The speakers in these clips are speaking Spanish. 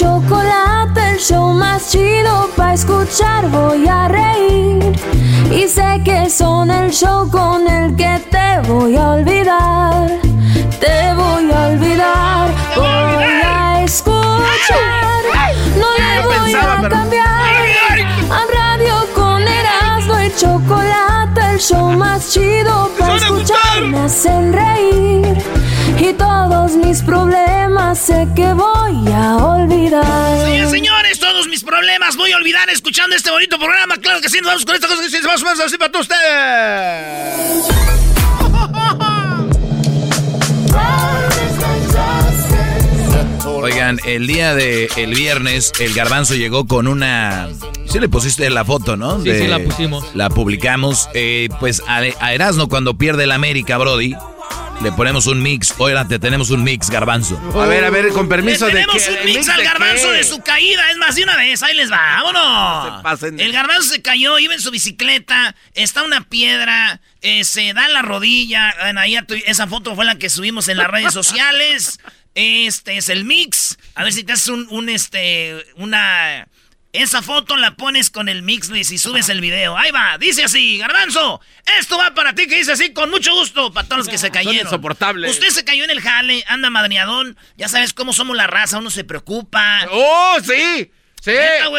chocolate, el show más chido para escuchar. Voy a reír y sé que son el show con el que te voy a olvidar. Te voy a olvidar, voy a escuchar. No le voy a cambiar. A radio con Erasmo y chocolate, el show más chido para escuchar. Me hacen reír y todos mis problemas sé que voy a olvidar. Señores, señores, todos mis problemas voy a olvidar escuchando este bonito programa. Claro que sí, nos vamos con esta cosa que sí, o menos así para todos ustedes. Oigan, el día de el viernes, el garbanzo llegó con una. Sí le pusiste la foto, ¿no? Sí, sí, la pusimos. La publicamos. Eh, pues a, a Erasmo cuando pierde el América, Brody. Le ponemos un mix. Oigan, te tenemos un mix, garbanzo. A ver, a ver, con permiso Le de tenemos qué, un mix al garbanzo qué? de su caída. Es más, de una vez, ahí les va, vámonos. Se pasen de- El garbanzo se cayó, iba en su bicicleta, está una piedra, eh, se da en la rodilla. Bueno, ahí esa foto fue la que subimos en las redes sociales. Este es el mix. A ver si te haces un, un, este, una... Esa foto la pones con el mix, Luis, y subes el video. Ahí va, dice así, Garbanzo, esto va para ti, que dice así, con mucho gusto, para todos los que se cayeron. insoportables. Usted se cayó en el jale, anda madreadón, ya sabes cómo somos la raza, uno se preocupa. ¡Oh, sí! ¡Sí!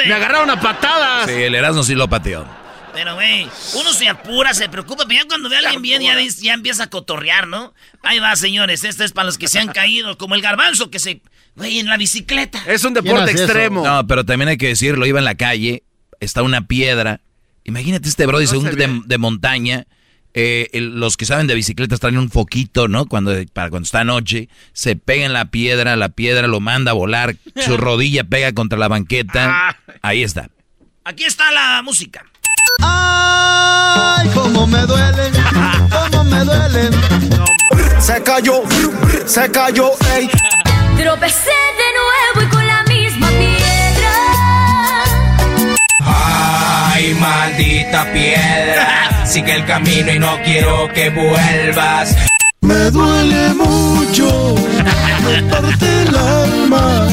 Me agarraron a patadas. Sí, el Erasmo sí lo pateó. Pero, güey, uno se apura, se preocupa, pero ya cuando ve a alguien bien, ya, ya empieza a cotorrear, ¿no? Ahí va, señores, este es para los que se han caído, como el garbanzo que se... Güey, en la bicicleta. Es un ¿Quién deporte eso? extremo. No, pero también hay que decirlo, iba en la calle, está una piedra. Imagínate este Brody, No según se de, montaña. eh, el- los que saben de bicicletas traen un foquito, ¿no? Cuando, para cuando está noche, se pega en la piedra, la piedra lo manda a volar, su rodilla pega contra la banqueta. Ahí está. Aquí está la música. Ay, cómo me duelen, cómo me duelen. Se cayó, se cayó, ey. Tropecé de nuevo y con la misma piedra. Ay, maldita piedra, sigue el camino y no quiero que vuelvas. Me duele mucho, me parte el alma.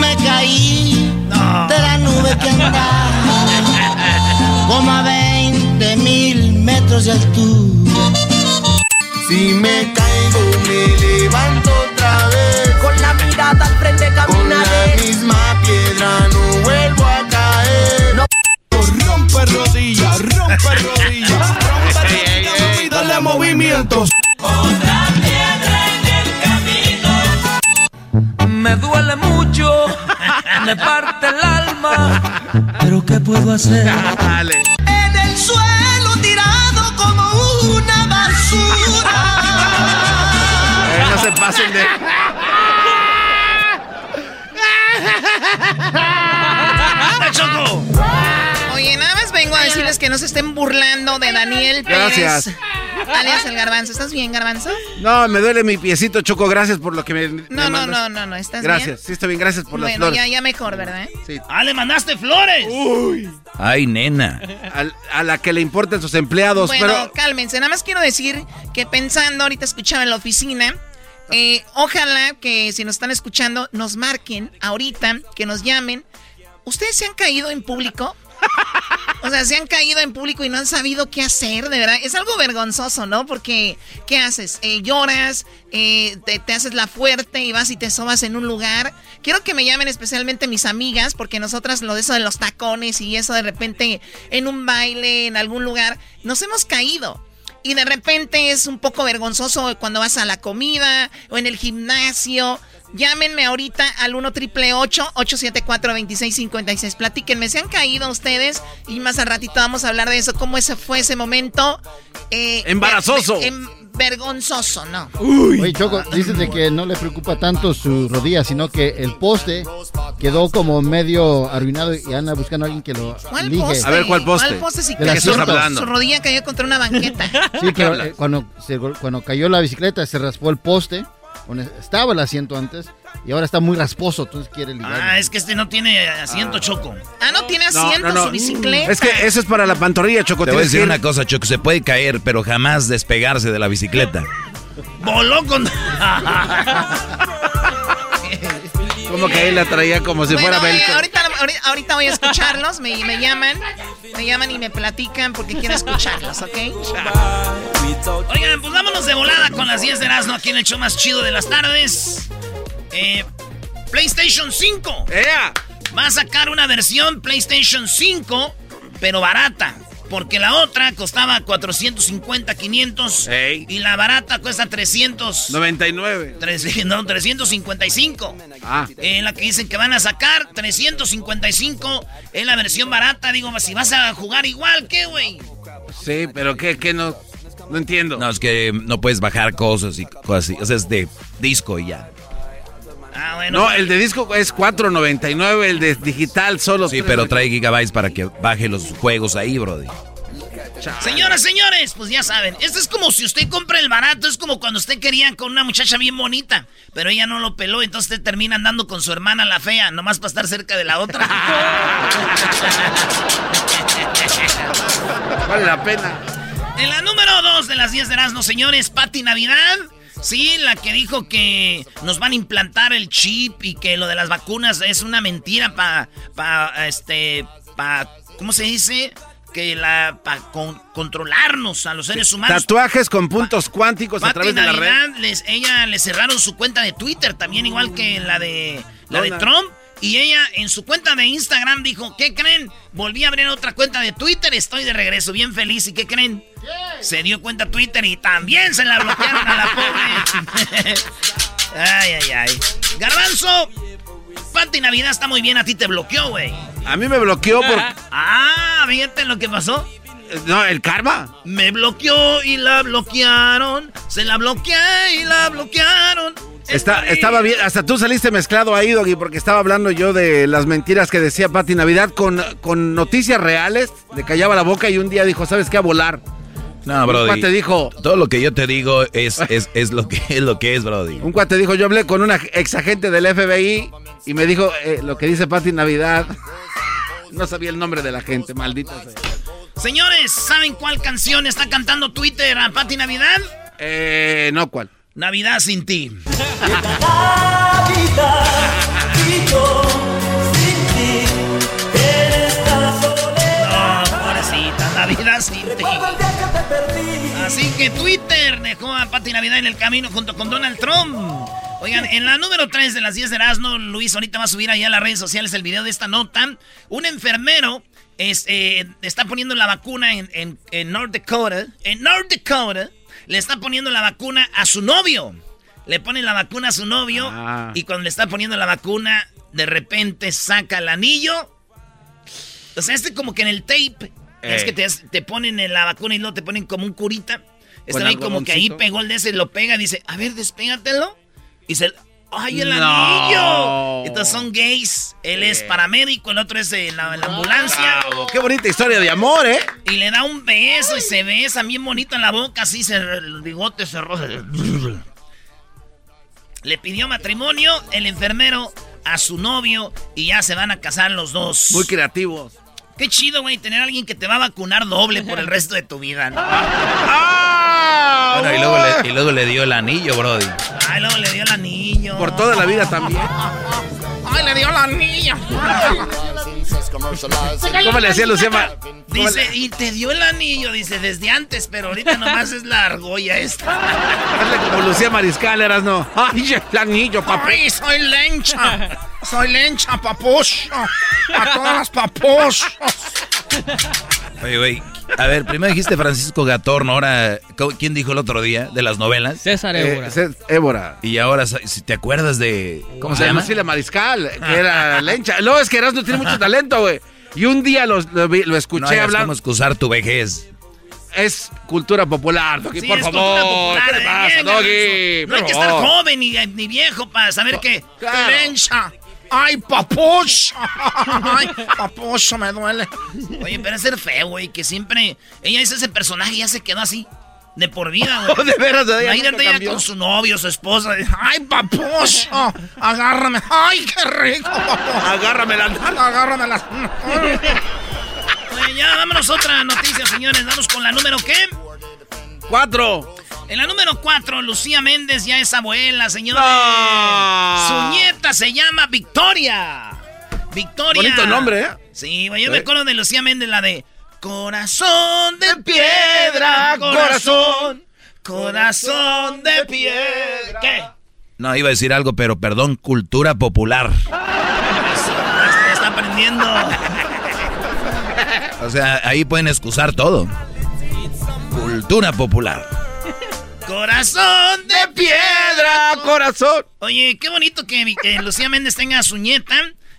Me caí de la nube que andaba como a 20 mil metros de altura. Si me caigo, me levanto otra vez. Con la mirada al frente Con la caminaré. misma piedra no vuelvo a caer. No. Rompe rodillas, rompe rodillas, rompe rodillas dale movimientos. Me duele mucho, me parte el alma, pero ¿qué puedo hacer? Dale. En el suelo tirado como una basura. Eh, no se pasen de. ¡Anda, Choco! Decirles que no se estén burlando de Daniel Pérez. Gracias. Alias el garbanzo. ¿Estás bien, garbanzo? No, me duele mi piecito, Choco. Gracias por lo que me. No, me no, mandas. no, no, no. ¿Estás Gracias, bien? sí, estoy bien. Gracias por las Bueno, flores. ya, ya mejor, ¿verdad? Sí. Ah, le mandaste flores. Uy. Ay, nena. Al- a la que le importan sus empleados, Bueno, pero. cálmense. Nada más quiero decir que pensando, ahorita escuchaba en la oficina, eh, ojalá que si nos están escuchando, nos marquen ahorita, que nos llamen. ¿Ustedes se han caído en público? O sea, se han caído en público y no han sabido qué hacer, de verdad. Es algo vergonzoso, ¿no? Porque, ¿qué haces? Eh, lloras, eh, te, te haces la fuerte y vas y te sobas en un lugar. Quiero que me llamen especialmente mis amigas, porque nosotras lo de eso de los tacones y eso de repente en un baile, en algún lugar, nos hemos caído. Y de repente es un poco vergonzoso cuando vas a la comida o en el gimnasio. Llámenme ahorita al 1 triple 874 2656 Platíquenme, ¿se han caído ustedes? Y más al ratito vamos a hablar de eso, cómo ese fue ese momento. eh, Embarazoso. ver- em- vergonzoso, ¿no? Oye, Choco, dices de que no le preocupa tanto su rodilla, sino que el poste quedó como medio arruinado y anda buscando a alguien que lo ¿Cuál lige. poste? A ver, ¿cuál poste? ¿Cuál poste si cayó? asiento. hablando? Su rodilla cayó contra una banqueta. Sí, pero eh, cuando, se cuando cayó la bicicleta se raspó el poste, estaba el asiento antes, y ahora está muy rasposo, entonces quiere ligar. Ah, es que este no tiene asiento, Choco. Ah, no tiene asiento no, no. su bicicleta. Es que eso es para la pantorrilla, Choco. Te voy a decir ir- una cosa, Choco. Se puede caer, pero jamás despegarse de la bicicleta. Voló con. Como que ahí la traía como si Bueno, fuera eh, velcro. ahorita, voy a escucharlos, me, me llaman, me llaman y me platican porque quiero escucharlos, ¿ok? Oigan, pues vámonos de volada con las 10 de Erasmo aquí en el show más chido de las tardes. Eh, PlayStation 5. ¡Ea! Va a sacar una versión PlayStation 5, pero barata. Porque la otra costaba 450, 500. Ey. Y la barata cuesta 300. 99. tres- no, 355. Ah. Eh, la que dicen que van a sacar, 355. Es la versión barata. Digo, si vas a jugar igual, ¿qué, güey? Sí, pero ¿qué, qué no? No entiendo. No, es que no puedes bajar cosas y cosas así. O sea, es de disco y ya. Ah, bueno. No, el de disco es 4.99, el de digital solo. Sí, pero trae gigabytes para que baje los juegos ahí, brody. Señoras, señores, pues ya saben, esto es como si usted compra el barato, es como cuando usted quería con una muchacha bien bonita, pero ella no lo peló, entonces usted termina andando con su hermana la fea, nomás para estar cerca de la otra. Vale la pena. en la número 2 de las 10 de Erasmo, señores, Pati Navidad. Sí, la que dijo que nos van a implantar el chip y que lo de las vacunas es una mentira para, pa, este, pa, ¿cómo se dice? Que la, para controlarnos a los seres humanos. Tatuajes con puntos cuánticos a través de la red. Les, ella le cerraron su cuenta de Twitter también, igual que la de la de. Trump. Y ella en su cuenta de Instagram dijo, ¿qué creen? Volví a abrir otra cuenta de Twitter, estoy de regreso, bien feliz. ¿Y qué creen? Se dio cuenta Twitter y también se la bloquearon a la pobre. ay, ay, ay. Garbanzo, Pati Navidad está muy bien, a ti te bloqueó, güey. A mí me bloqueó por... Ah, fíjate lo que pasó. No, el karma. Me bloqueó y la bloquearon. Se la bloqueé y la bloquearon. Está, estaba bien, hasta tú saliste mezclado ahí, Doggy, porque estaba hablando yo de las mentiras que decía Pati Navidad con, con noticias reales. Le callaba la boca y un día dijo, ¿sabes qué? A volar. No, Un brody. cuate dijo, Todo lo que yo te digo es, es, es lo que es lo que es, brody. un cuate dijo, yo hablé con una ex agente del FBI y me dijo eh, lo que dice Pati Navidad. No sabía el nombre de la gente, maldita sea. Señores, ¿saben cuál canción está cantando Twitter a Pati Navidad? Eh, no, ¿cuál? Navidad sin ti. No, pobrecita, Navidad sin ti. Así que Twitter dejó a Pati Navidad en el camino junto con Donald Trump. Oigan, en la número 3 de las 10 de Erasmo, Luis ahorita va a subir allá a las redes sociales el video de esta nota. Un enfermero es, eh, está poniendo la vacuna en, en- en North Dakota. En North Dakota le está poniendo la vacuna a su novio. Le pone la vacuna a su novio Ah. y cuando le está poniendo la vacuna, de repente saca el anillo. O sea, este como que en el tape, es Eh. que te, te ponen en la vacuna y luego te ponen como un curita. Con ahí como que ahí pegó el de ese, lo pega, dice, a ver, despégatelo. Y se... ¡Ay, el No. anillo! Entonces son gays. Él es paramédico, el otro es en la, en la ambulancia. Bravo, Qué bonita historia de amor, ¿eh? Y le da un beso y se besan bien bonito en la boca, así se, el bigote se roza. Le pidió matrimonio el enfermero a su novio y ya se van a casar los dos. Muy creativos. Qué chido, güey, tener a alguien que te va a vacunar doble por el resto de tu vida, ¿no? ¡Ah! Bueno, y luego, le, y luego le dio el anillo, Brody. Ay, luego le dio el anillo. Por toda la vida también. Ay, le dio el anillo. ¿Cómo le hacía Lucía? Ma- cómo Dice, y te dio el anillo, dice, desde antes, pero ahorita nomás es la argolla esta. Hazle como Lucía Mariscal, eras no. ¡Ay, el anillo, papá! Ay, soy lencha. Soy lencha, papucho. A todas las papuchos. Oye, güey. A ver, primero dijiste Francisco Gatorno, ahora, ¿quién dijo el otro día de las novelas? César Évora. Eh, Évora. Y ahora, si te acuerdas de. ¿Cómo se llama? Lucía Mariscal, que era lencha. No, es que Erasmo tiene mucho talento, güey. Y un día los- lo, lo escuché No hablar. como excusar tu vejez. Es cultura popular, Doggy, Sí, por es favor. cultura popular, ¿Qué le eh, pasa, Doggy? No hay que estar joven ni, ni viejo para saber que Claro. lencha. Ay, papucho. Ay, papucho, me duele. Oye, pero es ser feo, güey, que siempre... Ella es ese personaje y ya se quedó así. De por vida, güey. De veras, de Imagínate ella con su novio, su esposa. Ay, papucho. Agárrame. Ay, qué rico, papucho. Agárrame la Agárrame las... Oye, ya, vámonos otra noticia, señores. Vamos con la número ¿qué? Cuatro. En la número 4, Lucía Méndez ya es abuela, señores. No. Su nieta se llama Victoria. Victoria. Bonito nombre, ¿eh? Sí, yo me acuerdo de Lucía Méndez, la de Corazón de piedra, corazón, corazón de piedra. ¿Qué? No, iba a decir algo, pero perdón, cultura popular. Está aprendiendo. O sea, ahí pueden excusar todo. Cultura popular. Corazón de Piedra, corazón. Oye, qué bonito que, Lucía Méndez tenga a su nieta.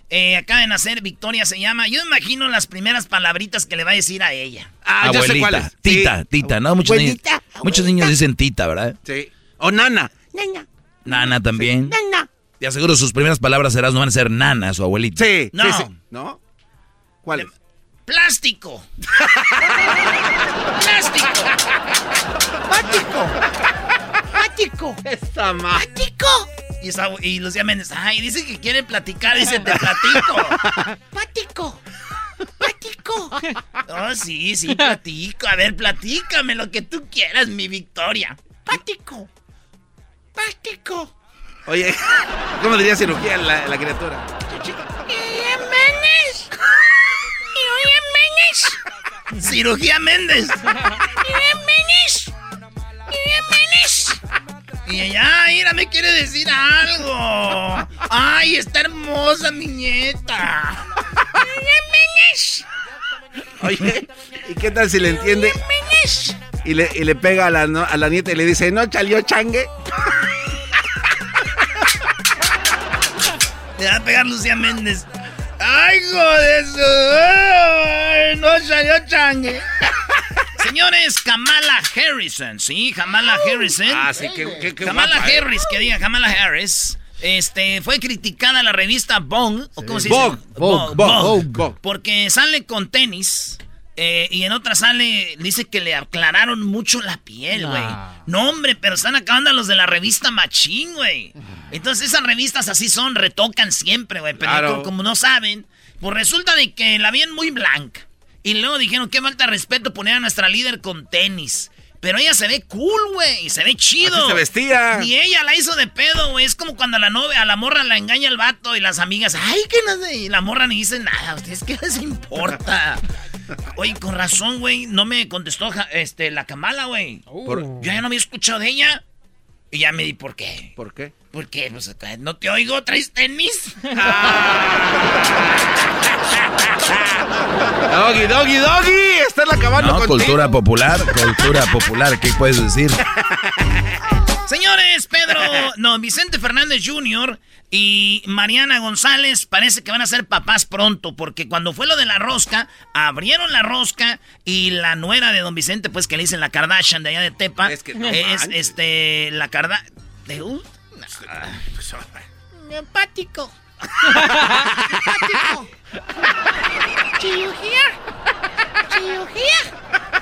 Eh, acaba de nacer, Victoria se llama. Yo imagino las primeras palabritas que le va a decir a ella. Ah, ya sé Abuelita, cuál es. tita, Sí. tita, ¿no? Muchos niños, Abuelita, muchos niños dicen tita, ¿verdad? Sí. O nana. Nana también. Te aseguro sus primeras palabras serás no van a ser nana, su abuelita. Sí. No. sí, sí. ¿No? ¿Cuál es? Plástico. Plástico. Pático. Pático. Esta ma. Pático. Y, esa- y Lucía Méndez, ay, dice que quiere platicar, dice, te platico. Pático. Pático. Oh, sí, sí, platico. A ver, platícame lo que tú quieras, mi Victoria. Pático. Pático. Oye, ¿cómo diría cirugía la, la criatura? Méndez. Méndez. Cirugía Méndez. Méndez. Méndez. Y ella, mira, me quiere decir algo. Ay, está hermosa mi nieta. Oye, ¿y qué tal si le entiende y le, y le pega a la, no- a la nieta y le dice, no chalió changue? Le va a pegar Lucía Méndez. ¡Ay, joder! Ay, no salió changue. Señores, Kamala Harrison, ¿sí? Kamala Harrison. Ah, sí, qué, qué, qué Kamala guapa, ¿eh? Harris, que diga Kamala Harris. Este, fue criticada la revista Vogue, o cómo se dice? Vogue, Vogue, Vogue, Vogue. Porque sale con tenis. eh, y en otra sale, dice que le aclararon mucho la piel, güey. No, hombre, pero están acabando los de la revista Machín, güey. Entonces esas revistas así son, retocan siempre, güey. Pero Claro. como, como no saben, pues resulta de que la ven muy blanca. Y luego dijeron, qué falta de respeto poner a nuestra líder con tenis. Pero ella se ve cool, güey, se ve chido. Así se vestía. Y ella la hizo de pedo, güey. Es como cuando a la novia, a la morra la engaña el vato y las amigas, ay, que no sé. Y la morra ni dice nada. ¿A ustedes qué les importa? Oye, con razón, güey. No me contestó este, la Kamala, güey. Yo ya no había escuchado de ella. Y ya me di por qué. ¿Por qué? ¿Por qué? Pues acá, no te oigo, traes tenis. Doggy, doggy, doggy. Están acabando No, contigo. cultura popular, cultura popular, ¿qué puedes decir? Señores, Pedro, no, Vicente Fernández Jr. y Mariana González parece que van a ser papás pronto, porque cuando fue lo de la rosca, abrieron la rosca y la nuera de don Vicente, pues que le dicen la Kardashian de allá de Tepa, Es que no es este, la Kardashian. Empático. Empático. Chirugía. Chirugía.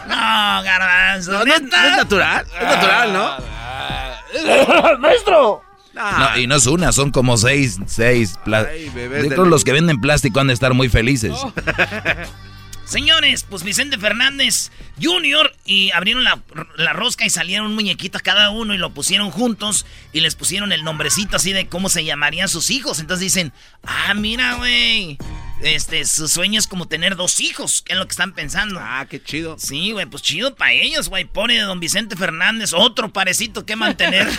No, garbanzo. No, no, no es natural. Es natural, ¿no? ¡Maestro! No, y no es una, son como seis, seis. Ay, bebés Yo de creo leche. los que venden plástico han de estar muy felices. Señores, pues Vicente Fernández Jr. y abrieron la, la rosca y salieron muñequitos cada uno y lo pusieron juntos y les pusieron el nombrecito así de cómo se llamarían sus hijos. Entonces dicen, ah, mira, güey, este, su sueño es como tener dos hijos, que es lo que están pensando. Ah, qué chido. Sí, güey, pues chido para ellos, güey. Pone don Vicente Fernández otro parecito que mantener.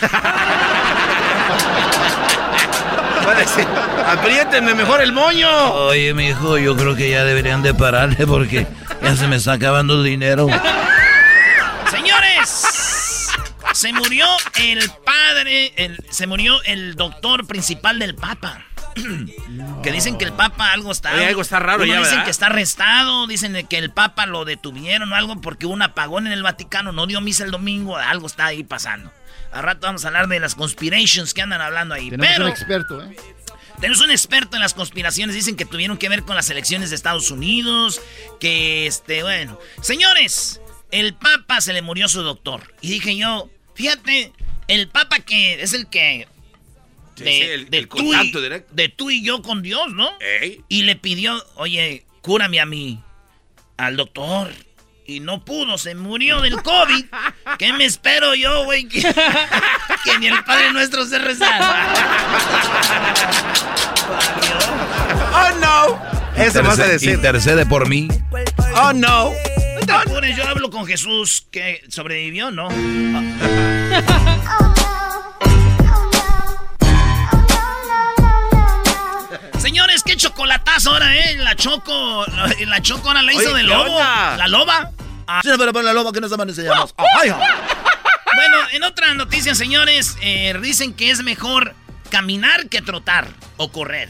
Apriétenme mejor el moño. Oye, mi hijo, yo creo que ya deberían de pararle porque ya se me está acabando el dinero. Señores, se murió el padre, el- se murió el doctor principal del Papa. Que dicen que el Papa algo está. Oye, algo está raro ya, Dicen ¿verdad? que está arrestado, dicen de que el Papa lo detuvieron o algo porque hubo un apagón en el Vaticano, no dio misa el domingo, algo está ahí pasando. Al rato vamos a hablar de las conspirations que andan hablando ahí. Tenemos Pero un experto, ¿eh? tenemos un experto en las conspiraciones, dicen que tuvieron que ver con las elecciones de Estados Unidos, que este, bueno. Señores, el Papa se le murió su doctor. Y dije yo, fíjate, el Papa que es el que... Sí, De, sí, el- de el tú y, contacto directo. de tú y yo con Dios, ¿no? Ey. Y le pidió, oye, cúrame a mí, al doctor. Y no pudo, se murió del COVID. ¿Qué me espero yo, güey? Que, que ni el Padre Nuestro se rezar. Oh, no. Eso vas a decir. Intercede por mí. Oh, no. No te apures, yo hablo con Jesús, que sobrevivió, ¿no? Señores, qué chocolatazo ahora, ¿eh? La Choco, la, Choco ahora la hizo Oye, de ¿qué lobo. onda? ¿La loba? Ah, sí, pero, pero la loba que nos llaman enseñamos. Bueno, en otra noticia, señores, eh, dicen que es mejor caminar que trotar o correr.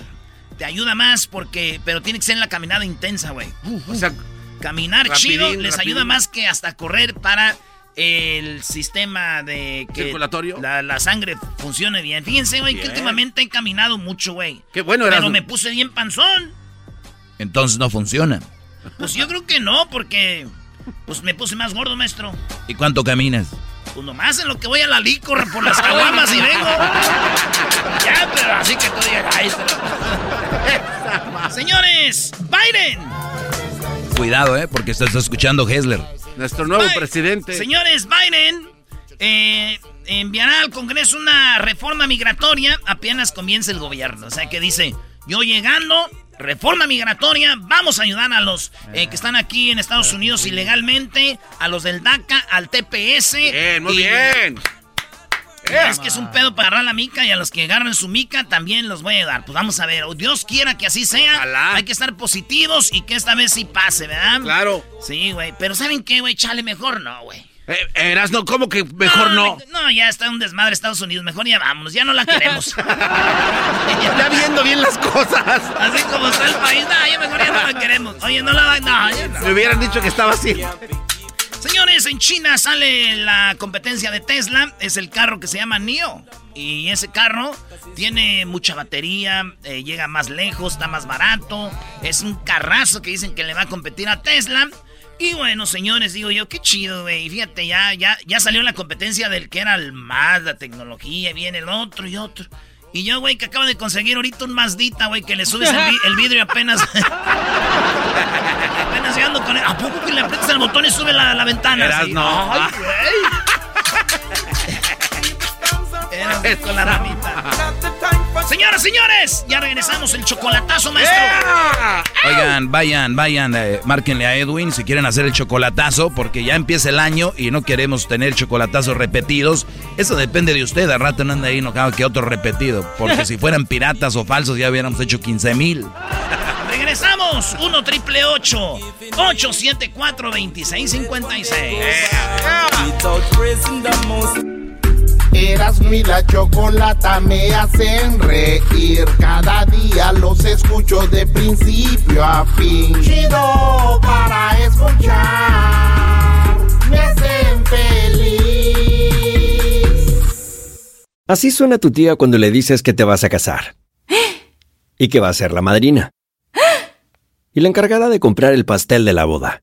Te ayuda más porque, pero tiene que ser en la caminada intensa, güey. O sea, Caminar Rapidín, chido les rapidín. ayuda más que hasta correr para el sistema de que ¿Circulatorio? La, la sangre funcione bien. Fíjense, güey, que últimamente he caminado mucho, güey. qué bueno Pero eras. me puse bien panzón. Entonces no funciona. Pues yo creo que no, porque pues me puse más gordo, maestro. ¿Y cuánto caminas? Pues nomás en lo que voy a la licor por las caguamas y vengo. Ya, pero así que tú digas, "Ay, se lo-". Señores, Biden. Cuidado, ¿eh? Porque estás escuchando Hessler. Nuestro nuevo Biden- presidente. Señores, Biden eh, enviará al Congreso una reforma migratoria apenas comience el gobierno. O sea que dice, yo llegando, reforma migratoria, vamos a ayudar a los eh, que están aquí en Estados Unidos ilegalmente, a los del DACA, al TPS. Bien, muy y- bien. Es que es un pedo para agarrar la mica y a los que agarran su mica también los voy a ayudar. Pues vamos a ver, Dios quiera que así sea. Ojalá. Hay que estar positivos y que esta vez sí pase, ¿verdad? Claro. Sí, güey. Pero ¿saben qué, güey? Chale, mejor no, güey. Eh, eras, no, ¿cómo que mejor no? me- No, ya está un desmadre Estados Unidos. Mejor ya vámonos, ya no la queremos. Ya viendo bien las cosas. Así como está el país, no, ya mejor ya no la queremos. Oye, no la no, ya no. Me hubieran dicho que estaba así. Señores, en China sale la competencia de Tesla. Es el carro que se llama NIO. Y ese carro tiene mucha batería, eh, llega más lejos, está más barato. Es un carrazo que dicen que le va a competir a Tesla. Y bueno, señores, digo yo, qué chido, güey. Fíjate, ya, ya, ya salió la competencia del que era el más, la tecnología, viene el otro y otro. Y yo, güey, que acabo de conseguir ahorita un Mazdita, güey, que le subes el, vi- el vidrio y apenas. apenas llegando con él. ¿A poco que le aprietas el botón y sube la, la ventana? Eras, no. Ay, güey. Eras con la ramita. Señoras, señores, ya regresamos el chocolatazo, maestro. Oigan, vayan, vayan, eh, márquenle a Edwin si quieren hacer el chocolatazo, porque ya empieza el año y no queremos tener chocolatazos repetidos. Eso depende de usted, a rato no anda ahí enojado que otro repetido, porque si fueran piratas o falsos ya hubiéramos hecho 15 mil. Regresamos. 1 triple 874 2656. Eras mi la chocolata me hacen reír. Cada día los escucho de principio a fin. Chido para escuchar. Me hacen feliz. Así suena tu tía cuando le dices que te vas a casar. Y que va a ser la madrina. Y la encargada de comprar el pastel de la boda.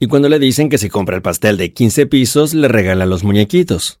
Y cuando le dicen que si compra el pastel de 15 pisos, le regalan los muñequitos.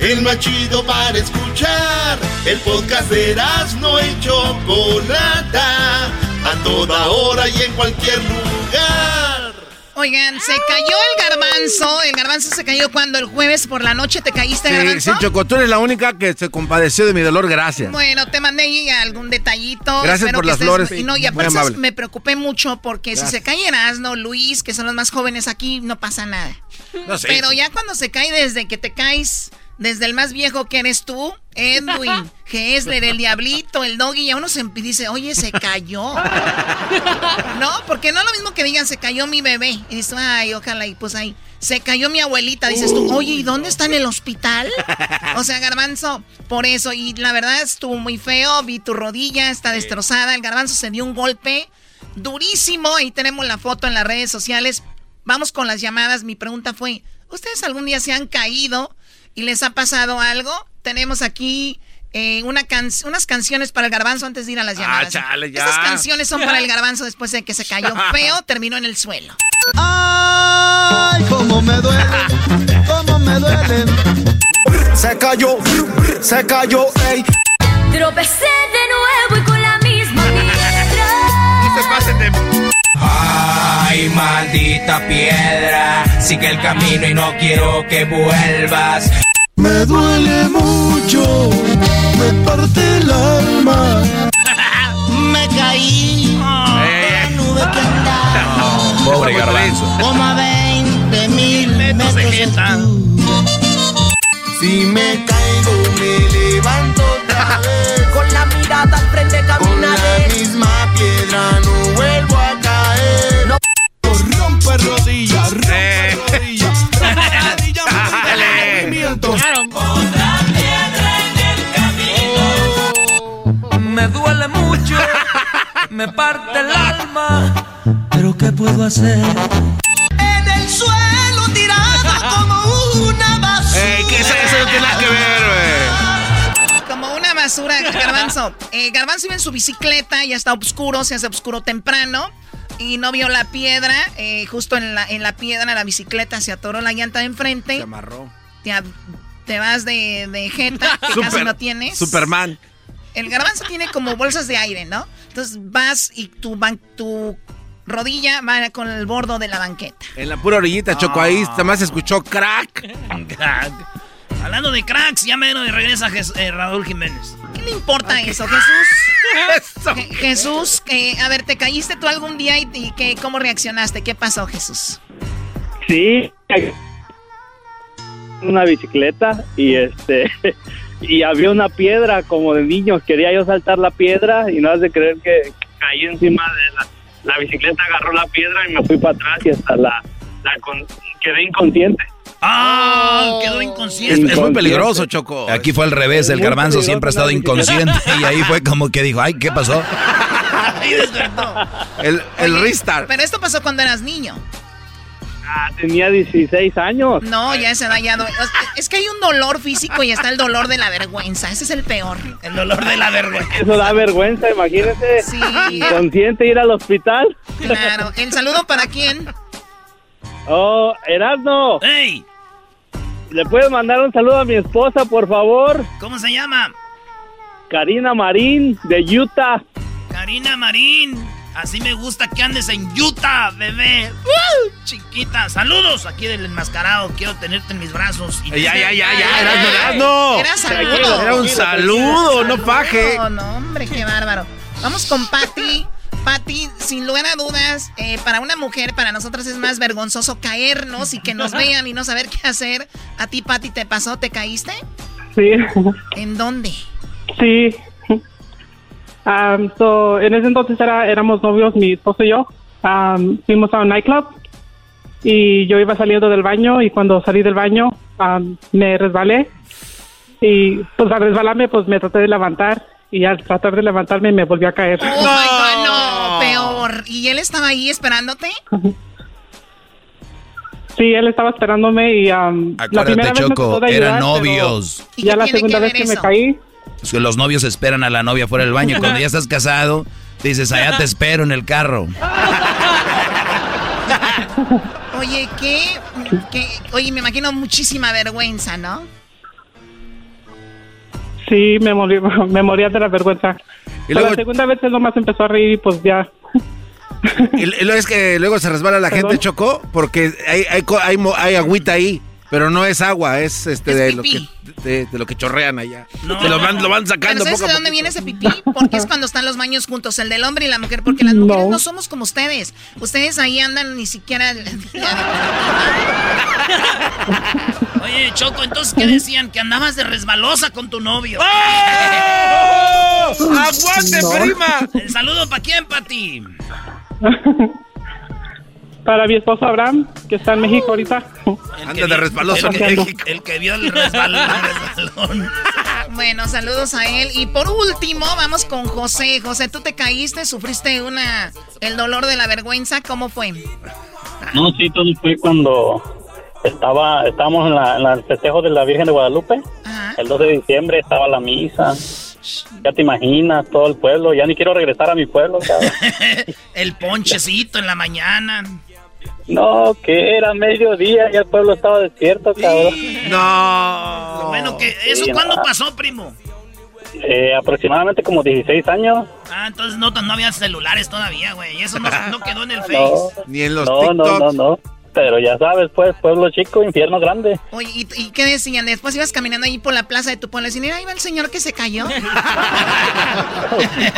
el más chido para escuchar. El podcast de no y Chocolata, a toda hora y en cualquier lugar. Oigan, se cayó el garbanzo. El garbanzo se cayó cuando el jueves por la noche te caíste, sí, garbanzo. Sí, Choco, tú eres la única que se compadeció de mi dolor, gracias. Bueno, te mandé ahí algún detallito. Gracias por las flores. Y no, y aparte me preocupé mucho porque si se cae Erasno, Luis, que son los más jóvenes aquí, no pasa nada. No sé. Pero ya cuando se cae desde que te caes desde el más viejo que eres tú, Edwin, Hesler, el Diablito, el Doggy, y a uno se dice, oye, se cayó. no, porque no es lo mismo que digan, se cayó mi bebé. Y dices, ay, ojalá, y pues ahí, se cayó mi abuelita. Dices tú, oye, ¿y dónde está en el hospital? O sea, Garbanzo, por eso. Y la verdad estuvo muy feo, vi tu rodilla, está destrozada. El Garbanzo se dio un golpe durísimo. Ahí tenemos la foto en las redes sociales. Vamos con las llamadas. Mi pregunta fue, ¿ustedes algún día se han caído? Y les ha pasado algo, tenemos aquí eh, una unas canciones para el garbanzo antes de ir a las ah, llamadas. Ah, chale, ya. Estas canciones son para el garbanzo después de que se cayó feo, terminó en el suelo. Ay, cómo me duele, cómo me duele. Se cayó, se cayó, ey. Tropecé de nuevo y con la misma piedra. No se pasen de... Ay, maldita piedra, sigue el camino y no quiero que vuelvas. Me duele mucho, me parte el alma. me caí. la nube que andaba. Pobre garbanzo. Como a 20 mil metros de Si me caigo, me levanto otra vez. Con la mirada al frente caminaré. Con la misma piedra no rodillas, rompe eh. rodillas. Otra piedra en el camino. Me duele mucho, me parte el alma. Pero ¿qué puedo hacer? En el suelo tirada como una basura. Eh, ¿Qué es eso? No tiene nada que ver. Como una basura, Garbanzo. Eh, Garbanzo iba en su bicicleta, ya está oscuro, se hace oscuro temprano y no vio la piedra. Eh, justo en la, en la piedra, la bicicleta se atoró la llanta de enfrente. Se amarró te vas de, de jeta, que casi no tienes. Superman. El garbanzo tiene como bolsas de aire, ¿no? Entonces vas y tu, tu rodilla va con el bordo de la banqueta. En la pura orillita, Choco, ahí más escuchó crack. crack. Hablando de cracks, ya menos y regresa eh, Raúl Jiménez. ¿Qué le importa eso, Jesús? Jesús, a ver, ¿te caíste tú algún día y, y cómo reaccionaste? ¿Qué pasó, Jesús? Sí, una bicicleta y este y había una piedra como de niños. Quería yo saltar la piedra y no has de creer que caí encima de la, la bicicleta, agarró la piedra y me fui para atrás y hasta la, la con- quedé inconsciente. ¡Ah! Quedó inconsciente. Es muy peligroso, Choco. Aquí fue al revés, el garbanzo siempre ha estado inconsciente y ahí fue como que dijo, ay, ¿qué pasó? Ahí despertó. El, el Oye, restart. Pero esto pasó cuando eras niño. Ah, tenía 16 años. No, ya esa edad ya... Es que hay un dolor físico y está el dolor de la vergüenza. Ese es el peor. El dolor de la vergüenza. Eso da vergüenza, imagínese. Sí. Inconsciente ir al hospital. Claro. ¿El saludo para quién? Oh, Erasno. ¡Ey! ¿Le puedes mandar un saludo a mi esposa, por favor? ¿Cómo se llama? Karina Marín, de Utah. Karina Marín. Así me gusta que andes en Utah, bebé. ¡Uh! Chiquita. Saludos aquí del enmascarado. Quiero tenerte en mis brazos. y- Ya, ya, ya, ya, Erasno, Erasno. Era saludo. Era un saludo, no paje. No, no, hombre, qué bárbaro. Vamos con Patty. Patty, sin lugar a dudas, eh, para una mujer, para nosotras es más vergonzoso caernos y que nos vean y no saber qué hacer. ¿A ti, Patty, te pasó? ¿Te caíste? Sí, ¿En dónde? sí. Um, so, en ese entonces era, éramos novios, mi esposo y yo. Um, fuimos a un nightclub y yo iba saliendo del baño y cuando salí del baño um, me resbalé y pues al resbalarme pues me traté de levantar y al tratar de levantarme me volví a caer. Oh my God, no, peor. ¿Y él estaba ahí esperándote? Sí, él estaba esperándome y um, la Acuérdate, primera vez me Choco, de eran ayudar, pero novios. ¿Y Ya la segunda que vez que me caí, Es que los novios esperan a la novia fuera del baño. Cuando ya estás casado, dices, allá te espero en el carro. Oye, ¿qué? ¿qué? Oye, me imagino muchísima vergüenza, ¿no? Sí, me, morí, me moría de la vergüenza. Y luego- la segunda vez él nomás empezó a reír y pues ya. Y, y luego es que luego se resbala la gente. Choco, porque hay, hay, hay, hay agüita ahí, pero no es agua, es este Es de lo que de, de lo que chorrean allá. No. Se lo van, lo van ¿Pero sacando sabes poco de dónde viene ese pipí? Porque es cuando están los baños juntos, el del hombre y la mujer. Porque las mujeres no, No. somos como ustedes. Ustedes ahí andan ni siquiera... Oye, Choco, entonces, ¿qué decían? Que andabas de resbalosa con tu novio. ¡Oh! ¡Aguante, No. prima! ¿El saludo para quién, Pati? Para mi esposo Abraham, que está en México ahorita. El Anda que de resbaloso el en México. El que vio el resbalón. Bueno, saludos a él. Y por último, vamos con José. José, ¿tú te caíste? ¿Sufriste una el dolor de la vergüenza? ¿Cómo fue? No, sí, todo fue cuando estaba, estábamos en, la, en el festejo de la Virgen de Guadalupe. Ajá. El 12 de diciembre estaba la misa. Ya te imaginas, todo el pueblo. Ya ni quiero regresar a mi pueblo, el ponchecito en la mañana. No, que era mediodía, ya el pueblo estaba despierto, cabrón. No. Lo bueno que... ¿Eso Sí, cuándo no. pasó, primo? Eh, aproximadamente como 16 años. Ah, entonces no, no había celulares todavía, güey. Y eso no, no quedó en el No, Face. Ni en los no, no, no, no. Pero ya sabes, pues, pueblo chico, infierno grande. Oye, ¿y, y qué decían? Después ibas caminando ahí por la plaza de tu pueblo y decían, mira, ahí va el señor que se cayó.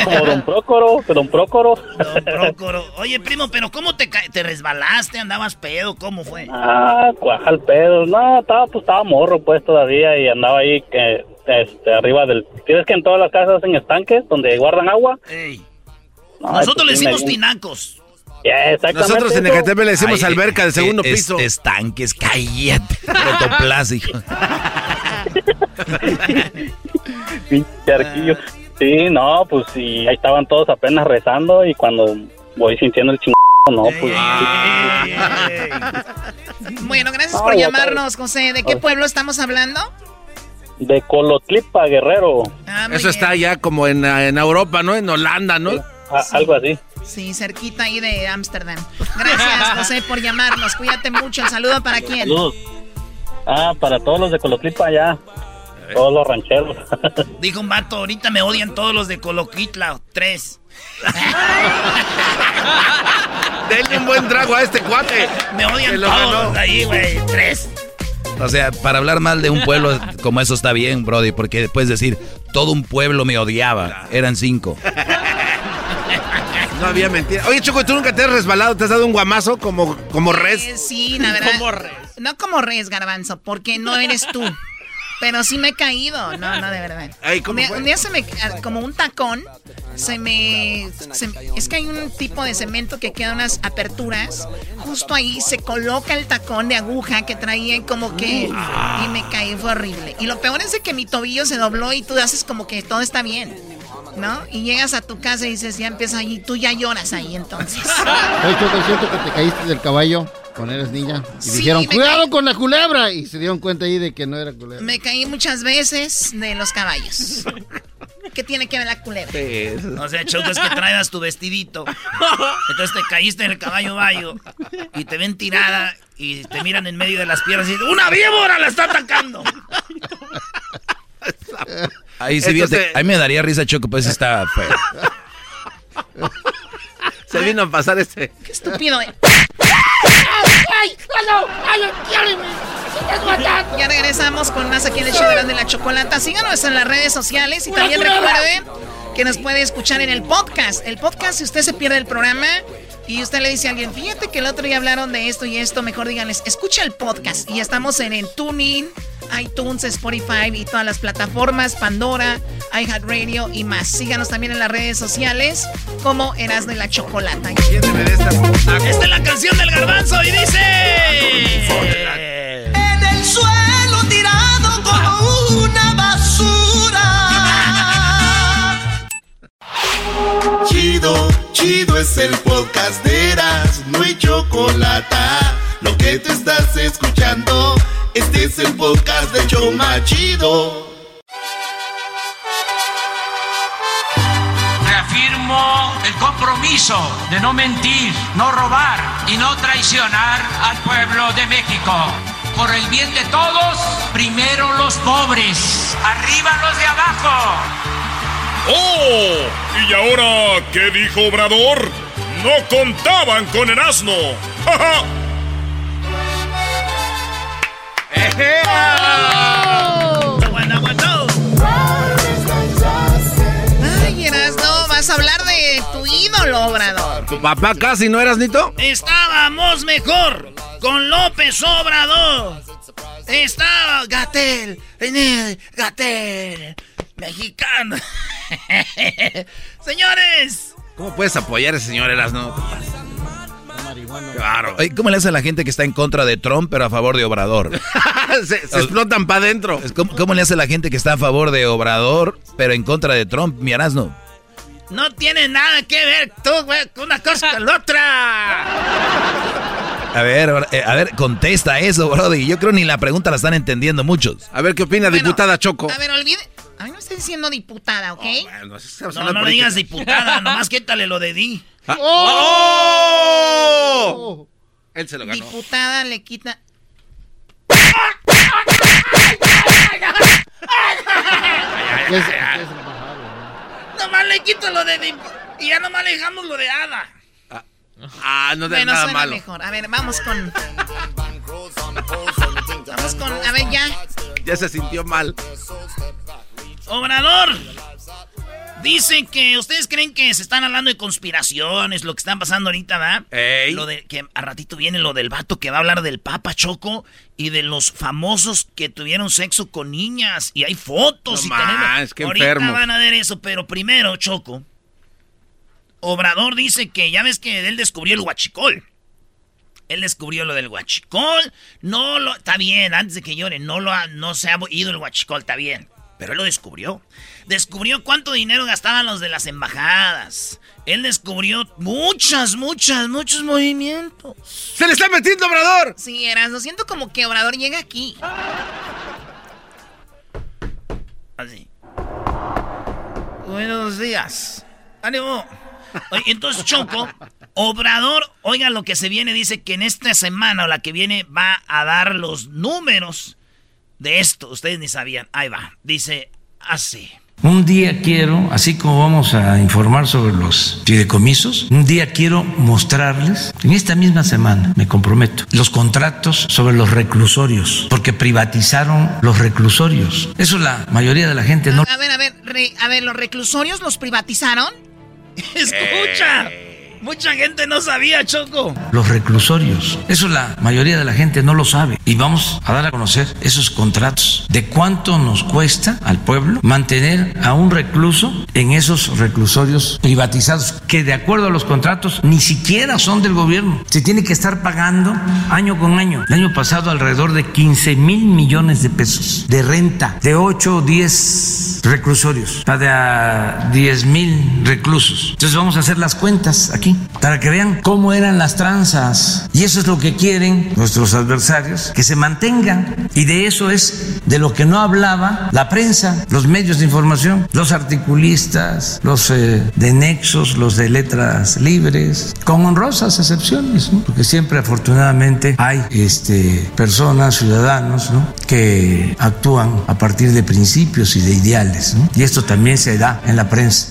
Como don Prócoro, don Prócoro. Don Prócoro. Oye, primo, pero ¿cómo te, ca- te resbalaste? ¿Andabas pedo? ¿Cómo fue? Ah, cuajal pedo. No, estaba, pues, estaba morro, pues, todavía, y andaba ahí, que, este, arriba del... ¿Tienes que en todas las casas hacen estanques donde guardan agua? Ey. No, Nosotros le pues, decimos di- tinacos. Exactamente Nosotros en. Ecatepec le decimos Ay, alberca del segundo es- piso. Estanques, cállate. Protoplástico. Pinche arquillo. Sí, no, pues sí, ahí estaban todos apenas rezando y cuando voy sintiendo el ching... No, pues... bueno, gracias No, por llamarnos, José. ¿De qué pueblo estamos hablando? De Colotlipa, Guerrero. Ah, Eso bien. está ya como en, en Europa, ¿no? En Holanda, ¿no? a- algo así. Sí, cerquita ahí de Ámsterdam. Gracias, José, por llamarnos. Cuídate mucho. El saludo para quién. Saludos. Ah, para todos los de Colotlipa allá. Todos los rancheros. Dijo un vato, ahorita me odian todos los de Coloquitla. Tres. Denle un buen trago a este cuate. Me odian lo todos ganó. los de ahí, güey. Tres. O sea, para hablar mal de un pueblo como eso está bien, Brody, porque puedes decir, todo un pueblo me odiaba. Eran cinco. No había mentira. Oye, Choco, ¿tú nunca te has resbalado? ¿Te has dado un guamazo como, como res? Eh, sí, la verdad. Como res. No como res, garbanzo, porque no eres tú. Pero sí me he caído. No, no, de verdad. Ay, ¿cómo un, día, fue? un día se me. Como un tacón. Se me, se- Es que hay un tipo de cemento que queda unas aperturas. Justo ahí se coloca el tacón de aguja que traía como que. Y me caí, fue horrible. Y lo peor es de que mi tobillo se dobló y tú haces como que todo está bien. ¿No? Y llegas a tu casa y dices, ya empieza ahí, tú ya lloras ahí entonces. Oye, Choco, es cierto que te caíste del caballo cuando eres niña. Y Sí, dijeron, cuidado caí. con la culebra. Y se dieron cuenta ahí de que no era culebra. Me caí muchas veces de los caballos. ¿Qué tiene que ver la culebra? O sea, Choco, es que traías tu vestidito. Entonces te caíste en el caballo bayo y te ven tirada y te miran en medio de las piernas y dicen, ¡una víbora la está atacando! Ahí sí, Entonces- fíjate, a mí me daría risa, Choco, pues está feo. Se vino a pasar este. Qué estúpido. eh. Ya regresamos con más aquí en el show de la chocolata. Síganos en las redes sociales y también recuerde que nos puede escuchar en el podcast. El podcast, si usted se pierde el programa y usted le dice a alguien, fíjate que el otro día hablaron de esto y esto, mejor díganles, escucha el podcast. Y estamos en, en TuneIn, iTunes, Spotify y todas las plataformas, Pandora, iHeartRadio y más. Síganos también en las redes sociales como Erasmo y la Chocolata. Esta es la canción del garbanzo y dice... En el suelo tirado como una basura. Chido, chido es el podcast de Eras, no hay chocolate. Lo que te estás escuchando, este es el podcast de Choma Chido. Reafirmo el compromiso de no mentir, no robar y no traicionar al pueblo de México. Por el bien de todos, primero los pobres, arriba los de abajo. ¡Oh! ¿Y ahora qué dijo Obrador? No contaban con el asno. ¡Ja, ja! Ay, Erasmo, vas a hablar de tu ídolo, Obrador. ¿Tu papá casi no eras Nito? Estábamos mejor con López Obrador. Estaba Gatel, Gatel, mexicano. Señores, ¿Cómo puedes apoyar a ese señor Erasno? Claro. ¿Cómo le hace a la gente que está en contra de Trump pero a favor de Obrador? se, se explotan para adentro. ¿Cómo, cómo le hace a la gente que está a favor de Obrador pero en contra de Trump, mi Erasmo? no tiene nada que ver tú, güey, con una cosa con la otra. A ver, eh, a ver, contesta eso, Brody. Yo creo ni la pregunta la están entendiendo muchos. A ver qué opina diputada Choco. A ver, olvide. A mí no estoy diciendo diputada, ¿ok? No, no le digas diputada, nomás quítale lo de di. ¡Oh! Él se lo ganó. Diputada le quita. Nomás le quito lo de di y ya nomás le dejamos lo de hada. Ah, no de bueno, nada suena malo. mejor. A ver, vamos con. Vamos con. A ver, ya. Ya se sintió mal. Obrador. Dicen que ustedes creen que se están hablando de conspiraciones, lo que están pasando ahorita, ¿verdad? Ey. Lo de que a ratito viene lo del vato que va a hablar del Papa Choco y de los famosos que tuvieron sexo con niñas y hay fotos No y más, qué ahorita enfermos. van a ver eso, pero primero Choco. Obrador dice que ya ves que él descubrió el huachicol. Él descubrió lo del huachicol. No lo. Está bien, antes de que llore, no, lo ha- no se ha ido el huachicol, está bien. Pero él lo descubrió. Descubrió cuánto dinero gastaban los de las embajadas. Él descubrió muchas, muchas, muchos movimientos. ¡Se le está metiendo Obrador! Sí, eras. Lo siento como que Obrador llega aquí. Así. Buenos días. ánimo. Oye, entonces Choco, Obrador, oiga lo que se viene, dice que en esta semana o la que viene va a dar los números de esto. Ustedes ni sabían. Ahí va. Dice así. Un día quiero, así como vamos a informar sobre los fideicomisos, un día quiero mostrarles, en esta misma semana, me comprometo, los contratos sobre los reclusorios, porque privatizaron los reclusorios. Eso la mayoría de la gente no... A ver, a ver, re- a ver, ¿los reclusorios los privatizaron? Escucha. Mucha gente no sabía, Choco. Los reclusorios. Eso la mayoría de la gente no lo sabe. Y vamos a dar a conocer esos contratos de cuánto nos cuesta al pueblo mantener a un recluso en esos reclusorios privatizados, que de acuerdo a los contratos ni siquiera son del gobierno. Se tiene que estar pagando año con año. El año pasado alrededor de 15 mil millones de pesos de renta de 8 o 10 reclusorios, de a 10 mil reclusos. Entonces vamos a hacer las cuentas aquí para que vean cómo eran las tranzas. Y eso es lo que quieren nuestros adversarios, que se mantengan. Y de eso es de lo que no hablaba la prensa, los medios de información, los articulistas, los eh, de nexos, los de letras libres, con honrosas excepciones, ¿no? porque siempre afortunadamente hay este, personas, ciudadanos, ¿no? que actúan a partir de principios y de ideales. ¿no? Y esto también se da en la prensa.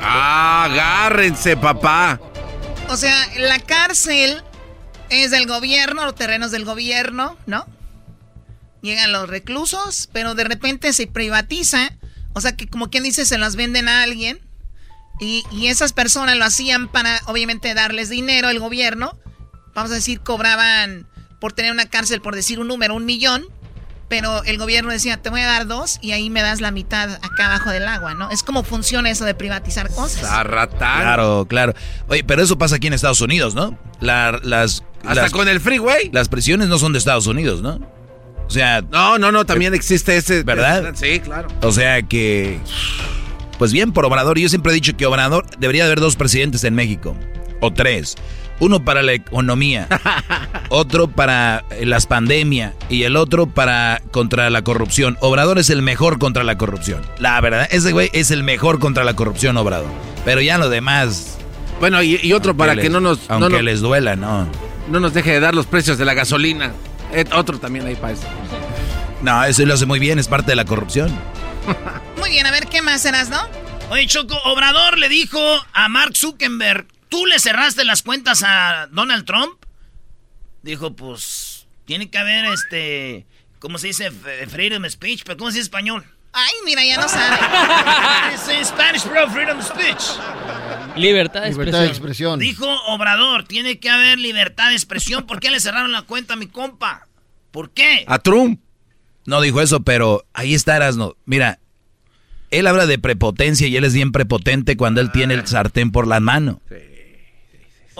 Agárrense, papá. O sea, la cárcel es del gobierno, los terrenos del gobierno, ¿no? Llegan los reclusos, pero de repente se privatiza. O sea, que como quien dice, se las venden a alguien. Y, y esas personas lo hacían para, obviamente, darles dinero al gobierno. Vamos a decir, cobraban por tener una cárcel, por decir un número, un millón pero el gobierno decía, te voy a dar dos y ahí me das la mitad acá abajo del agua, ¿no? Es como funciona eso de privatizar cosas. Claro, claro. Oye, pero eso pasa aquí en Estados Unidos, ¿no? las, Hasta con el freeway. Las prisiones no son de Estados Unidos, ¿no? O sea... No, no, no, también existe ese... ¿Verdad? Sí, claro. O sea que... Pues bien, por Obrador, yo siempre he dicho que Obrador debería haber dos presidentes en México. O tres. Uno para la economía, otro para las pandemias y el otro para contra la corrupción. Obrador es el mejor contra la corrupción. La verdad, ese güey es el mejor contra la corrupción, Obrador. Pero ya lo demás. Bueno, y, otro para que no nos. Aunque les duela, no. No nos deje de dar los precios de la gasolina. Eh, otro también hay para eso. No, eso lo hace muy bien, es parte de la corrupción. Muy bien, a ver qué más serás, ¿no? Oye, Choco, Obrador le dijo a Mark Zuckerberg ¿Tú le cerraste las cuentas a Donald Trump? Dijo, pues, tiene que haber este, ¿cómo se dice? Freedom speech, pero ¿cómo se dice español? Ay, mira, ya no sabe. es Spanish, bro, freedom speech. Libertad de expresión. de expresión. Dijo Obrador, tiene que haber libertad de expresión. ¿Por qué le cerraron la cuenta a mi compa? ¿Por qué? A Trump. No dijo eso, pero ahí está Erasno. Mira, él habla de prepotencia y él es bien prepotente cuando él tiene el sartén por la mano. Sí.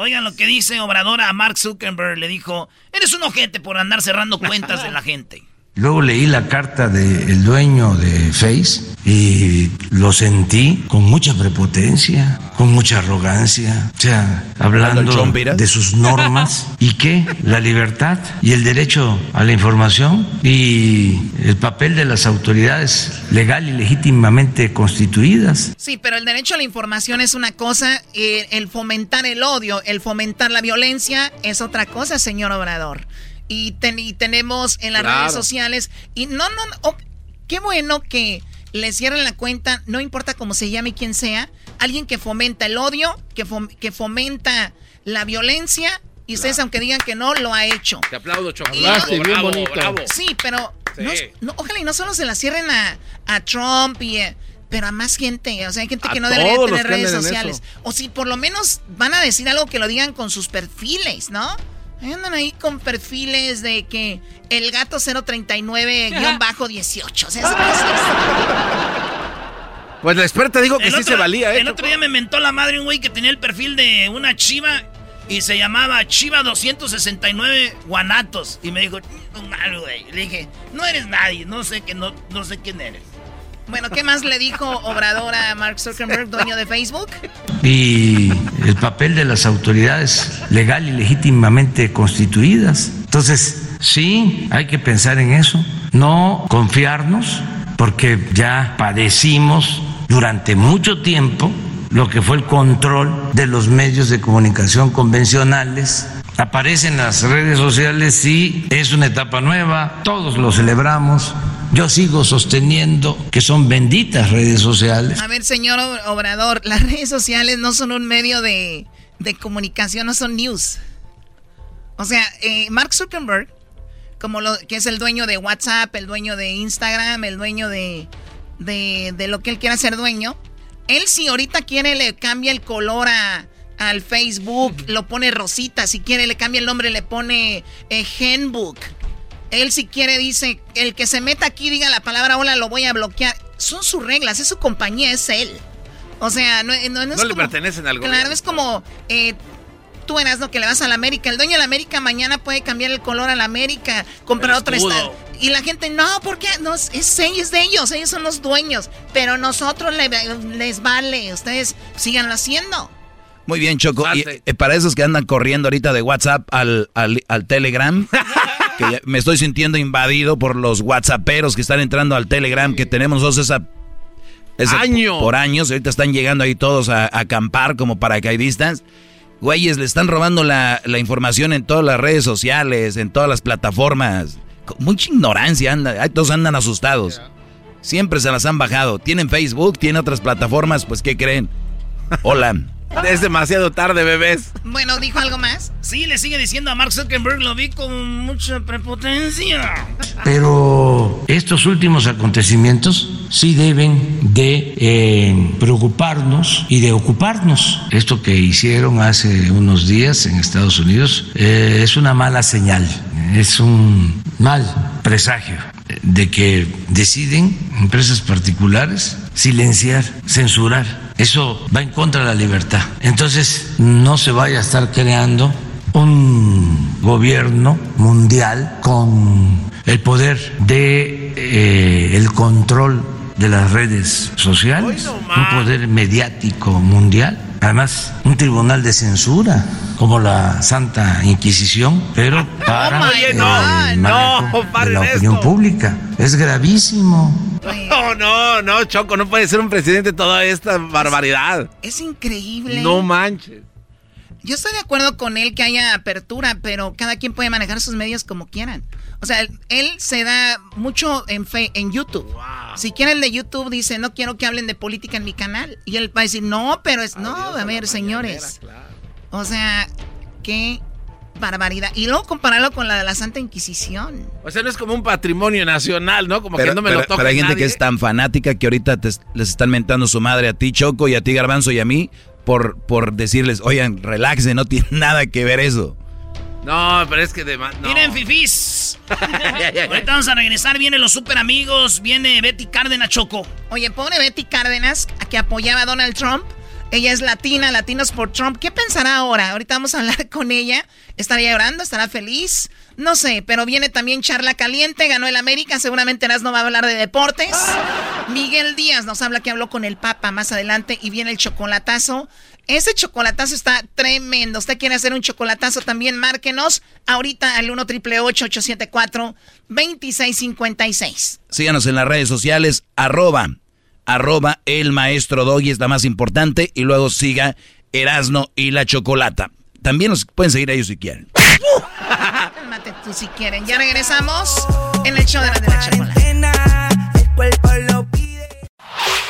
Oigan lo que dice Obrador a Mark Zuckerberg. Le dijo, eres un ojete por andar cerrando cuentas de la gente. Luego leí la carta del dueño de Face y lo sentí con mucha prepotencia, con mucha arrogancia, o sea, hablando de sus normas. Y que la libertad y el derecho a la información y el papel de las autoridades legal y legítimamente constituidas. Sí, pero el derecho a la información es una cosa, el fomentar el odio, el fomentar la violencia es otra cosa, señor Obrador y, tenemos en las redes sociales. Y no, no, no qué bueno que le cierren la cuenta, no importa cómo se llame quién sea, alguien que fomenta el odio, que, que fomenta la violencia. Y ustedes, aunque digan que no, lo ha hecho. Te aplaudo, chocolate. bien bonito. Sí, pero ojalá y no solo se la cierren a, a Trump y... Eh, pero a más gente, o sea, hay gente que no debería tener redes sociales. O si por lo menos van a decir algo que lo digan con sus perfiles, ¿no? Andan ahí con perfiles de que el gato 039-18. O sea, pues la experta dijo que sí se valía, ¿eh? El otro día me mentó la madre un güey que tenía el perfil de una chiva y se llamaba Chiva 269 Guanatos. Y me dijo, mal, güey. Le dije, no eres nadie, no sé, que no, no sé quién eres. Bueno, ¿qué más le dijo Obrador a Mark Zuckerberg, dueño de Facebook? Y el papel de las autoridades legal y legítimamente constituidas. Entonces, sí, hay que pensar en eso, no confiarnos, porque ya padecimos durante mucho tiempo lo que fue el control de los medios de comunicación convencionales aparecen las redes sociales, y es una etapa nueva, todos lo celebramos. Yo sigo sosteniendo que son benditas redes sociales. A ver, señor Obrador, las redes sociales no son un medio de, comunicación, no son news. O sea, eh, Mark Zuckerberg, como lo que es el dueño de WhatsApp, el dueño de Instagram, el dueño de, de, de lo que él quiera ser dueño, él si ahorita quiere le cambia el color a al Facebook, lo pone Rosita. Si quiere, le cambia el nombre, le pone eh, Genbook. Él si quiere dice, el que se meta aquí diga la palabra hola, lo voy a bloquear. Son sus reglas, es su compañía, es él. O sea, no, no, no es No le como- pertenecen al Claro, gobierno. es como eh, tú eras lo que le vas a la América. El dueño de la América mañana puede cambiar el color a la América, comprar escudo. estado. Y la gente, no, porque no, es, es, es de ellos, ellos son los dueños. Pero nosotros le- les vale, ustedes síganlo haciendo. Muy bien, Choco. Y, eh, para esos que andan corriendo ahorita de WhatsApp al, al, al Telegram, que me estoy sintiendo invadido por los WhatsApperos que están entrando al Telegram, que tenemos nosotros esa... Año. Por años, ahorita están llegando ahí todos a, a acampar como paracaidistas. Güeyes, le están robando la, la información en todas las redes sociales, en todas las plataformas. Con Mucha ignorancia, anda, ahí todos andan asustados. Siempre se las han bajado. Tienen Facebook, tienen otras plataformas, pues ¿qué creen? Hola. Es demasiado tarde, bebés. Bueno, ¿dijo algo más? Sí, le sigue diciendo a Mark Zuckerberg, lo vi con mucha prepotencia. Pero estos últimos acontecimientos sí deben de eh, preocuparnos y de ocuparnos. Esto que hicieron hace unos días en Estados Unidos eh, es una mala señal, es un mal presagio de que deciden empresas particulares silenciar, censurar. Eso va en contra de la libertad. Entonces no se vaya a estar creando un gobierno mundial con el poder de eh, el control de las redes sociales, un poder mediático mundial, además un tribunal de censura como la Santa Inquisición, pero para el no, manejo no, paren de la opinión esto. pública. Es gravísimo. No, no, no, Choco, no puede ser un presidente toda esta barbaridad. Es increíble. No manches. Yo estoy de acuerdo con él que haya apertura, pero cada quien puede manejar sus medios como quieran. O sea, él, se da mucho en, fe, en YouTube. Si quiere el de YouTube, dice, no quiero que hablen de política en mi canal. Y él va a decir, no, pero es... No, a ver, señores. O sea, qué barbaridad. Y luego compararlo con la de la Santa Inquisición. O sea, no es como un patrimonio nacional, ¿no? Como Pero, que no me pero- lo toca pero hay gente nadie. que es tan fanática que ahorita te- les están mentando su madre a ti, Choco, y a ti, Garbanzo, y a mí, por, por decirles, oigan, relaxen, no tiene nada que ver eso. No, pero es que de no. Miren, fifís. Ahorita vamos a regresar. Vienen los super amigos. Viene Betty Cárdenas Choco. Oye, pobre Betty Cárdenas, a que apoyaba a Donald Trump. Ella es latina, latinos por Trump. ¿Qué pensará ahora? Ahorita vamos a hablar con ella. ¿Estará llorando? ¿Estará feliz? No sé, pero viene también Charla Caliente, ganó el América, seguramente no va a hablar de deportes. Miguel Díaz nos habla que habló con el Papa más adelante y viene el chocolatazo. Ese chocolatazo está tremendo. ¿Usted quiere hacer un chocolatazo también? Márquenos ahorita al 1 triple 874 2656 Síganos en las redes sociales, arroba, arroba el maestro Doggy es la más importante, y luego siga Erasno y la Chocolata. También nos pueden seguir a ellos si quieren. Cálmate tú si quieren. Ya regresamos en el show de la, de la chocolate.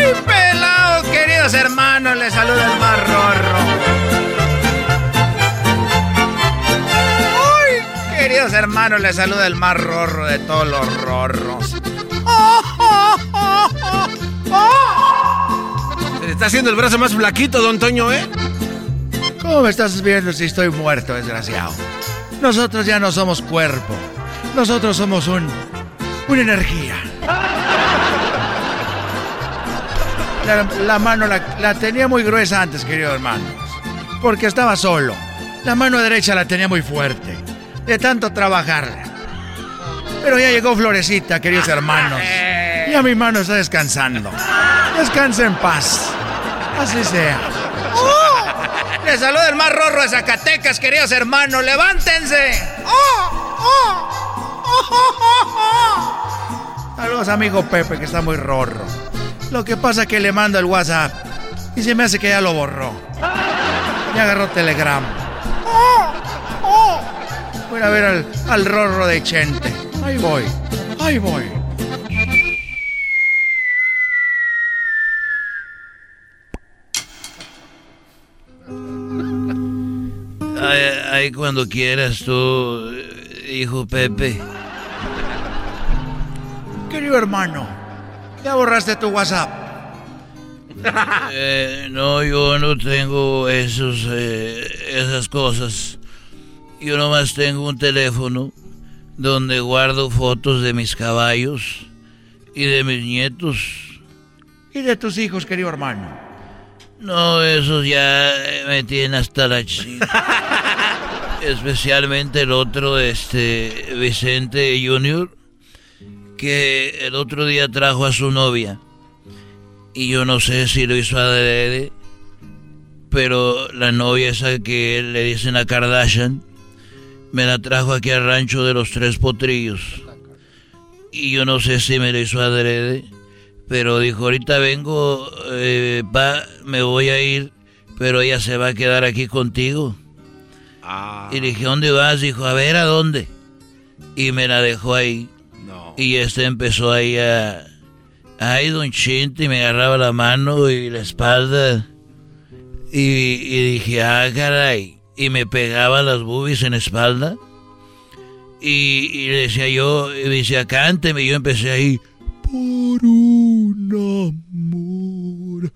¡Ay, pelados, queridos hermanos! Les saluda el más rorro. ¡Ay, queridos hermanos! Les saluda el más rorro de todos los rorros. Se está haciendo el brazo más flaquito, don Toño, ¿eh? ¿Cómo me estás viendo si estoy muerto, desgraciado? Nosotros ya no somos cuerpo. Nosotros somos un. Una energía. La, la mano la, la tenía muy gruesa antes, queridos hermanos. Porque estaba solo. La mano derecha la tenía muy fuerte. De tanto trabajarla. Pero ya llegó Florecita, queridos hermanos. Ya mi mano está descansando. Descansa en paz. Así sea. Les saluda el más rorro de Zacatecas, queridos hermanos. ¡Levántense! Saludos, amigo Pepe, que está muy rorro. Lo que pasa es que le mando el WhatsApp y se me hace que ya lo borró. Ya agarró Telegram. Voy a ver al, al rorro de Chente. Ahí voy, ahí voy. Ahí, cuando quieras tú, hijo Pepe. Querido hermano, ya borraste tu WhatsApp. Eh, no, yo no tengo esos, eh, esas cosas. Yo nomás tengo un teléfono donde guardo fotos de mis caballos y de mis nietos. ¿Y de tus hijos, querido hermano? No, esos ya me tienen hasta la chica. Especialmente el otro, este, Vicente Junior, que el otro día trajo a su novia. Y yo no sé si lo hizo adrede, pero la novia esa que le dicen a Kardashian, me la trajo aquí al rancho de los tres potrillos. Y yo no sé si me lo hizo adrede, pero dijo, ahorita vengo, eh, pa, me voy a ir, pero ella se va a quedar aquí contigo. Y le dije, ¿dónde vas? Dijo, a ver, ¿a dónde? Y me la dejó ahí. Y este empezó ahí a... Ay, don Chinte, y me agarraba la mano y la espalda. Y, y dije, ah, caray. Y me pegaba las boobies en la espalda. Y, y le decía yo, y me decía, cánteme. Y yo empecé ahí. Por un amor,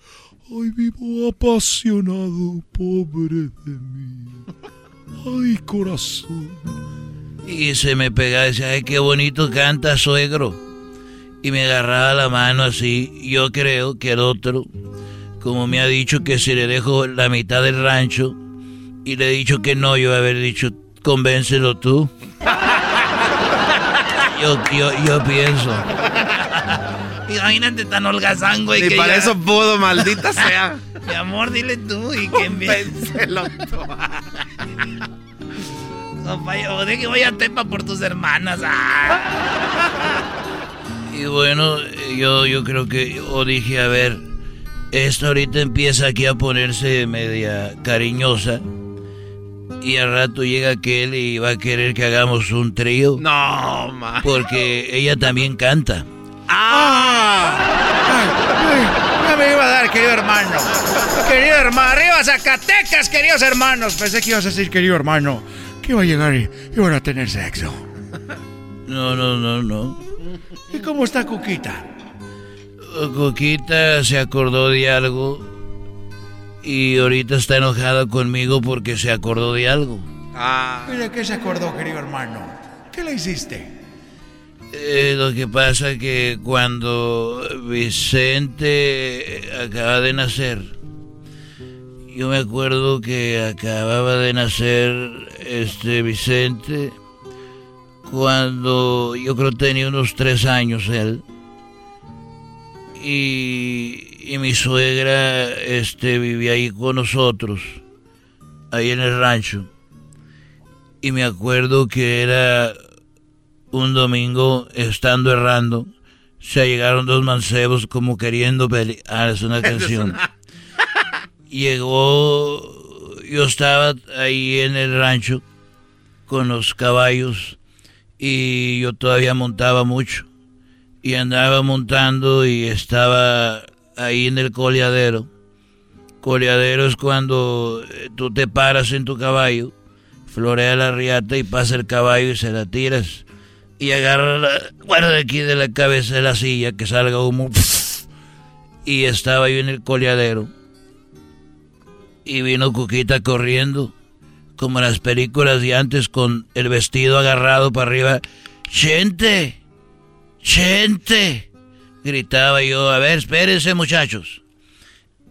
hoy vivo apasionado, pobre de mí. Ay, corazón. Y se me pegaba y decía, ay, qué bonito canta, suegro. Y me agarraba la mano así. Yo creo que el otro, como me ha dicho que si le dejo la mitad del rancho, y le he dicho que no, yo haber dicho, convéncelo tú. Yo, yo, yo pienso. Imagínate tan holgazán, güey. Que para ya- eso pudo, maldita sea. Mi amor, dile tú y que me... Yo de que voy a Tepa por tus hermanas. ah. Y bueno, yo, yo creo que yo dije, a ver, esta ahorita empieza aquí a ponerse media cariñosa. Y al rato llega aquel y va a querer que hagamos un trío. No, ma. Porque ella también canta. ¡Ah! Ay, ya me iba a dar, querido hermano. Querido hermano, arriba Zacatecas, queridos hermanos. Pensé que ibas a decir, querido hermano, que iba a llegar y iban a tener sexo. No, no, no, no. ¿Y cómo está Cuquita? Coquita se acordó de algo y ahorita está enojada conmigo porque se acordó de algo. ¿Y de qué se acordó, querido hermano? ¿Qué le hiciste? Eh, lo que pasa que cuando Vicente acaba de nacer, yo me acuerdo que acababa de nacer este Vicente cuando yo creo tenía unos tres años él. Y, y mi suegra este, vivía ahí con nosotros, ahí en el rancho. Y me acuerdo que era un domingo estando errando, se llegaron dos mancebos como queriendo pelear. Ah, es una canción. Llegó, yo estaba ahí en el rancho con los caballos y yo todavía montaba mucho. Y andaba montando y estaba ahí en el coleadero. Coleadero es cuando eh, tú te paras en tu caballo, florea la riata y pasa el caballo y se la tiras y agarra la cuerda de aquí de la cabeza de la silla que salga humo. Y estaba yo en el coleadero. Y vino Cuquita corriendo, como en las películas de antes, con el vestido agarrado para arriba. ¡Gente! ¡Gente! Gritaba yo, a ver, espérense muchachos.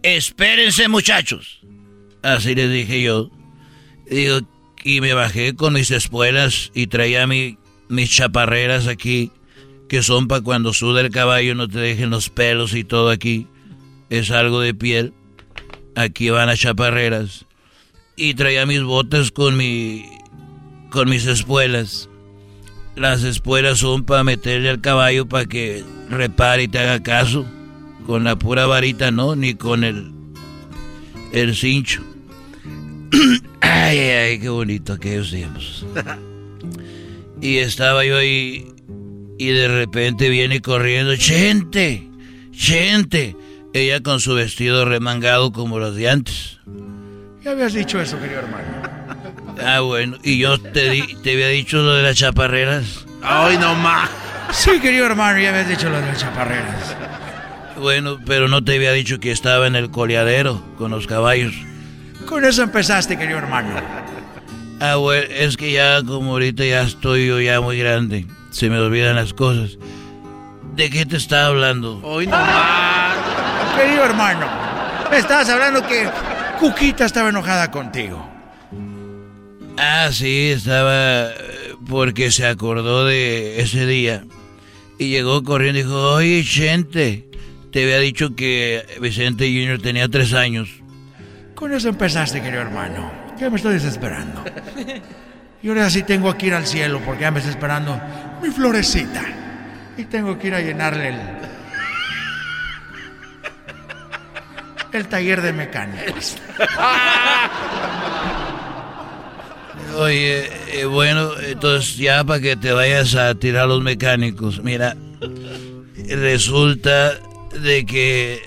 Espérense muchachos. Así les dije yo. Y, digo, y me bajé con mis espuelas y traía mi, mis chaparreras aquí, que son para cuando suda el caballo no te dejen los pelos y todo aquí. Es algo de piel. Aquí van las chaparreras. Y traía mis botas con mi. con mis espuelas. Las espuelas son para meterle al caballo para que repare y te haga caso. con la pura varita, no, ni con el, el cincho. ay, ay, qué bonito aquellos tiempos. y estaba yo ahí y de repente viene corriendo, gente, gente. Ella con su vestido remangado como los de antes. Ya habías dicho eso, querido hermano. Ah, bueno, y yo te, di- te había dicho lo de las chaparreras. Ay, no más. Sí, querido hermano, ya habías dicho lo de las chaparreras. Bueno, pero no te había dicho que estaba en el coleadero con los caballos. Con eso empezaste, querido hermano. Ah, bueno, es que ya como ahorita ya estoy yo ya muy grande, se me olvidan las cosas. ¿De qué te estaba hablando? Hoy no más. Querido hermano, me estabas hablando que Cuquita estaba enojada contigo. Ah, sí, estaba porque se acordó de ese día y llegó corriendo y dijo, oye, Chente, te había dicho que Vicente Junior tenía tres años. Con eso empezaste, querido hermano. Ya me estoy desesperando. Y ahora sí tengo que ir al cielo porque ya me está esperando mi florecita. Y tengo que ir a llenarle el. El taller de mecánicos. Oye, eh, bueno, entonces ya para que te vayas a tirar los mecánicos, mira, resulta de que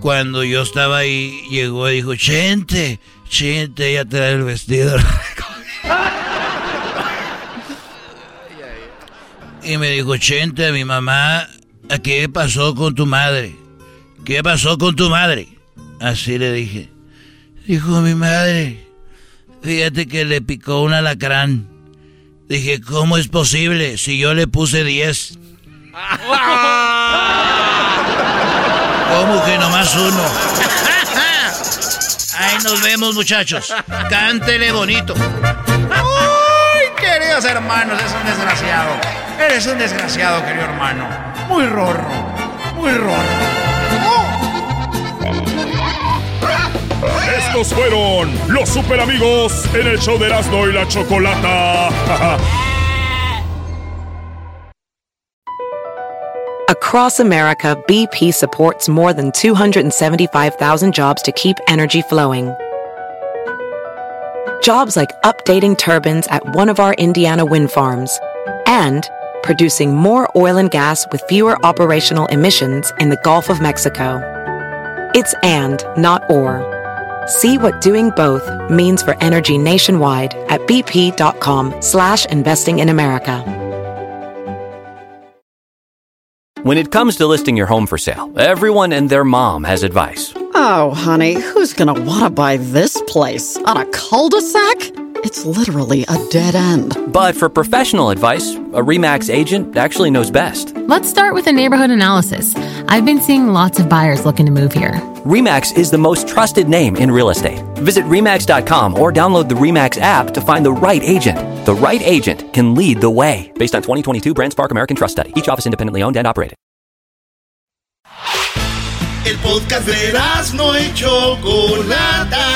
cuando yo estaba ahí, llegó y dijo, Chente, Chente, ya trae el vestido. y me dijo, Chente, a mi mamá, ¿a ¿qué pasó con tu madre? ¿Qué pasó con tu madre? Así le dije. Dijo mi madre, fíjate que le picó un alacrán. Dije, ¿cómo es posible si yo le puse 10? ¿Cómo que nomás uno? Ahí nos vemos, muchachos. Cántele bonito. ¡Ay, queridos hermanos! Es un desgraciado. Eres un desgraciado, querido hermano. Muy rorro. Muy rorro. Estos fueron los super amigos en el show de Erasmo y la Chocolata. Across America, BP supports more than 275,000 jobs to keep energy flowing. Jobs like updating turbines at one of our Indiana wind farms and producing more oil and gas with fewer operational emissions in the Gulf of Mexico. It's and, not or. See what doing both means for energy nationwide at bp.com slash investing in America. When it comes to listing your home for sale, everyone and their mom has advice. Oh, honey, who's going to want to buy this place? On a cul de sac? It's literally a dead end. But for professional advice, a REMAX agent actually knows best. Let's start with a neighborhood analysis. I've been seeing lots of buyers looking to move here. REMAX is the most trusted name in real estate. Visit REMAX.com or download the REMAX app to find the right agent. The right agent can lead the way. Based on 2022 BrandSpark American Trust Study. Each office independently owned and operated. El podcast de Erasmo y Chocolata.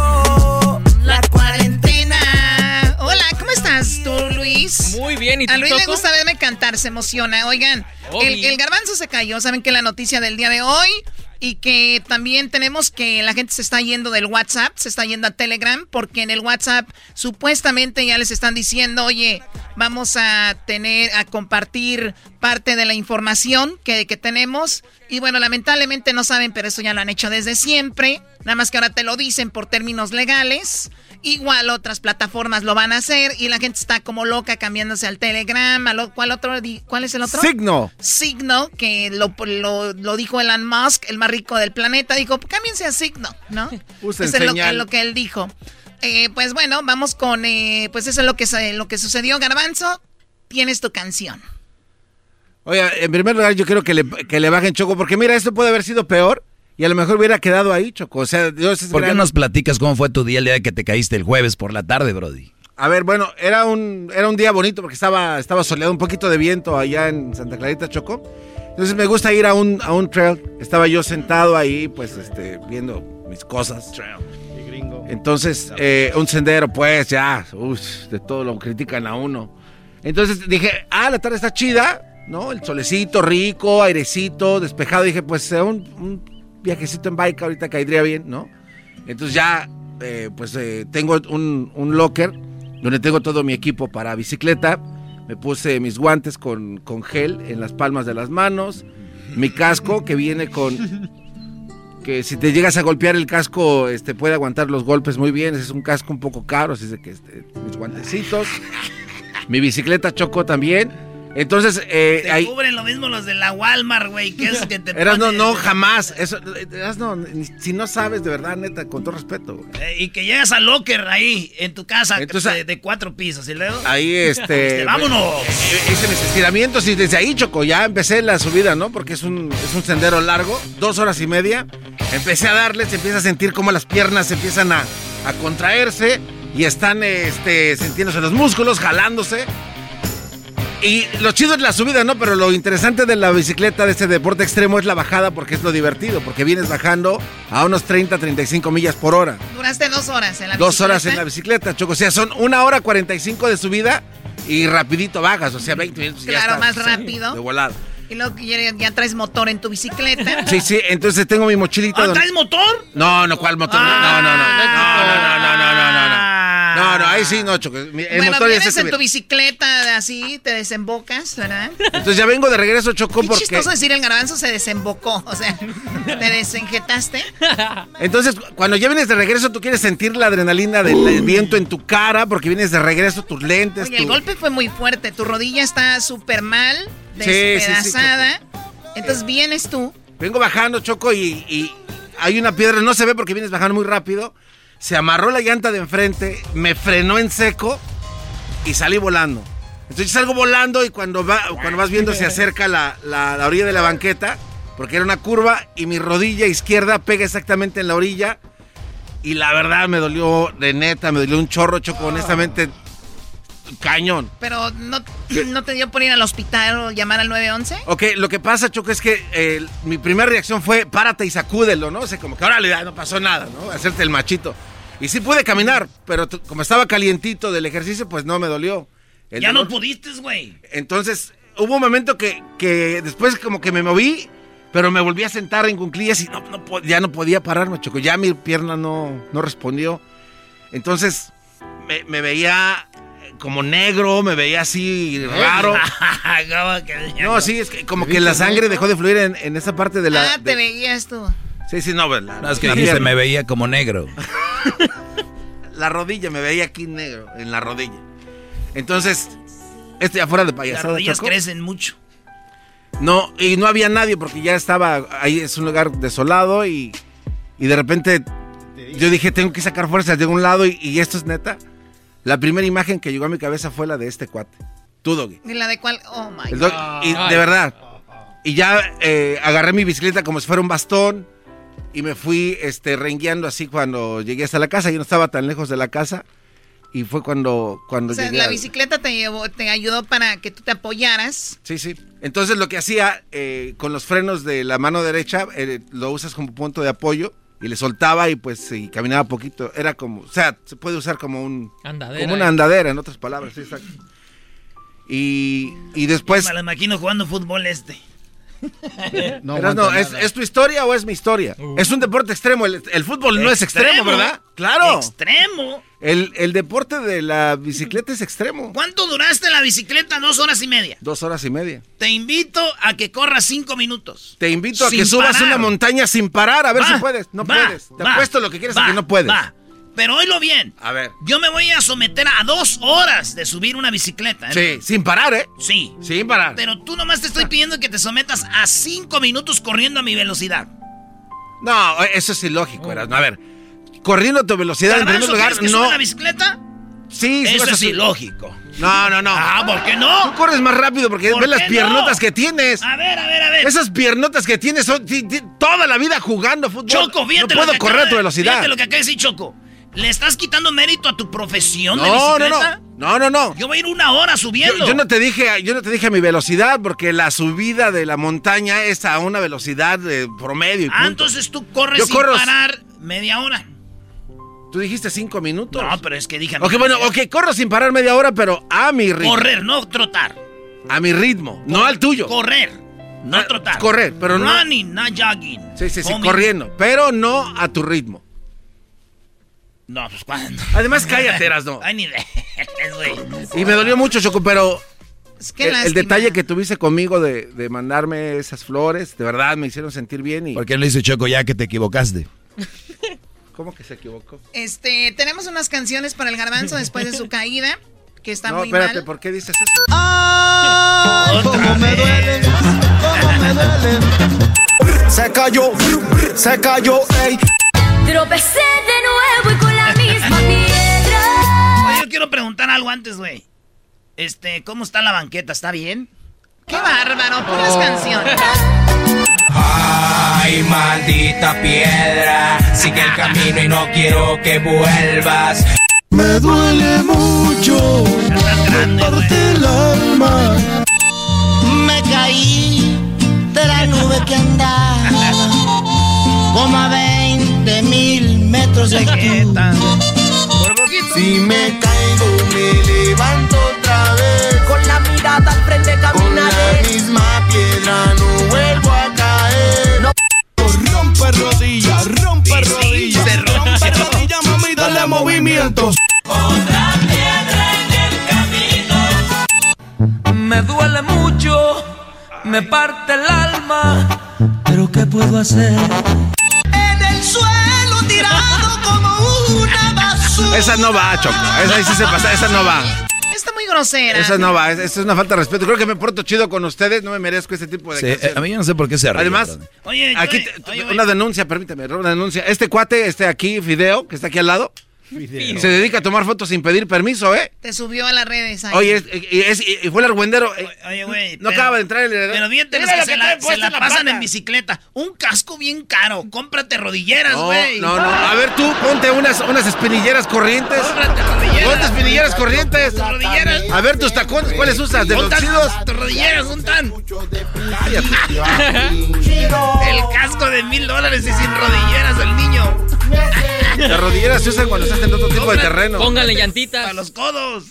¿y tú, A Luis le gusta verme cantar, se emociona. Oigan, el, el garbanzo se cayó. Saben que la noticia del día de hoy y que también tenemos que la gente se está yendo del WhatsApp, se está yendo a Telegram, porque en el WhatsApp supuestamente ya les están diciendo, oye, vamos a tener, a compartir parte de la información que, que tenemos. Y bueno, lamentablemente no saben, pero eso ya lo han hecho desde siempre. Nada más que ahora te lo dicen por términos legales. Igual otras plataformas lo van a hacer y la gente está como loca cambiándose al Telegram. al ¿Cuál otro? ¿Cuál es el otro? Signo. Signo, que lo, lo, lo dijo Elon Musk, el más rico del planeta, dijo, cámbiense a Signo, ¿no? Usen Eso es lo, señal. lo que él dijo. Eh, pues bueno, vamos con, eh, pues eso es lo que, lo que sucedió. Garbanzo, tienes tu canción. Oiga, en primer lugar yo quiero que le, que le bajen choco, porque mira, esto puede haber sido peor y a lo mejor hubiera quedado ahí, Choco. O sea, Dios es ¿Por qué nos platicas cómo fue tu día el día que te caíste el jueves por la tarde, Brody? A ver, bueno, era un, era un día bonito porque estaba, estaba soleado, un poquito de viento allá en Santa Clarita, Choco. Entonces me gusta ir a un, a un trail. Estaba yo sentado ahí, pues, este, viendo mis cosas. Entonces, eh, un sendero, pues, ya, uy, de todo lo critican a uno. Entonces dije, ah, la tarde está chida, ¿no? El solecito rico, airecito, despejado. Dije, pues, un, un viajecito en bike ahorita caería bien, ¿no? Entonces ya, eh, pues, eh, tengo un, un locker donde tengo todo mi equipo para bicicleta. Me puse mis guantes con, con gel en las palmas de las manos. Mi casco que viene con... Que si te llegas a golpear el casco, este, puede aguantar los golpes muy bien. Es un casco un poco caro, así que este, mis guantecitos. Mi bicicleta chocó también. Entonces, eh, Te ahí... cubren lo mismo los de la Walmart, güey. ¿Qué es que te Eras no, no, jamás. Eso, eras no, ni- si no sabes de verdad, neta, con todo respeto. güey. Eh, y que llegas al locker ahí, en tu casa, Entonces, de, de cuatro pisos. Y luego. Ahí, este. ¡Vámonos! Hice mis estiramientos y desde ahí, Choco, ya empecé la subida, ¿no? Porque es un, es un sendero largo, dos horas y media. Empecé a darle, se empieza a sentir como las piernas se empiezan a, a contraerse y están este, sintiéndose los músculos, jalándose. Y lo chido es la subida, ¿no? Pero lo interesante de la bicicleta, de este deporte extremo, es la bajada porque es lo divertido, porque vienes bajando a unos 30, 35 millas por hora. Duraste dos horas en la bicicleta. Dos horas en la bicicleta, Choco. O sea, son una hora 45 de subida y rapidito bajas, o sea, 20 minutos. Claro, más rápido. De volada. Y luego ya, traes motor en tu bicicleta. Sí, sí, entonces tengo mi mochilita. ¿Ah, ¿Traes motor? No, no, ¿cuál motor? No, no. No, no, no, no, no, no, no. no. No, no, ahí sí, no, Choco. Mi- El bueno, motor vienes en tu bicicleta así, te desembocas, ¿verdad? Entonces ya vengo de regreso, Choco, Qué porque... chistoso decir el garbanzo se desembocó, o sea, te desenjetaste. Entonces, cuando ya vienes de regreso, tú quieres sentir la adrenalina del viento en tu cara, porque vienes de regreso, tus lentes, Oye, el tu- golpe fue muy fuerte, tu rodilla está súper mal, Sí, sí, sí, despedazada. Entonces vienes tú. Vengo bajando, Choco, y, y hay una piedra, no se ve porque vienes bajando muy rápido. Se amarró la llanta de enfrente, me frenó en seco y salí volando. Entonces salgo volando y cuando, va, cuando vas viendo se acerca la, la- la orilla de la banqueta, porque era una curva, y mi rodilla izquierda pega exactamente en la orilla. Y la verdad me dolió, de neta, me dolió un chorro, Choco, honestamente, cañón. Pero no, no te dio por ir al hospital o llamar al 911. Ok, lo que pasa, Choco, es que eh, mi primera reacción fue párate y sacúdelo, ¿no? O sea, como que ahora no pasó nada, ¿no? Hacerte el machito. Y sí pude caminar, pero como estaba calientito del ejercicio, pues no me dolió. El Ya no pudiste, güey. Entonces, hubo un momento que, que después como que me moví, pero me volví a sentar en cunclillas y no, no ya no podía pararme, Choco. Ya mi pierna no, no respondió. Entonces, me, me veía eh, como negro, me veía así raro. ¿Cómo que- No, sí, es que como que la sangre dejó de fluir en, en esa parte de la... Ah, te veías tú. Sí, sí, no, pues, la, No, es que la dijiste, pierna. me veía como negro. La rodilla, me veía aquí negro, en la rodilla. Entonces, este ya fuera de Las payasada, rodillas Choco. crecen mucho. No, y no había nadie porque ya estaba, ahí es un lugar desolado y, y de repente yo dije, tengo que sacar fuerzas de un lado y, y esto es neta. La primera imagen que llegó a mi cabeza fue la de este cuate, tú, Doggy. ¿Y la de cuál? Oh my God. y de verdad. Y ya eh, agarré mi bicicleta como si fuera un bastón y me fui este, rengueando así cuando llegué hasta la casa. Yo no estaba tan lejos de la casa y fue cuando, cuando O sea, llegué. la al- bicicleta te llevó, te ayudó para que tú te apoyaras. Sí, sí. Entonces lo que hacía eh, con los frenos de la mano derecha, eh, lo usas como punto de apoyo y le soltaba y pues y caminaba poquito. Era como, o sea, se puede usar como un... Andadera, Como una eh. andadera, en otras palabras, sí, exacto. Y, y después... Me lo imagino jugando fútbol este. No, no, ¿es, ¿es tu historia o es mi historia? Es un deporte extremo. El, el fútbol no es extremo. ¿verdad? Claro. Extremo. El, el deporte de la bicicleta es extremo. ¿Cuánto duraste en la bicicleta? Dos horas y media. Dos horas y media. Te invito a que corras cinco minutos. Te invito a que subas parar. una montaña sin parar, a ver Va, si puedes. No va, puedes. Te va, apuesto lo que quieres va, a que no puedes. va. Pero oílo bien. A ver. Yo me voy a someter a dos horas de subir una bicicleta. ¿eh? Sí, sin parar, ¿eh? Sí. Sin parar. Pero tú nomás te estoy pidiendo que te sometas a cinco minutos corriendo a mi velocidad. No, eso es ilógico, Erasmo. A ver, corriendo a tu velocidad, en primer lugar, ¿quieres que no. la bicicleta? Sí, sí Eso es ilógico. No, no, no. Ah, ¿por qué no? Tú corres más rápido porque ¿Por ves las piernotas no? que tienes. A ver, a ver, a ver. Esas piernotas que tienes son toda la vida jugando fútbol. Choco, fíjate No lo puedo que correr a tu velocidad. Fíjate lo que de decir Choco. ¿Le estás quitando mérito a tu profesión de No, no, bicicleta? no. No, no, no. Yo voy a ir una hora subiendo. Yo, yo no te dije, yo no te dije mi velocidad porque la subida de la montaña es a una velocidad de promedio. y Ah, punto. entonces tú corres Yo sin corro- parar media hora. Tú dijiste cinco minutos. No, pero es que dije... Ok, bueno, ok, corro sin parar media hora, pero a mi ritmo. Correr, no trotar. A mi ritmo, no al tuyo. Correr, no Ah, trotar. Correr, pero no. Running, no jogging. Sí, sí, sí, corriendo, pero no a tu ritmo. No, pues cuándo. Además, cállate, no. Ay, ni de... güey. Y me dolió mucho, Choco, pero qué el, el detalle que tuviste conmigo de, de mandarme esas flores, de verdad me hicieron sentir bien y... ¿Por qué no le dice Choco ya que te equivocaste? ¿Cómo que se equivocó? Este, tenemos unas canciones para el garbanzo después de su caída, que está no, muy espérate, mal. ¿por qué dices eso? Ay, cómo me duele, cómo me duele. Se cayó, se cayó, ey. Tropecé de nuevo y con la misma piedra. Oye, yo quiero preguntar algo antes, güey. Este, ¿cómo está la banqueta? ¿Está bien? ¡Qué bárbaro! Puras Oh. canciones. Ay, maldita piedra, sigue el camino y no quiero que vuelvas. Me duele mucho, me parte el alma. Me caí de la nube que andaba como a 20 mil metros de altura. Si me caigo, me levanto otra vez. Con la mirada al frente Con caminaré. la misma piedra no vuelvo a caer. Rompe rodillas, rompe rodillas. se rompe. rompe rodillas, mami, dale movimientos. Otra piedra en el camino. Me duele mucho, me parte el alma, pero ¿qué puedo hacer? En el suelo tirado como una basura. Esa no va, Choco. Esa ahí sí se pasa, esa no va. Está muy grosera. Esa no va, esa es una falta de respeto. Creo que me porto chido con ustedes, no me merezco ese tipo de Sí, canciones. eh, a mí yo no sé por qué se ríe. Además. Oye, aquí oye, te- oye, una denuncia, permíteme, una denuncia. Este cuate, este aquí, Fideo, que está aquí al lado, se dedica a tomar fotos sin pedir permiso, ¿eh? Te subió a las redes ahí. Oye, es- y, es- y fue el argüendero. eh, Oye, güey. no pero- acaba de entrar el heredero. Pero Mira que se que la, se la pasan en bicicleta. Un casco bien caro. Cómprate rodilleras, No, güey. no, no. A ver tú, ponte unas, unas espinilleras corrientes. Cómprate rodilleras. Ponte espinilleras corrientes. Rodilleras. A ver tus tacones, ¿cuáles usas? ¿De los ¿Dónde están chidos? Tus rodilleras, ¿dónde están? Chido. El casco de mil dólares y sin rodilleras el niño. Las rodilleras se usan cuando se hacen otro tipo de terreno. Póngale llantitas. A los codos.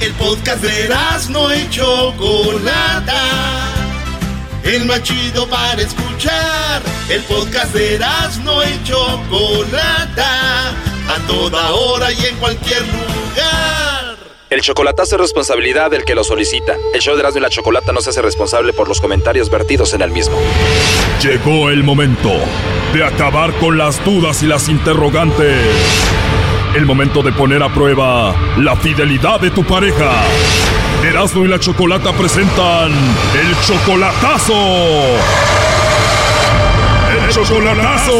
El podcast de no y Chocolata. El más chido para escuchar. El podcast de no y Chocolata. A toda hora y en cualquier lugar. El chocolatazo es responsabilidad del que lo solicita. El show de Erasmo y la Chocolata no se hace responsable por los comentarios vertidos en el mismo. Llegó el momento de acabar con las dudas y las interrogantes. El momento de poner a prueba la fidelidad de tu pareja. Erasmo y la Chocolata presentan el chocolatazo. El chocolatazo.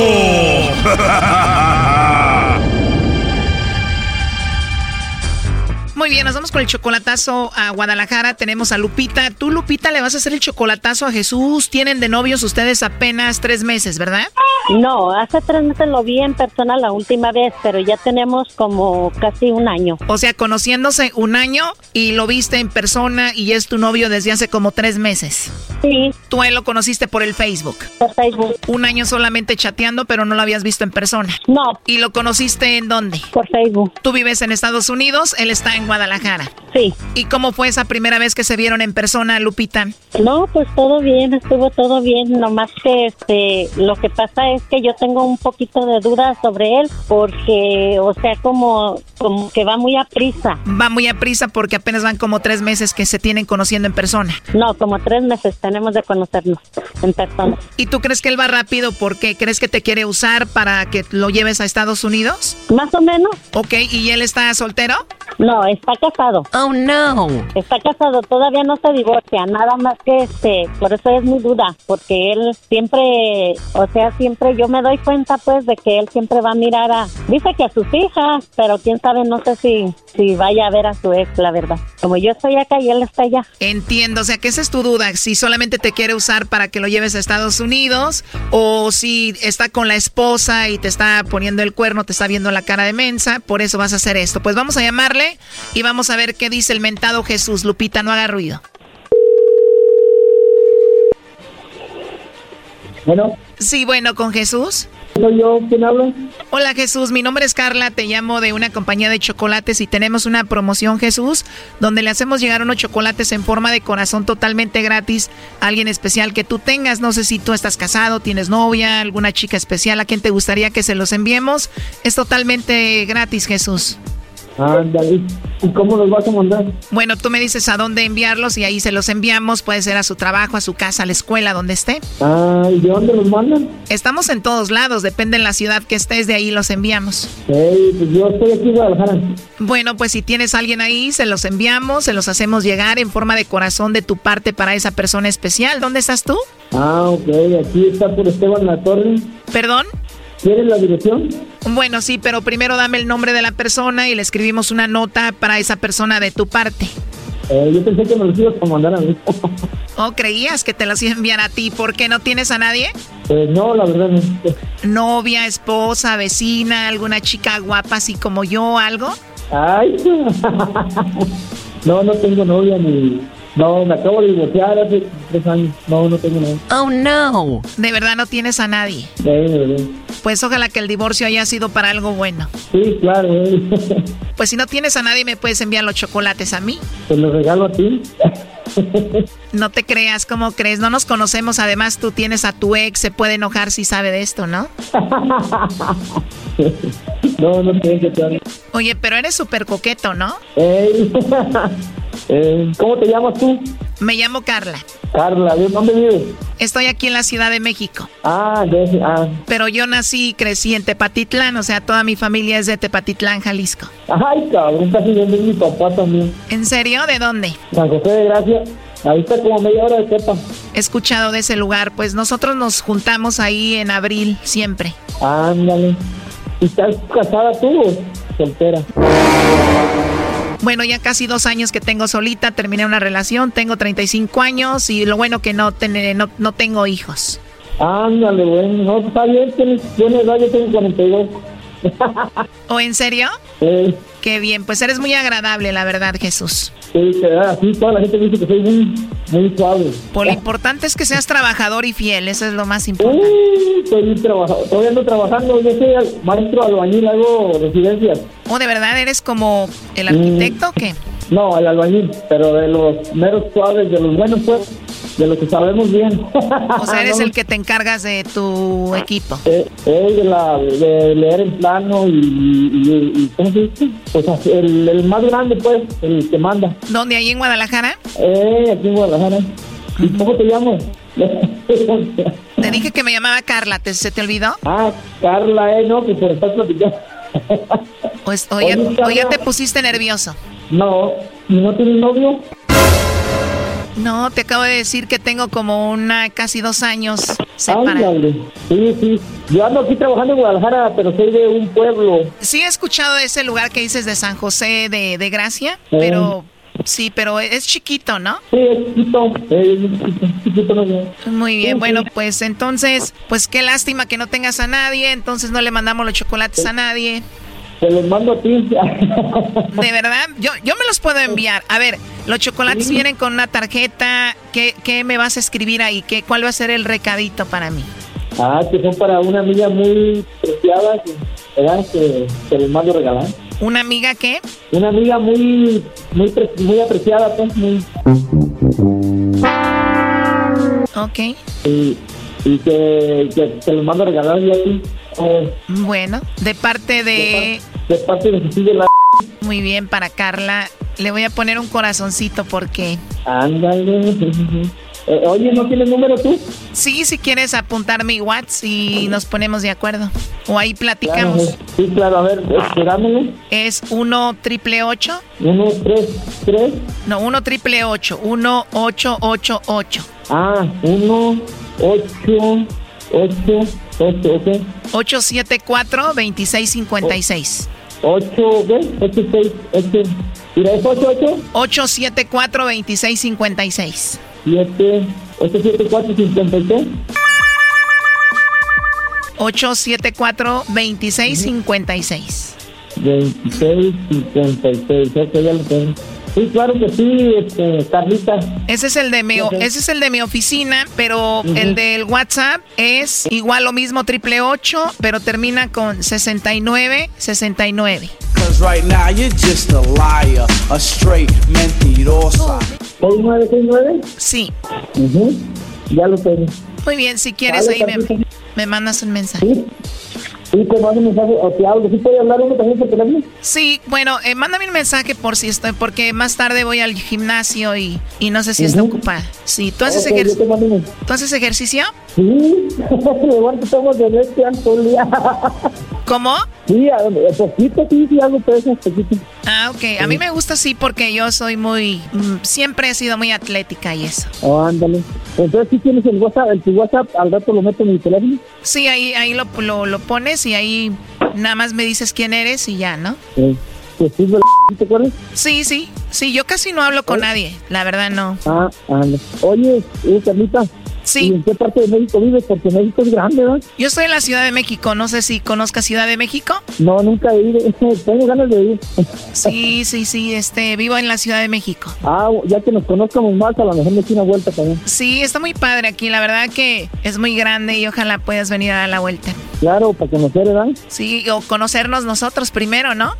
Muy bien, nos vamos con el chocolatazo a Guadalajara. Tenemos a Lupita. Tú, Lupita, le vas a hacer el chocolatazo a Jesús. Tienen de novios ustedes apenas tres meses, ¿verdad? No, hace tres meses lo vi en persona la última vez, pero ya tenemos como casi un año. O sea, conociéndose un año y lo viste en persona y es tu novio desde hace como tres meses. Sí. Tú él lo conociste por el Facebook. Por Facebook. Un año solamente chateando, pero no lo habías visto en persona. No. ¿Y lo conociste en dónde? Por Facebook. Tú vives en Estados Unidos, él está en Guadalajara. Sí. ¿Y cómo fue esa primera vez que se vieron en persona, Lupita? No, pues todo bien, estuvo todo bien, nomás que este, lo que pasa es que yo tengo un poquito de dudas sobre él, porque, o sea, como, como que va muy a prisa. Va muy a prisa porque apenas van como tres meses que se tienen conociendo en persona. No, como tres meses tenemos de conocernos en persona. ¿Y tú crees que él va rápido porque crees que te quiere usar para que lo lleves a Estados Unidos? Más o menos. Ok, ¿y él está soltero? No, está casado. Oh, no. Está casado, todavía no se divorcia, nada más que este, por eso es mi duda, porque él siempre, o sea, siempre yo me doy cuenta pues de que él siempre va a mirar a, dice que a sus hijas, pero quién sabe, no sé si, si vaya a ver a su ex, la verdad. Como yo estoy acá y él está allá. Entiendo, o sea que esa es tu duda, si solamente te quiere usar para que lo lleves a Estados Unidos o si está con la esposa y te está poniendo el cuerno, te está viendo la cara de mensa, por eso vas a hacer esto. Pues vamos a llamarle y vamos a ver qué dice el mentado Jesús. Lupita, no haga ruido. Bueno. Sí, bueno, con Jesús. ¿Soy yo? ¿Quién habla? Hola Jesús, mi nombre es Carla, te llamo de una compañía de chocolates y tenemos una promoción Jesús donde le hacemos llegar unos chocolates en forma de corazón totalmente gratis a alguien especial que tú tengas. No sé si tú estás casado, tienes novia, alguna chica especial a quien te gustaría que se los enviemos. Es totalmente gratis Jesús. Ándale. ¿Y cómo los vas a mandar? Bueno, tú me dices a dónde enviarlos y ahí se los enviamos. Puede ser a su trabajo, a su casa, a la escuela, donde esté. Ah, ¿y de dónde los mandan? Estamos en todos lados, depende en la ciudad que estés, de ahí los enviamos. Hey, pues yo estoy aquí en Guadalajara. Bueno, pues si tienes a alguien ahí, se los enviamos, se los hacemos llegar en forma de corazón de tu parte para esa persona especial. ¿Dónde estás tú? Ah, ok, aquí está por Esteban La Torre. ¿Perdón? ¿Quieres la dirección? Bueno, sí, pero primero dame el nombre de la persona y le escribimos una nota para esa persona de tu parte. Eh, yo pensé que me los ibas a mandar a mí. ¿O creías que te los iba a enviar a ti? ¿Por qué no tienes a nadie? Eh, no, la verdad no. ¿Novia, esposa, vecina, alguna chica guapa así como yo, algo? Ay, no, no tengo novia ni... No, me acabo de divorciar hace tres años. No, no tengo nadie. Oh, no. ¿De verdad no tienes a nadie? Sí, de verdad. Pues ojalá que el divorcio haya sido para algo bueno. Sí, claro. eh. Pues si no tienes a nadie, me puedes enviar los chocolates a mí. Te los regalo a ti. No te creas, ¿cómo crees? No nos conocemos. Además, tú tienes a tu ex. Se puede enojar si sabe de esto, ¿no? No, no tengo que te Oye, pero eres súper coqueto, ¿no? Eh, ¿Cómo te llamas tú? Me llamo Carla. Carla, ¿de dónde vives? Estoy aquí en la Ciudad de México. Ah, de, ah. Pero yo nací y crecí en Tepatitlán. O sea, toda mi familia es de Tepatitlán, Jalisco. Ay, cabrón, casi es mi papá también. ¿En serio? ¿De dónde? San José de Gracia. Ahí está como media hora de Tepa. He escuchado de ese lugar. Pues nosotros nos juntamos ahí en abril, siempre. Ándale. ¿Y ¿Estás casada tú o soltera? Bueno, ya casi dos años que tengo solita, terminé una relación, tengo 35 años y lo bueno que no, ten- no, no tengo hijos. Ándale, bueno. No, está bien, tienes buena edad, yo tengo 42. ¿O en serio? Eh, Qué bien, pues eres muy agradable, la verdad, Jesús. sí, así, toda la gente dice que soy muy, muy suave. Por lo importante es que seas trabajador y fiel, eso es lo más importante. Uy, estoy bien trabajador. Todavía ando trabajando, yo soy maestro albañil, hago residencias. ¿O de verdad eres como el arquitecto o qué? No, el albañil, pero de los meros suaves, de los buenos, pues, de los que sabemos bien. O sea, eres No, el que te encargas de tu equipo. Eh, eh, de, la, de leer en plano y, y, y- ¿cómo se dice? Pues el, el más grande, pues, el que manda. ¿Dónde? ¿Ahí en Guadalajara? Eh, aquí en Guadalajara. ¿Y cómo te llamo? Te dije que me llamaba Carla, ¿te, ¿se te olvidó? ah, Carla, eh, no, que por estar platicando. O, es- o ya, Oye, o ya te pusiste nervioso. No, ¿y no tienes novio? No, te acabo de decir que tengo como una casi dos años separada. Ándale. Sí, sí. Yo ando aquí trabajando en Guadalajara, pero soy de un pueblo. Sí he escuchado de ese lugar que dices de San José de, de Gracia, Eh. pero sí, pero es chiquito, ¿no? Sí, es chiquito. Es chiquito, no. Muy bien, bueno, pues entonces, pues qué lástima que no tengas a nadie, entonces no le mandamos los chocolates a nadie. Te los mando a ti. De verdad, yo, yo me los puedo enviar. A ver, los chocolates Sí. vienen con una tarjeta. ¿Qué, qué me vas a escribir ahí? ¿Qué, ¿Cuál va a ser el recadito para mí? Ah, que son para una amiga muy preciada, que, ¿verdad? Que te los mando a regalar. ¿Una amiga qué? Una amiga muy, muy, muy apreciada, pues, muy, Ok, y, y que, que te los mando a regalar yo a ti. eh, bueno, de parte de... de parte de Cecilia la... Muy bien, para Carla. Le voy a poner un corazoncito porque... Ándale. Eh, oye, ¿no tienes número tú? Sí, si quieres apuntar mi WhatsApp y nos ponemos de acuerdo. O ahí platicamos. Claro, sí, claro, a ver, dámelo. Es 1 triple 8. Uno, tres, tres. No, 1 triple 8. 1 8 8 8. Ah, uno, ocho, 8, 8, ok. 874-2656. 8, ¿qué? 8, 6, 8. Mira, es 8, 8. 874-2656. 7, 874 56. 874-2656. 26, 56, ok, ya lo tengo. Sí, claro que sí, este, Carlita. Ese es el de mi, ese es el de mi oficina, pero el del WhatsApp es igual lo mismo, triple 8, pero termina con 69, 69. right now you're just a liar, a straight mentirosa. 6969? Sí. Uh Ya lo tengo. Muy bien, si quieres ahí me, me mandas un mensaje. Sí. Sí, te mando un mensaje o te hablo. ¿Sí puede hablar uno también por teléfono? Sí, bueno, eh, mándame un mensaje por si estoy, porque más tarde voy al gimnasio y, y no sé si está ocupada. Sí, ¿tú haces, Ok, ejer- ¿tú haces ejercicio? Sí, igual que estamos de leche día. ¿Cómo? Sí, a- a poquito, sí, sí, hago pesas, poquito. Ah, ok. A mí me gusta sí porque yo soy muy... mm, siempre he sido muy atlética y eso. Oh, ándale. Entonces, si tienes el WhatsApp, el tu WhatsApp, al rato lo meto en mi teléfono. Sí, ahí, ahí lo, lo, lo pones y ahí nada más me dices quién eres y ya, ¿no? Sí. Sí, ¿te acuerdas? Sí, sí. Sí, yo casi no hablo con nadie. La verdad no. Ah, ándale. Oye, eh, Carlita. Sí. ¿Y en qué parte de México vives? Porque México es grande, ¿verdad? Yo estoy en la Ciudad de México. No sé si conozcas Ciudad de México. No, nunca he ido. Tengo ganas de ir. Sí, sí, sí. Este, vivo en la Ciudad de México. Ah, ya que nos conozcamos más, a lo mejor me echo una vuelta también. Sí, está muy padre aquí. La verdad que es muy grande y ojalá puedas venir a dar la vuelta. Claro, para conocer, ¿verdad? Sí, o conocernos nosotros primero, ¿no?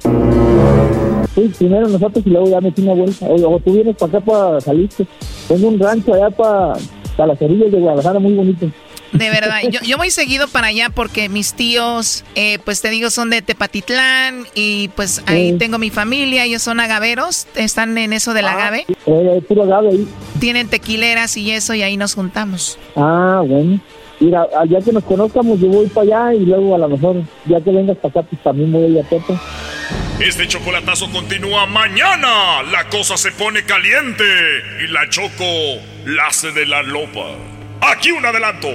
Sí, primero nosotros y luego ya me una vuelta. O, o tú vienes para acá para salirte. Tengo un rancho allá para, para las orillas de Guadalajara muy bonito. De verdad, yo, yo voy seguido para allá porque mis tíos, eh, pues te digo, son de Tepatitlán y pues ahí tengo mi familia, ellos son agaveros, están en eso del agave, Eh, puro agave ahí. tienen tequileras y eso y ahí nos juntamos. Ah, bueno. Mira, ah, ya que nos conozcamos, yo voy para allá y luego a lo mejor, ya que vengas para acá, pues también voy a ir a Pepe. Este chocolatazo continúa mañana. La cosa se pone caliente y la Choco la hace de la lopa. Aquí un adelanto.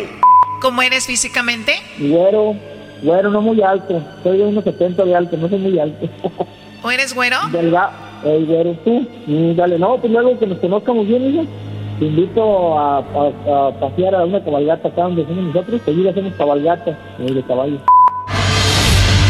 ¿Cómo eres físicamente? Güero, güero, no muy alto. Soy de unos 70 de alto, no soy muy alto. ¿O eres güero? Delgado. Ey, güero, tú. Mm, dale, no, pues luego que nos conozcamos bien, hija. Te invito a, a- a pasear a una cabalgata acá donde somos nosotros. Seguir hacemos cabalgata eh, de caballos.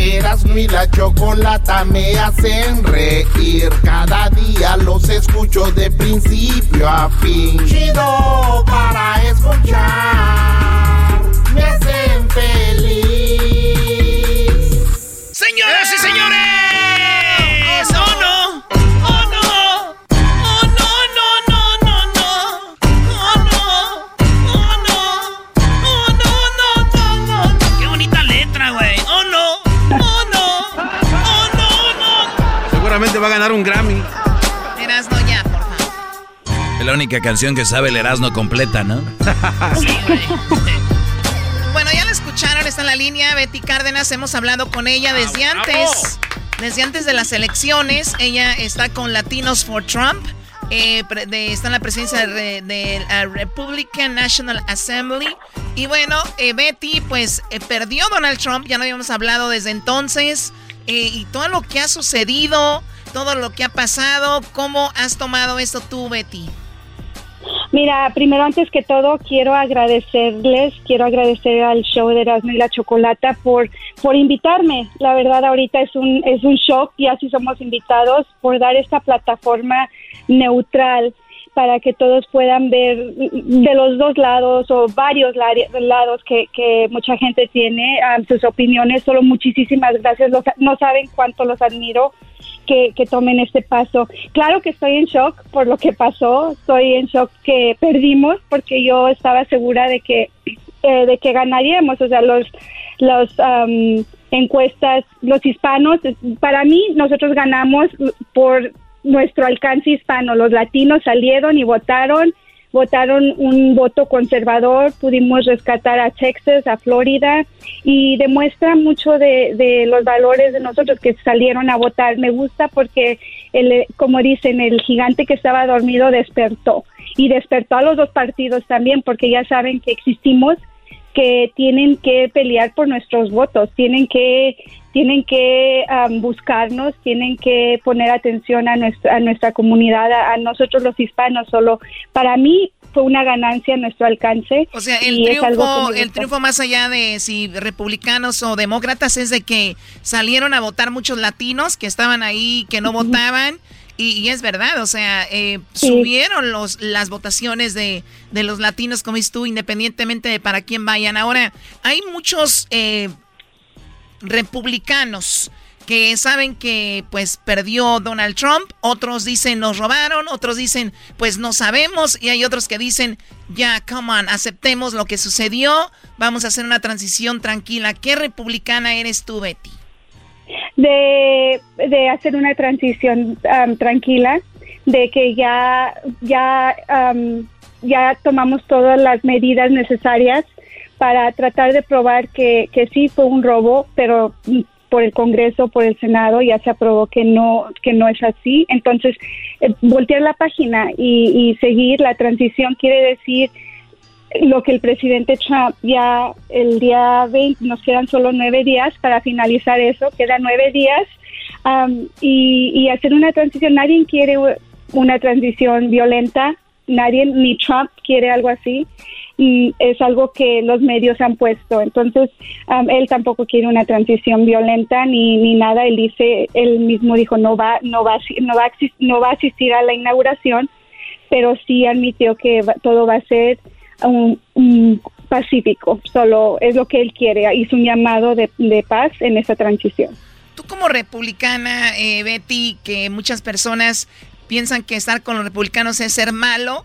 chido. Eras mi la chocolata me hacen reír cada día los escucho de principio a fin. Chido para escuchar me hacen feliz. Señoras y señores, va a ganar un Grammy. Erasno ya, por favor. Es la única canción que sabe el Erasmo completa, ¿no? Bueno, ya la escucharon, está en la línea Betty Cárdenas, hemos hablado con ella desde antes, desde antes de las elecciones. Ella está con Latinos for Trump, eh, de- está en la presidencia de, la Republican National Assembly. Y bueno, eh, Betty pues eh, perdió Donald Trump, ya no habíamos hablado desde entonces, eh, y todo lo que ha sucedido. Todo lo que ha pasado. ¿Cómo has tomado esto tú, Betty? Mira, primero antes que todo quiero agradecerles, quiero agradecer al show de Erasmo y la Chocolata por por invitarme. La verdad ahorita es un es un shock y así somos invitados por dar esta plataforma neutral para que todos puedan ver de los dos lados o varios lados que, que mucha gente tiene um, sus opiniones. Solo muchísimas gracias. no saben cuánto los admiro que, que, tomen este paso. Claro que estoy en shock por lo que pasó. Estoy en shock que perdimos porque yo estaba segura de que, eh, de que ganaríamos. O sea, los, los um, encuestas, los hispanos, para mí nosotros ganamos por nuestro alcance hispano. Los latinos salieron y votaron, votaron un voto conservador, pudimos rescatar a Texas, a Florida y demuestra mucho de, los valores de nosotros que salieron a votar. Me gusta porque, el, como dicen, el gigante que estaba dormido despertó y despertó a los dos partidos también porque ya saben que existimos que tienen que pelear por nuestros votos, tienen que tienen que buscarnos, tienen que poner atención a nuestra, a nuestra comunidad, a, nosotros los hispanos. Solo para mí fue una ganancia a nuestro alcance. O sea, el, triunfo, el triunfo más allá de si republicanos o demócratas es de que salieron a votar muchos latinos que estaban ahí, que no votaban. Y, es verdad, o sea, eh, subieron los, las votaciones de, de, los latinos, como dices tú, independientemente de para quién vayan. Ahora, hay muchos eh, republicanos que saben que pues perdió Donald Trump, otros dicen nos robaron, otros dicen pues no sabemos y hay otros que dicen ya, come on, aceptemos lo que sucedió, vamos a hacer una transición tranquila. ¿Qué republicana eres tú, Betty? De, de hacer una transición um, tranquila, de que ya, ya, um, ya tomamos todas las medidas necesarias para tratar de probar que, que sí fue un robo, pero por el Congreso, por el Senado, ya se aprobó que no, que no es así. Entonces, eh, voltear la página y, seguir la transición quiere decir lo que el presidente Trump ya el día 20, nos quedan solo nueve días para finalizar eso, quedan nueve días y, y hacer una transición. Nadie quiere una transición violenta, nadie, ni Trump quiere algo así y es algo que los medios han puesto. Entonces, él tampoco quiere una transición violenta ni, ni nada. Él dice, él mismo dijo, no va, no va, no va, no va a asistir a la inauguración, pero sí admitió que todo va a ser un, pacífico. Solo es lo que él quiere. Hizo un llamado de, de paz en esa transición. Tú como republicana, eh, Betty, que muchas personas piensan que estar con los republicanos es ser malo,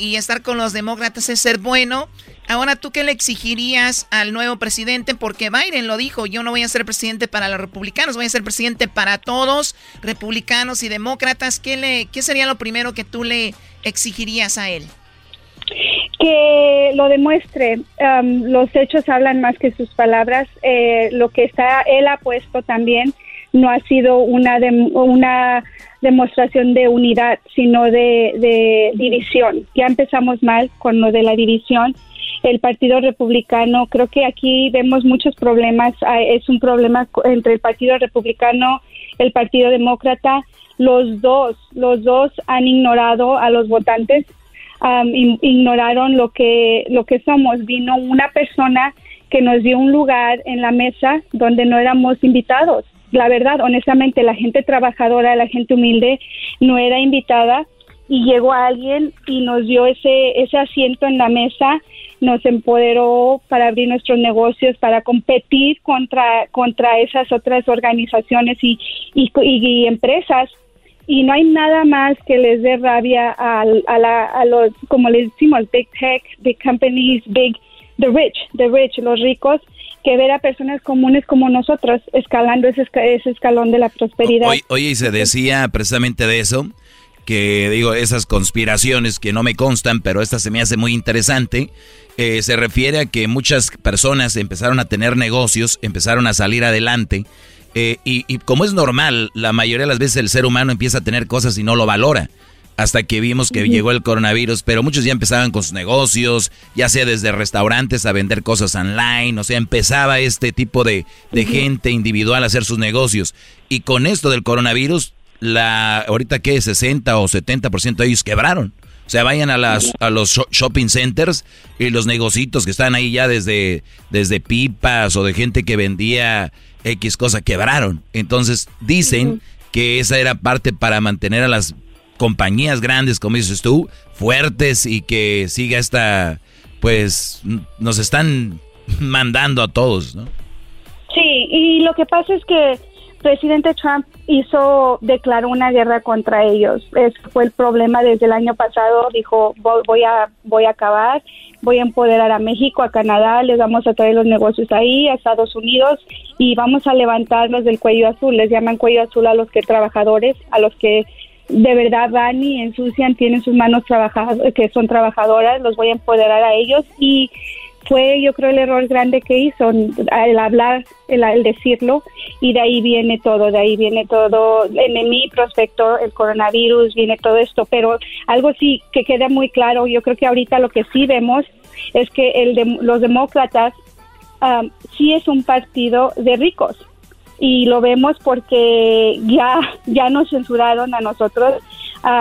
y estar con los demócratas es ser bueno. Ahora, ¿tú qué le exigirías al nuevo presidente? Porque Biden lo dijo, yo no voy a ser presidente para los republicanos, voy a ser presidente para todos, republicanos y demócratas. ¿Qué, le, qué sería lo primero que tú le exigirías a él? Que lo demuestre. Um, los hechos hablan más que sus palabras. Eh, lo que está, él ha puesto también no ha sido una, una demostración de unidad, sino de, división. Ya empezamos mal con lo de la división. El Partido Republicano, creo que aquí vemos muchos problemas. Ah, es un problema entre el Partido Republicano, el Partido Demócrata. Los dos, los dos han ignorado a los votantes, ignoraron lo que, lo que somos. Vino una persona que nos dio un lugar en la mesa donde no éramos invitados la verdad, honestamente, la gente trabajadora, la gente humilde no era invitada y llegó alguien y nos dio ese, ese asiento en la mesa, nos empoderó para abrir nuestros negocios, para competir contra, contra esas otras organizaciones y, y, empresas. Y no hay nada más que les dé rabia a, a, los, como les decimos, big tech, big companies, big, the rich, the rich, los ricos, que ver a personas comunes como nosotros escalando ese, ese escalón de la prosperidad. Oye, y se decía precisamente de eso, que digo, esas conspiraciones que no me constan, pero esta se me hace muy interesante, eh, se refiere a que muchas personas empezaron a tener negocios, empezaron a salir adelante, eh, y, y como es normal, la mayoría de las veces el ser humano empieza a tener cosas y no lo valora hasta que vimos que llegó el coronavirus, pero muchos ya empezaban con sus negocios, ya sea desde restaurantes a vender cosas online, o sea, empezaba este tipo de, gente individual a hacer sus negocios. Y con esto del coronavirus, la ahorita que 60 o 70% de ellos quebraron. O sea, vayan a, las, a los shopping centers y los negocitos que están ahí ya desde, desde pipas o de gente que vendía X cosa quebraron. Entonces dicen que esa era parte para mantener a las compañías grandes, como dices tú, fuertes y que siga esta, pues nos están mandando a todos, ¿no? Sí, y lo que pasa es que presidente Trump hizo, declaró una guerra contra ellos. Ese fue el problema desde el año pasado. Dijo, voy a, voy a acabar, voy a empoderar a México, a Canadá, les vamos a traer los negocios ahí, a Estados Unidos y vamos a levantarlos del cuello azul. Les llaman cuello azul a los que trabajadores, a los que de verdad van y ensucian, tienen sus manos trabajadas, que son trabajadoras, los voy a empoderar a ellos y fue yo creo el error grande que hizo el hablar, el, decirlo y de ahí viene todo, de ahí viene todo, en mi prospecto el coronavirus, viene todo esto, pero algo sí que queda muy claro, yo creo que ahorita lo que sí vemos es que el de, los demócratas um, sí es un partido de ricos y lo vemos porque ya, ya nos censuraron a nosotros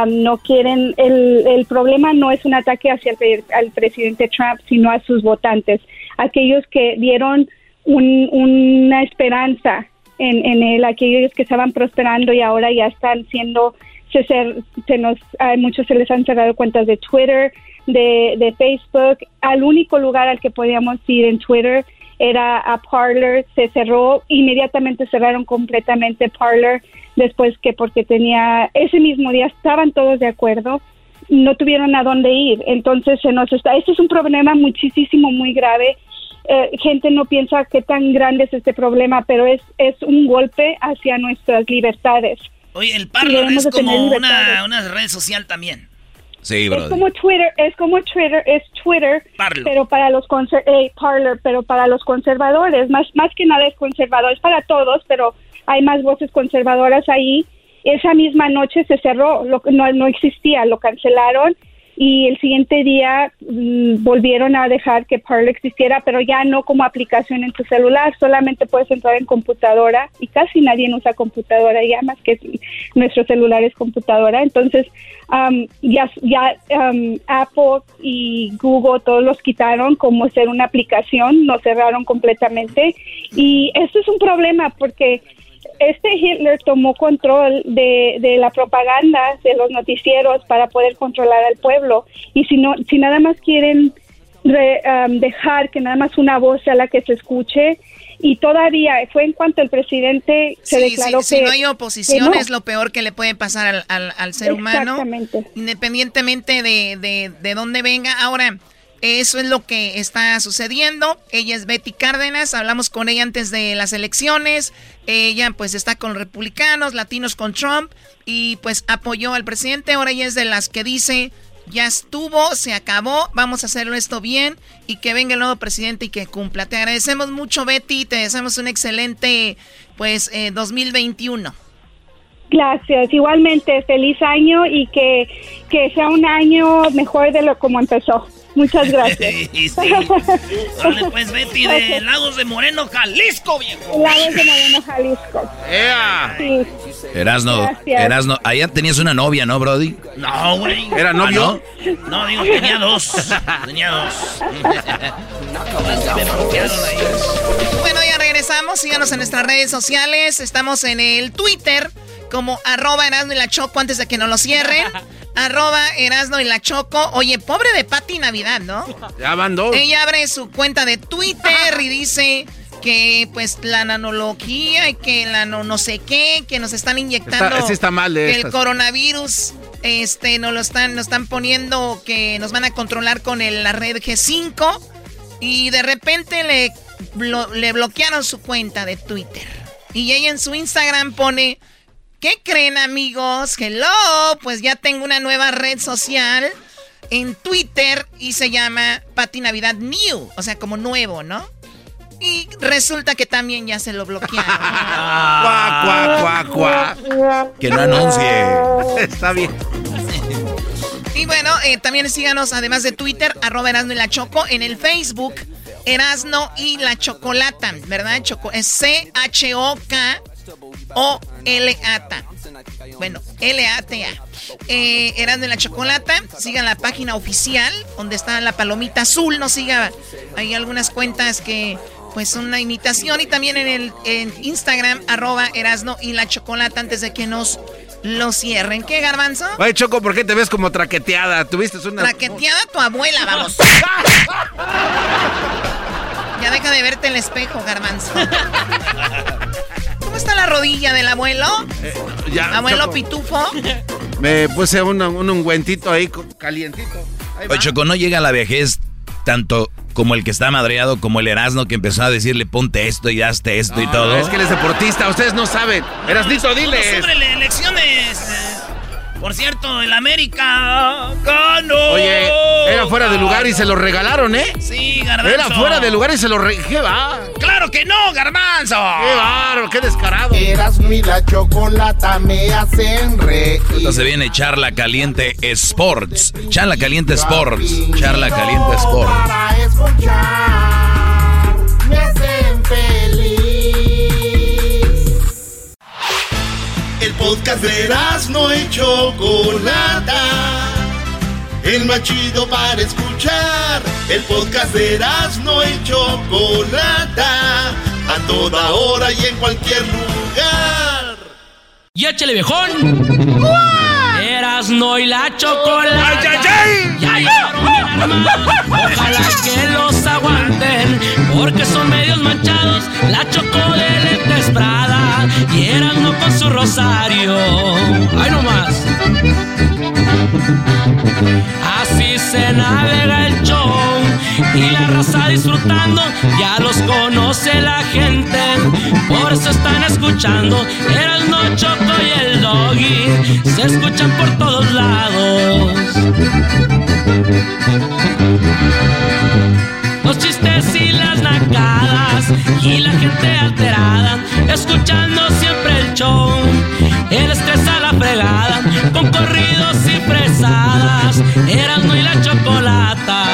no quieren, el, el, problema no es un ataque hacia el, al presidente Trump, sino a sus votantes, aquellos que dieron una esperanza en, en él, aquellos que estaban prosperando y ahora ya están siendo, se, se, nos, a muchos se les han cerrado cuentas de Twitter, de, de Facebook, al único lugar al que podíamos ir en Twitter era a Parler, se cerró, inmediatamente cerraron completamente Parler después que porque tenía, ese mismo día estaban todos de acuerdo, no tuvieron a dónde ir. Entonces se nos está, este es un problema muchísimo, muy grave. Eh, gente no piensa qué tan grande es este problema, pero es, es un golpe hacia nuestras libertades. Oye, el Parler es como una, una red social también. Sí, Es como Twitter, es como Twitter, es Twitter, pero para los eh, Parler, pero para los conservadores, más más que nada es conservador, es para todos, pero hay más voces conservadoras ahí. Esa misma noche se cerró, lo, no, no existía, lo cancelaron y el siguiente día mm, volvieron a dejar que Parler existiera, pero ya no como aplicación en tu celular, solamente puedes entrar en computadora y casi nadie usa computadora ya más que nuestro celular es computadora, entonces ya, ya Apple y Google todos los quitaron como ser una aplicación, nos cerraron completamente y esto es un problema porque este Hitler tomó control de, de, la propaganda, de los noticieros para poder controlar al pueblo. Y si, no, si nada más quieren um, dejar que nada más una voz sea la que se escuche, y todavía fue en cuanto el presidente se declaró que... Si no hay oposición es lo peor que le puede pasar al, al, ser humano, independientemente de, de, de dónde venga. Ahora... Eso es lo que está sucediendo. Ella es Betty Cárdenas, hablamos con ella antes de las elecciones. Ella pues está con republicanos, latinos con Trump y pues apoyó al presidente. Ahora ella es de las que dice, ya estuvo, se acabó, vamos a hacerlo esto bien y que venga el nuevo presidente y que cumpla. Te agradecemos mucho Betty, te deseamos un excelente pues 2021. Eh, Gracias, igualmente feliz año y que, que sea un año mejor de lo como empezó. Muchas gracias. sí. pues Betty de Lagos de Moreno, Jalisco, viejo. Lagos de Moreno, Jalisco. ¡Ea! Sí. Erasno, Erasno, allá tenías una novia, ¿no, Brody? No, güey. ¿Era novio? no? no? digo, tenía dos. Tenía dos. bueno, ya regresamos. Síganos en nuestras redes sociales. Estamos en el Twitter como arroba Erasno y la Choco antes de que nos lo cierren. arroba Erasno y la Choco. Oye, pobre de Pati Navidad, ¿no? Ya van dos. Ella abre su cuenta de Twitter y dice que pues la nanología y que la no, no sé qué, que nos están inyectando está, está mal que el coronavirus este nos lo están nos están poniendo que nos van a controlar con la red G5 y de repente le, le bloquearon su cuenta de Twitter. Y ella en su Instagram pone ¿Qué creen amigos? Hello, pues ya tengo una nueva red social en Twitter y se llama Pati Navidad New, o sea, como nuevo, ¿no? Y resulta que también ya se lo bloquearon. cuá, cuá, cuá, Que no anuncie. Está bien. Y bueno, eh, también síganos, además de Twitter, arroba Erasno y la Choco, en el Facebook, Erasno y la Chocolata, ¿verdad? Choco es C-H-O-K o L-A-T Bueno, L-A-T-A. Eh, Eran de la Chocolata. Sigan la página oficial donde está la palomita azul. No siga. Hay algunas cuentas que pues son una imitación. Y también en el en Instagram, arroba Erasno y la Chocolata antes de que nos lo cierren. ¿Qué, Garbanzo? Oye, Choco, ¿por qué te ves como traqueteada? ¿Tuviste una...? Traqueteada tu abuela, vamos. ya deja de verte en el espejo, Garbanzo. ¿Cómo está la rodilla del abuelo? Eh, ya, ¿Abuelo Choco, pitufo? Me puse un, un ungüentito ahí, calientito. Ahí. Oye, Choco, no llega la vejez tanto como el que está madreado, como el Erasmo que empezó a decirle ponte esto y hazte esto y todo. es que él es deportista, ustedes no saben. Erasnito, diles. Sobre elecciones. Por cierto, el América ganó. Oye, era fuera de lugar y se lo regalaron, ¿eh? Sí, Garbanzo. Era fuera de lugar y se lo re... ¿Qué va? ¡Claro que no, Garbanzo! ¡Qué bárbaro! ¡Qué descarado! Erasmo y la chocolata me hacen reír. Entonces viene Charla Caliente Sports. Charla Caliente Sports. Charla Caliente Sports. Para escuchar, podcast de no y Chocolata. El más chido para escuchar. El podcast de no y Chocolata. A toda hora y en cualquier lugar. Y échale viejón. Eras no y la chocolate. Ya llegaron bien armados. Ojalá que los aguanten. Porque son medios manchados. La choco de lentes. Y eran no con su rosario. Ay, no más. Así se navega el show y la raza disfrutando, ya los conoce la gente, por eso están escuchando, era el no choco y el doggy, se escuchan por todos lados. Los chistes y las nacadas y la gente alterada, escuchando siempre el show. El estrés a la fregada, con corridos y fresadas, Erasmo y la chocolata.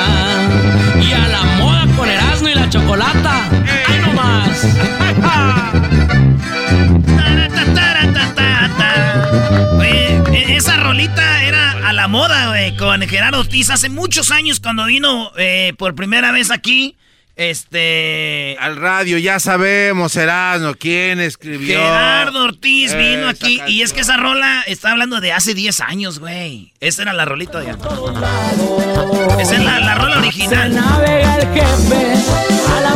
Y a la moda con Erasmo y la chocolata. ¡Ay, no más! Oye, e- esa rolita era a la moda, güey, con Gerardo Ortiz hace muchos años cuando vino eh, por primera vez aquí. Este. Al radio, ya sabemos, Erasmo, quién escribió. Gerardo Ortiz vino Esa aquí y es que esa rola está hablando de hace 10 años, güey. Esa era la rolita de Esa es la, la rola Se original. navega el jefe, a la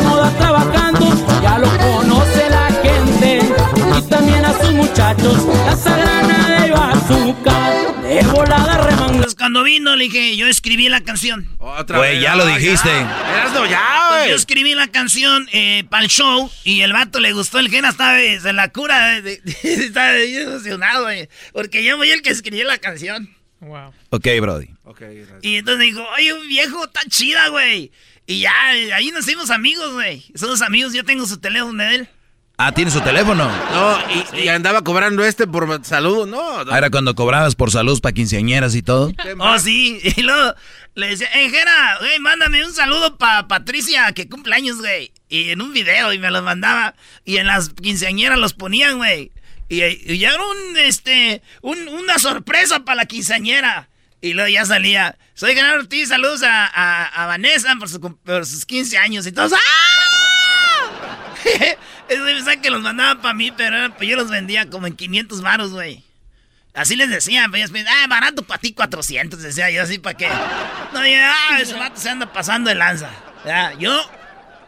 a sus muchachos, la sagrana de azúcar, de volada remangada. Entonces, cuando vino, le dije, yo escribí la canción. Otra Güey, vez, ya no, lo dijiste. Erasmo, ya, Entonces, güey. yo escribí la canción para el show y el vato le gustó. El Gena estaba eh, en la cura. de- de- estaba emocionado, güey. Porque yo fui el que escribí la canción. Ok, Brody. Y entonces dijo, oye, un viejo, está chida, güey. Y ya, eh, ahí nos hicimos amigos, güey. Somos amigos, yo tengo su teléfono de él. Ah, tiene su teléfono. No, y, y andaba cobrando este por salud, no. Ah, Era cuando cobrabas por salud para quinceañeras y todo. Oh, sí. Y luego le decía, eh, Jera, güey, mándame un saludo para Patricia, que cumpleaños, güey. Y en un video, y me los mandaba. Y en las quinceañeras los ponían, güey. Y, y ya era un, este, un- una sorpresa para la quinceañera. Y luego ya salía, soy Gerardo Ortiz, saludos a, a- a Vanessa por, su por sus 15 años. Y todos, ¡ah! Eso pensaban que los mandaban para mí, pero era- pues yo los vendía como en 500 varos, güey. Así les decían, pues, ah, barato para ti 400, decía yo así, ¿para qué? No, yo, ah, ese vato se anda pasando de lanza. Ya, yo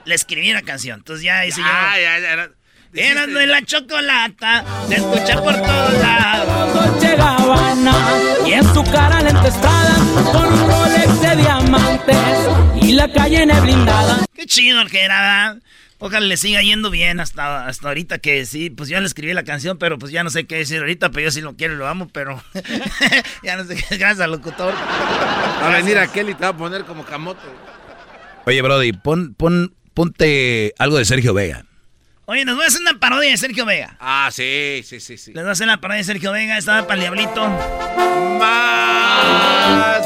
le escribí una canción, entonces ya hice Ah, yo. ya, ya, era- Eran de la chocolata, se escucha por todos lados. Dolce Gabbana y en su cara Prada con un Rolex de diamantes y la calle blindada. Qué chido el que era, ¿verdad? Ojalá le siga yendo bien hasta, hasta ahorita que sí, pues yo le escribí la canción, pero pues ya no sé qué decir ahorita, pero yo sí lo quiero y lo amo, pero ya no sé qué, gracias al locutor. Va a venir aquel y te va a poner como camote. Oye, Brody, pon, pon, ponte algo de Sergio Vega. Oye, nos voy a hacer una parodia de Sergio Vega. Ah, sí, sí, sí, sí. Les voy a hacer la parodia de Sergio Vega, estaba para el diablito. Más.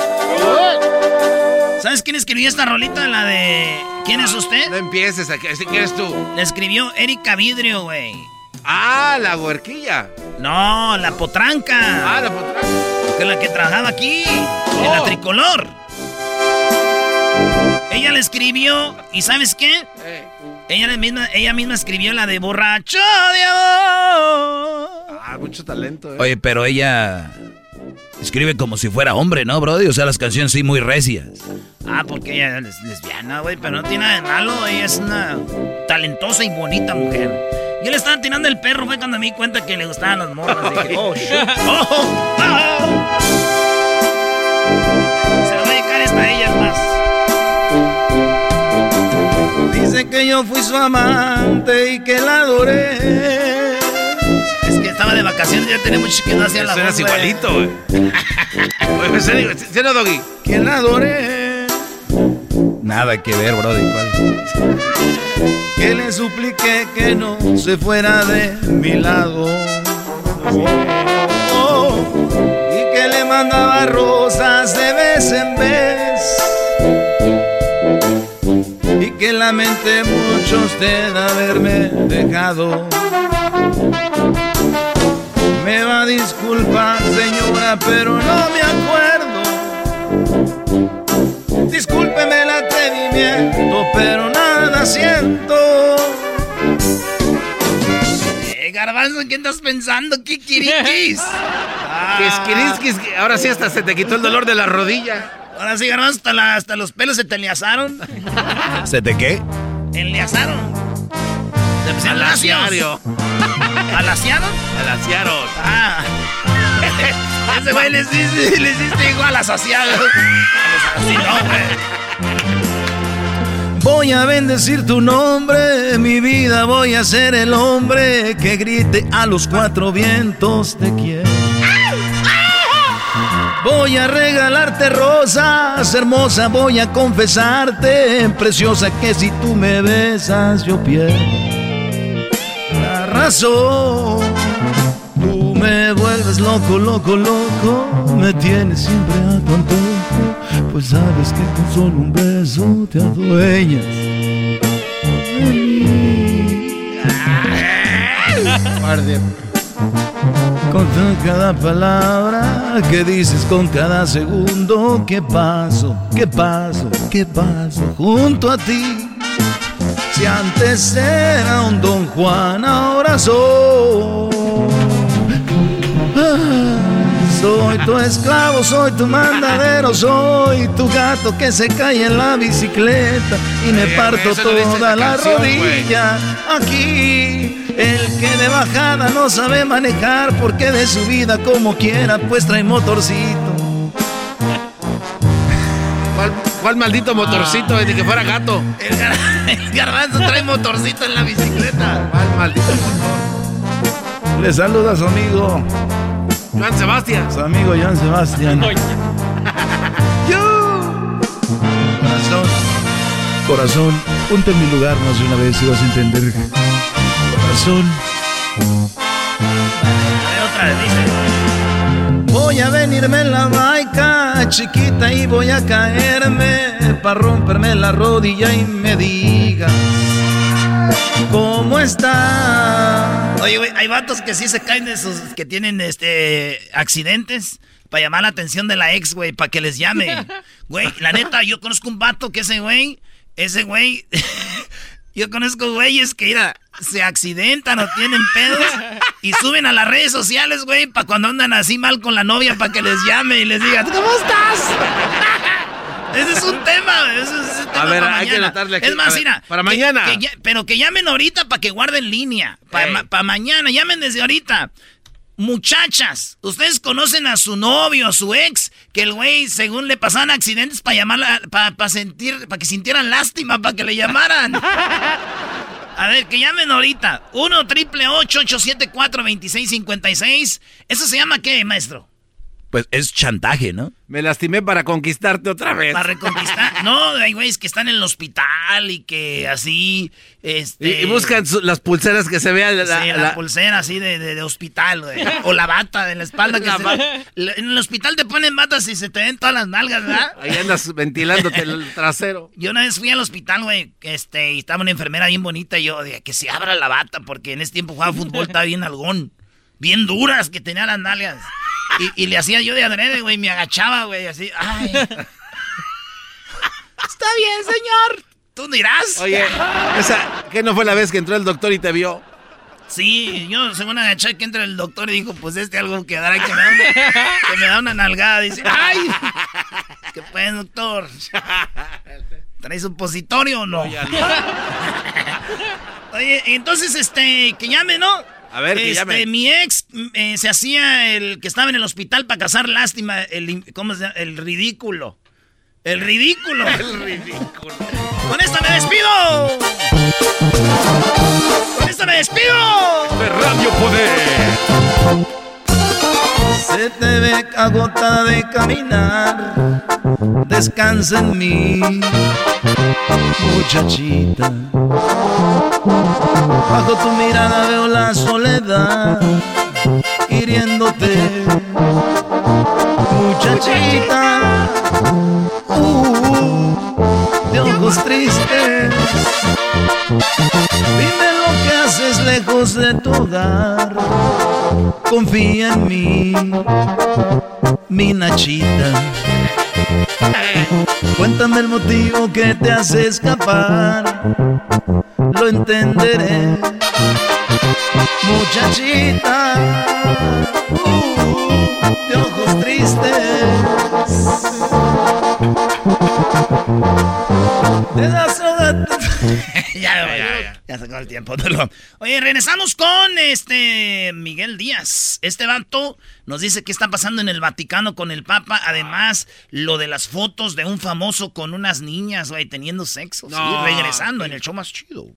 ¿Sabes quién escribió esta rolita? La de. ¿Quién es usted? No empieces que eres tú. La escribió Erika Vidrio, güey. Ah, la huerquilla. No, la potranca. Ah, la potranca. Que es la que trabajaba aquí, en la Oh. tricolor. Ella le escribió, ¿y sabes qué? Ella le misma, ella misma escribió la de borracho de amor. Ah, mucho talento, eh. Oye, pero ella escribe como si fuera hombre, ¿no, Brody? O sea, las canciones sí muy recias. Ah, porque ella es lesbiana, güey, pero no tiene nada de malo. Ella es una talentosa y bonita mujer. Yo le estaba tirando el perro, fue cuando me di cuenta que le gustaban las morras. Dije, oh, shit. Oh, oh, oh. Se lo voy a dedicar esta a ella, es más. Dice que yo fui su amante y que la adoré. Es que estaba de vacaciones, ya tenía mucho que no hacía la voz, igualito, güey. Oye, ¿en serio? ¿Sí o no, Doggy? Que la adoré. Nada que ver, Brody. Que le supliqué que no se fuera de mi lado. Oh, y que le mandaba rosas de vez en vez. Y que lamenté mucho usted haberme dejado. Me va a disculpar, señora, pero no me acuerdo. Discúlpeme el atrevimiento, pero nada siento. Eh, Garbanzo, ¿en qué estás pensando? ¿Kikirikis? Kiskiriskis, que ahora sí hasta se te quitó el dolor de la rodilla. Ahora sí, Garbanzo, hasta, la- hasta los pelos se te enlazaron. ¿Se te qué? Enlazaron. Se. ¿Alaciaron? Alaciaron. Ah. Ese güey les hiciste, les hiciste igual a saciado. Así no, güey. Voy a bendecir tu nombre, mi vida voy a ser el hombre que grite a los cuatro vientos te quiero. Voy a regalarte rosas, hermosa, voy a confesarte, preciosa, que si tú me besas yo pierdo razón. Tú me vuelves loco, loco, loco, me tienes siempre a tu antojo, pues sabes que con solo un beso te adueñas. Con cada palabra que dices, con cada segundo que paso, que paso, que paso junto a ti. Si antes era un Don Juan, ahora soy. Soy tu esclavo, soy tu mandadero, soy tu gato que se cae en la bicicleta y me Eh, parto toda la canción, rodilla. Aquí, el que de bajada no sabe manejar porque de su vida como quiera pues trae motorcito. ¿Cuál, maldito motorcito? Ni que fuera gato. El, gar- el garbanzo trae motorcito en la bicicleta. ¿Cuál maldito motor? Le saluda a su amigo, Juan Sebastián. su amigo Joan Sebastián. Corazón, corazón, ponte en mi lugar más de una vez y vas a entender. Corazón. otra vez dice. Voy a venirme en la baica, chiquita, y voy a caerme para romperme la rodilla y me digas. ¿Cómo está? Oye, güey, hay vatos que sí se caen de sus. que tienen este. accidentes. Para llamar la atención de la ex, güey, para que les llame. Güey, la neta, yo conozco un vato que ese güey. Ese güey. yo conozco güeyes que, mira, se accidentan o tienen pedos. Y suben a las redes sociales, güey, para cuando andan así mal con la novia, para que les llame y les diga, ¿cómo estás? Ese es un tema, ese es un tema ver, para hay que mañana. anotarle aquí. Es más, A ver, mira. para que- mañana. que ya- pero que llamen ahorita para que guarden línea. Para mañana, llamen desde ahorita. Muchachas, ustedes conocen a su novio, a su ex, que el güey, según le pasaban accidentes para llamarla, para sentir, para que sintieran lástima, para que le llamaran. A ver, que llamen ahorita. 1 triple 874 2656 ¿Eso se llama qué, maestro? Pues es chantaje, ¿no? Me lastimé para conquistarte otra vez. Para reconquistar. No, hay güeyes que están en el hospital y que así. Este, Y, y buscan su- las pulseras que se vean. La, sí, la, la- pulsera así de, de- de hospital, güey. O la bata de la espalda. Que La se- en el hospital te ponen batas y se te ven todas las nalgas, ¿verdad? Ahí andas ventilándote el trasero. Yo una vez fui al hospital, güey, este, y estaba una enfermera bien bonita y yo, de que se abra la bata, porque en ese tiempo jugaba fútbol, estaba bien algón. bien duras que tenía las nalgas. Y, y le hacía yo de adrede, güey, me agachaba, güey, así. Ay. Está bien, señor. Tú dirás. Oye, esa, ¿qué no fue la vez que entró el doctor y te vio? Sí, yo según agaché que entra el doctor y dijo, pues este algo quedará que me da una, que me da una nalgada. Dice, ¡ay! ¿Qué pues, doctor? ¿Traes supositorio o no? Oye, entonces, este, que llame, ¿no? A ver, que este, llame. Mi ex eh, se hacía el que estaba en el hospital para cazar lástima, el, ¿cómo se llama? El ridículo. El ridículo. El ridículo. Con esto me despido. Con esto me despido. De Radio Poder. Se te ve agotada de caminar. Descansa en mí, muchachita. Bajo tu mirada veo la soledad hiriéndote, muchachita. Uh, de ojos tristes. Dime lo que haces lejos de tu hogar. Confía en mí, mi Nachita. Cuéntame el motivo que te hace escapar. Lo entenderé, muchachita. Uh, de ojos tristes. ya, ya, ya, ya se acabó el tiempo. Oye, regresamos con este Miguel Díaz. Este vato nos dice qué está pasando en el Vaticano con el Papa. Además, lo de las fotos de un famoso con unas niñas, güey, teniendo sexo. Sí, No, regresando en el show más chido.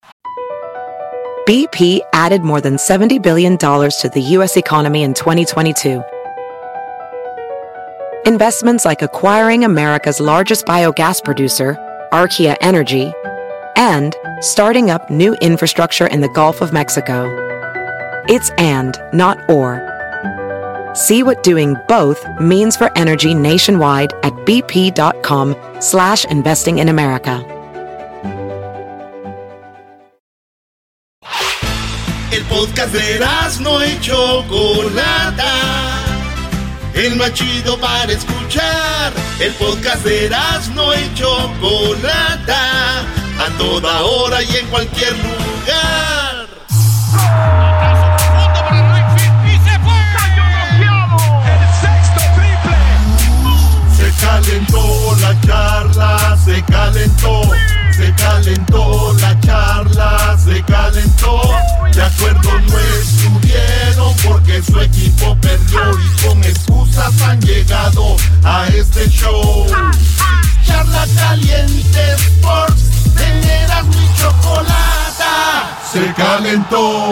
BP added more than $70 billion to the U.S. economy in 2022. Investments like acquiring America's largest biogas producer, Archaea Energy, and starting up new infrastructure in the Gulf of Mexico. It's and, not or. See what doing both means for energy nationwide at bp.com slash investing in America. El podcast de no y Chocolata. El más chido para escuchar. El podcast de no y Chocolata. A toda hora y en cualquier lugar. Se calentó la charla, se calentó, se calentó la charla, se calentó. De acuerdo no estuvieron porque su equipo perdió y con excusas han llegado a este show. Charla caliente Sports, teneras mi chocolata, se calentó.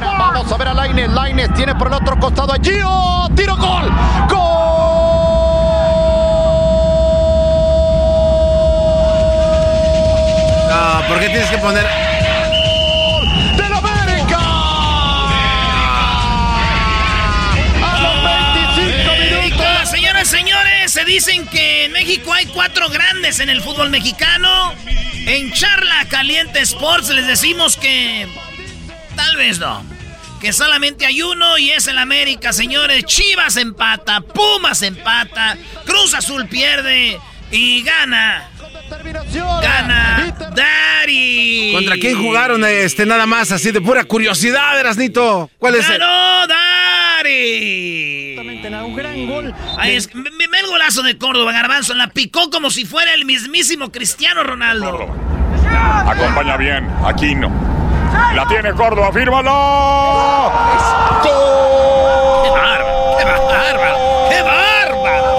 Vamos a ver a Laines. Laines tiene por el otro costado a Gio. Tiro gol. No, ¿por qué tienes que poner? Señores, se dicen que en México hay cuatro grandes en el fútbol mexicano. En Charla Caliente Sports les decimos que tal vez no. Que solamente hay uno y es el América, señores. Chivas empata, Pumas empata, Cruz Azul pierde y gana. Gana Dari. ¿Contra quién jugaron este nada más así de pura curiosidad, Erasnito? ¿Cuál es el? ¡Ganó Dari! un gran gol. Ahí es, ve ve el golazo de Córdoba, Garbanzo. La picó como si fuera el mismísimo Cristiano Ronaldo. Acompaña bien, Aquino. La tiene Córdoba, fírmalo. ¡Gol! ¡Qué bárbaro! ¡Qué bárbaro! ¡Qué bárbaro!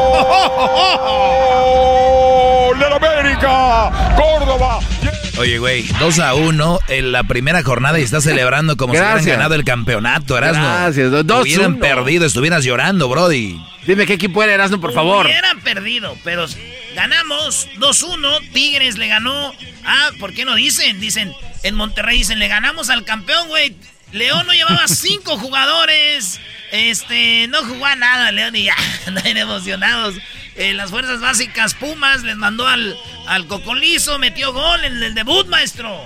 ¡Gol del América! ¡Córdoba! Oye, güey, 2 a 1 en la primera jornada y estás celebrando como si hubieran ganado el campeonato, Erasmo. Gracias, do- dos, Hubieran uno. perdido, estuvieras llorando, Brody. Dime qué equipo era Erasmo, por favor. Hubieran perdido, pero ganamos 2-1. Tigres le ganó. Ah, ¿por qué no dicen? Dicen, en Monterrey dicen, le ganamos al campeón, güey. León no llevaba cinco jugadores. Este, no jugaba nada, León, y ya, andan emocionados. Eh, las fuerzas básicas Pumas les mandó al, al Cocolizo, metió gol en el debut, maestro.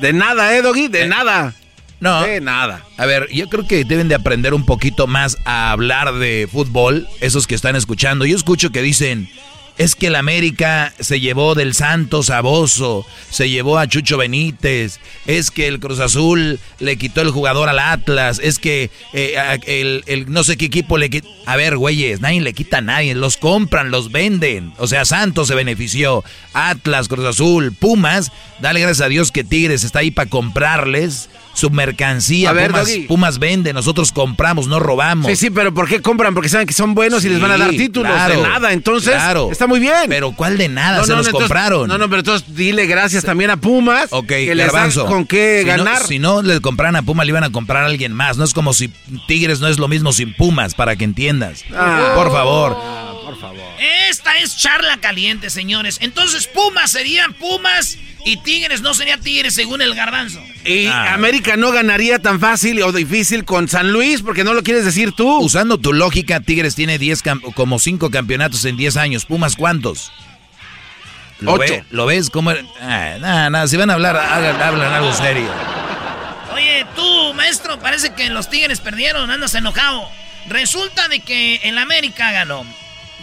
De nada, eh, Doggy, de nada. No. nada. A ver, yo creo que deben de aprender un poquito más a hablar de fútbol, esos que están escuchando. Yo escucho que dicen, es que el América se llevó del Santos a Bozo, se llevó a Chucho Benítez, es que el Cruz Azul le quitó el jugador al Atlas, es que eh, el, no sé qué equipo le quitó. A ver, güeyes, nadie le quita a nadie, los compran, los venden. O sea, Santos se benefició, Atlas, Cruz Azul, Pumas, dale gracias a Dios que Tigres está ahí para comprarles su mercancía. Pumas, Pumas, vende, nosotros compramos, no robamos. Sí, sí, pero ¿por qué compran? Porque saben que son buenos y les van a dar títulos de nada. Entonces, está muy bien. Pero ¿cuál de nada? Se los compraron. No, no, pero entonces dile gracias también a Pumas. Ok, que les dan con qué ganar. si no le compran a Pumas, le iban a comprar a alguien más. No es como si Tigres no es lo mismo sin Pumas, para que entiendas. Ah. por favor. Por favor. Esta es charla caliente, señores. Entonces, Pumas serían Pumas y Tigres no sería Tigres según el garbanzo. Y ah. América no ganaría tan fácil o difícil con San Luis porque no lo quieres decir tú. Usando tu lógica, Tigres tiene 10 como 5 campeonatos en 10 años. Pumas, ¿cuántos? ¿Lo, Ocho. ¿Lo ves? ¿Cómo? Ah, nada, nada, si van a hablar, hablan algo serio. Oye, tú, maestro, parece que los Tigres perdieron, andas enojado. Resulta de que el América ganó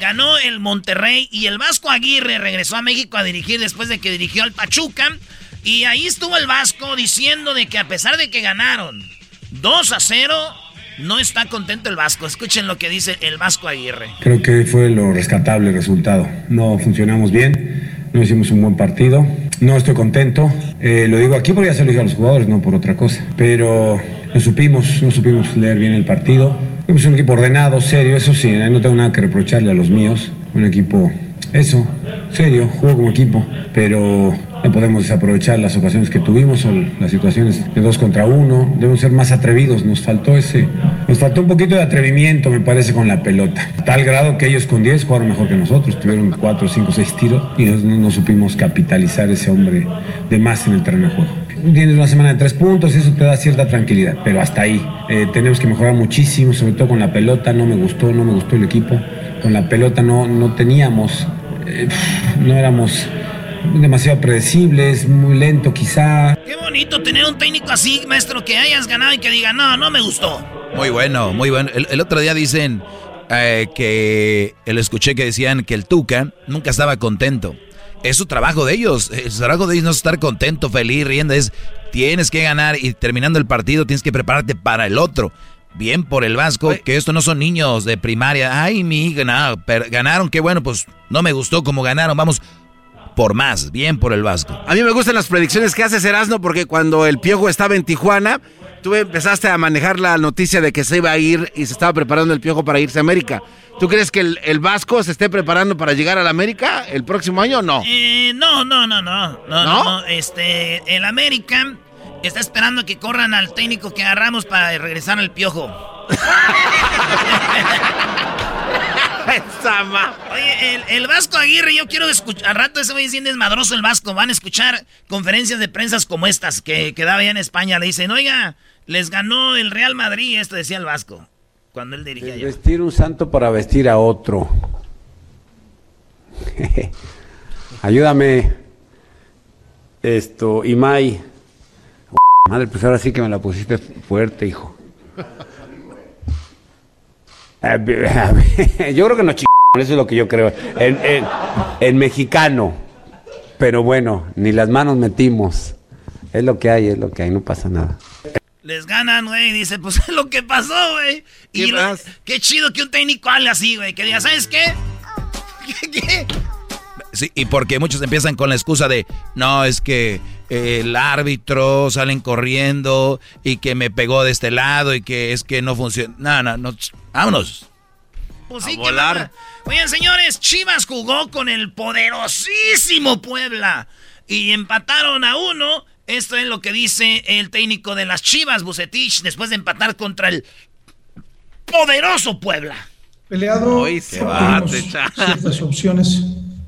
ganó el Monterrey y el Vasco Aguirre regresó a México a dirigir después de que dirigió al Pachuca. Y ahí estuvo el Vasco diciendo de que a pesar de que ganaron 2 a 0, no está contento el Vasco. Escuchen lo que dice el Vasco Aguirre. Creo que fue lo rescatable el resultado. No funcionamos bien, no hicimos un buen partido. No estoy contento. Eh, lo digo aquí porque ya se lo dije a los jugadores, no por otra cosa. Pero no supimos, no supimos leer bien el partido. Es un equipo ordenado, serio, eso sí, no tengo nada que reprocharle a los míos. Un equipo, eso, serio, juego como equipo, pero no podemos desaprovechar las ocasiones que tuvimos o las situaciones de dos contra uno. Debemos ser más atrevidos. Nos faltó ese, nos faltó un poquito de atrevimiento, me parece, con la pelota. Tal grado que ellos con 10 jugaron mejor que nosotros. Tuvieron 4, 5, 6 tiros y no, no supimos capitalizar ese hombre de más en el terreno de juego tienes una semana de tres puntos y eso te da cierta tranquilidad, pero hasta ahí. Eh, tenemos que mejorar muchísimo, sobre todo con la pelota, no me gustó, no me gustó el equipo. Con la pelota no, no teníamos, eh, no éramos demasiado predecibles, muy lento quizá. Qué bonito tener un técnico así, maestro, que hayas ganado y que diga, no, no me gustó. Muy bueno, muy bueno. El, otro día dicen eh, que, el escuché que decían que el Tuca nunca estaba contento es su trabajo de ellos. El trabajo de ellos no es estar contento, feliz, riendo. Es tienes que ganar y terminando el partido tienes que prepararte para el otro. Bien por el Vasco, que estos no son niños de primaria. Ay, mi hija, ganaron, qué bueno, pues no me gustó como ganaron. Vamos por más, bien por el Vasco. A mí me gustan las predicciones que hace Erasmo porque cuando el Piojo estaba en Tijuana, tú empezaste a manejar la noticia de que se iba a ir y se estaba preparando el Piojo para irse a América. ¿Tú crees que el, Vasco se esté preparando para llegar a la América el próximo año o no? Eh, no, no, no, no, no, no, Este, el América está esperando que corran al técnico que agarramos para regresar al Piojo. Oye, el, el, Vasco Aguirre, yo quiero escuchar. Al rato ese voy diciendo desmadroso el Vasco. Van a escuchar conferencias de prensa como estas que, quedaba daba ya en España. Le dicen, oiga, les ganó el Real Madrid. Esto decía el Vasco cuando él dirigía. Vestir un santo para vestir a otro. Ayúdame. Esto, Imai. Madre, pues ahora sí que me la pusiste fuerte, hijo. Yo creo que no eso es lo que yo creo. En, en, mexicano. Pero bueno, ni las manos metimos. Es lo que hay, es lo que hay, no pasa nada les ganan, güey, dice, pues es lo que pasó, güey. Y qué chido que un técnico hable así, güey, que diga, ¿sabes qué? ¿Qué? Sí, y porque muchos empiezan con la excusa de, no, es que el árbitro salen corriendo y que me pegó de este lado y que es que no funciona. No, no, no, vámonos. Pues sí, a volar. Oigan, señores, Chivas jugó con el poderosísimo Puebla y empataron a uno esto es lo que dice el técnico de las Chivas, Bucetich, después de empatar contra el poderoso Puebla. Peleado, ciertas opciones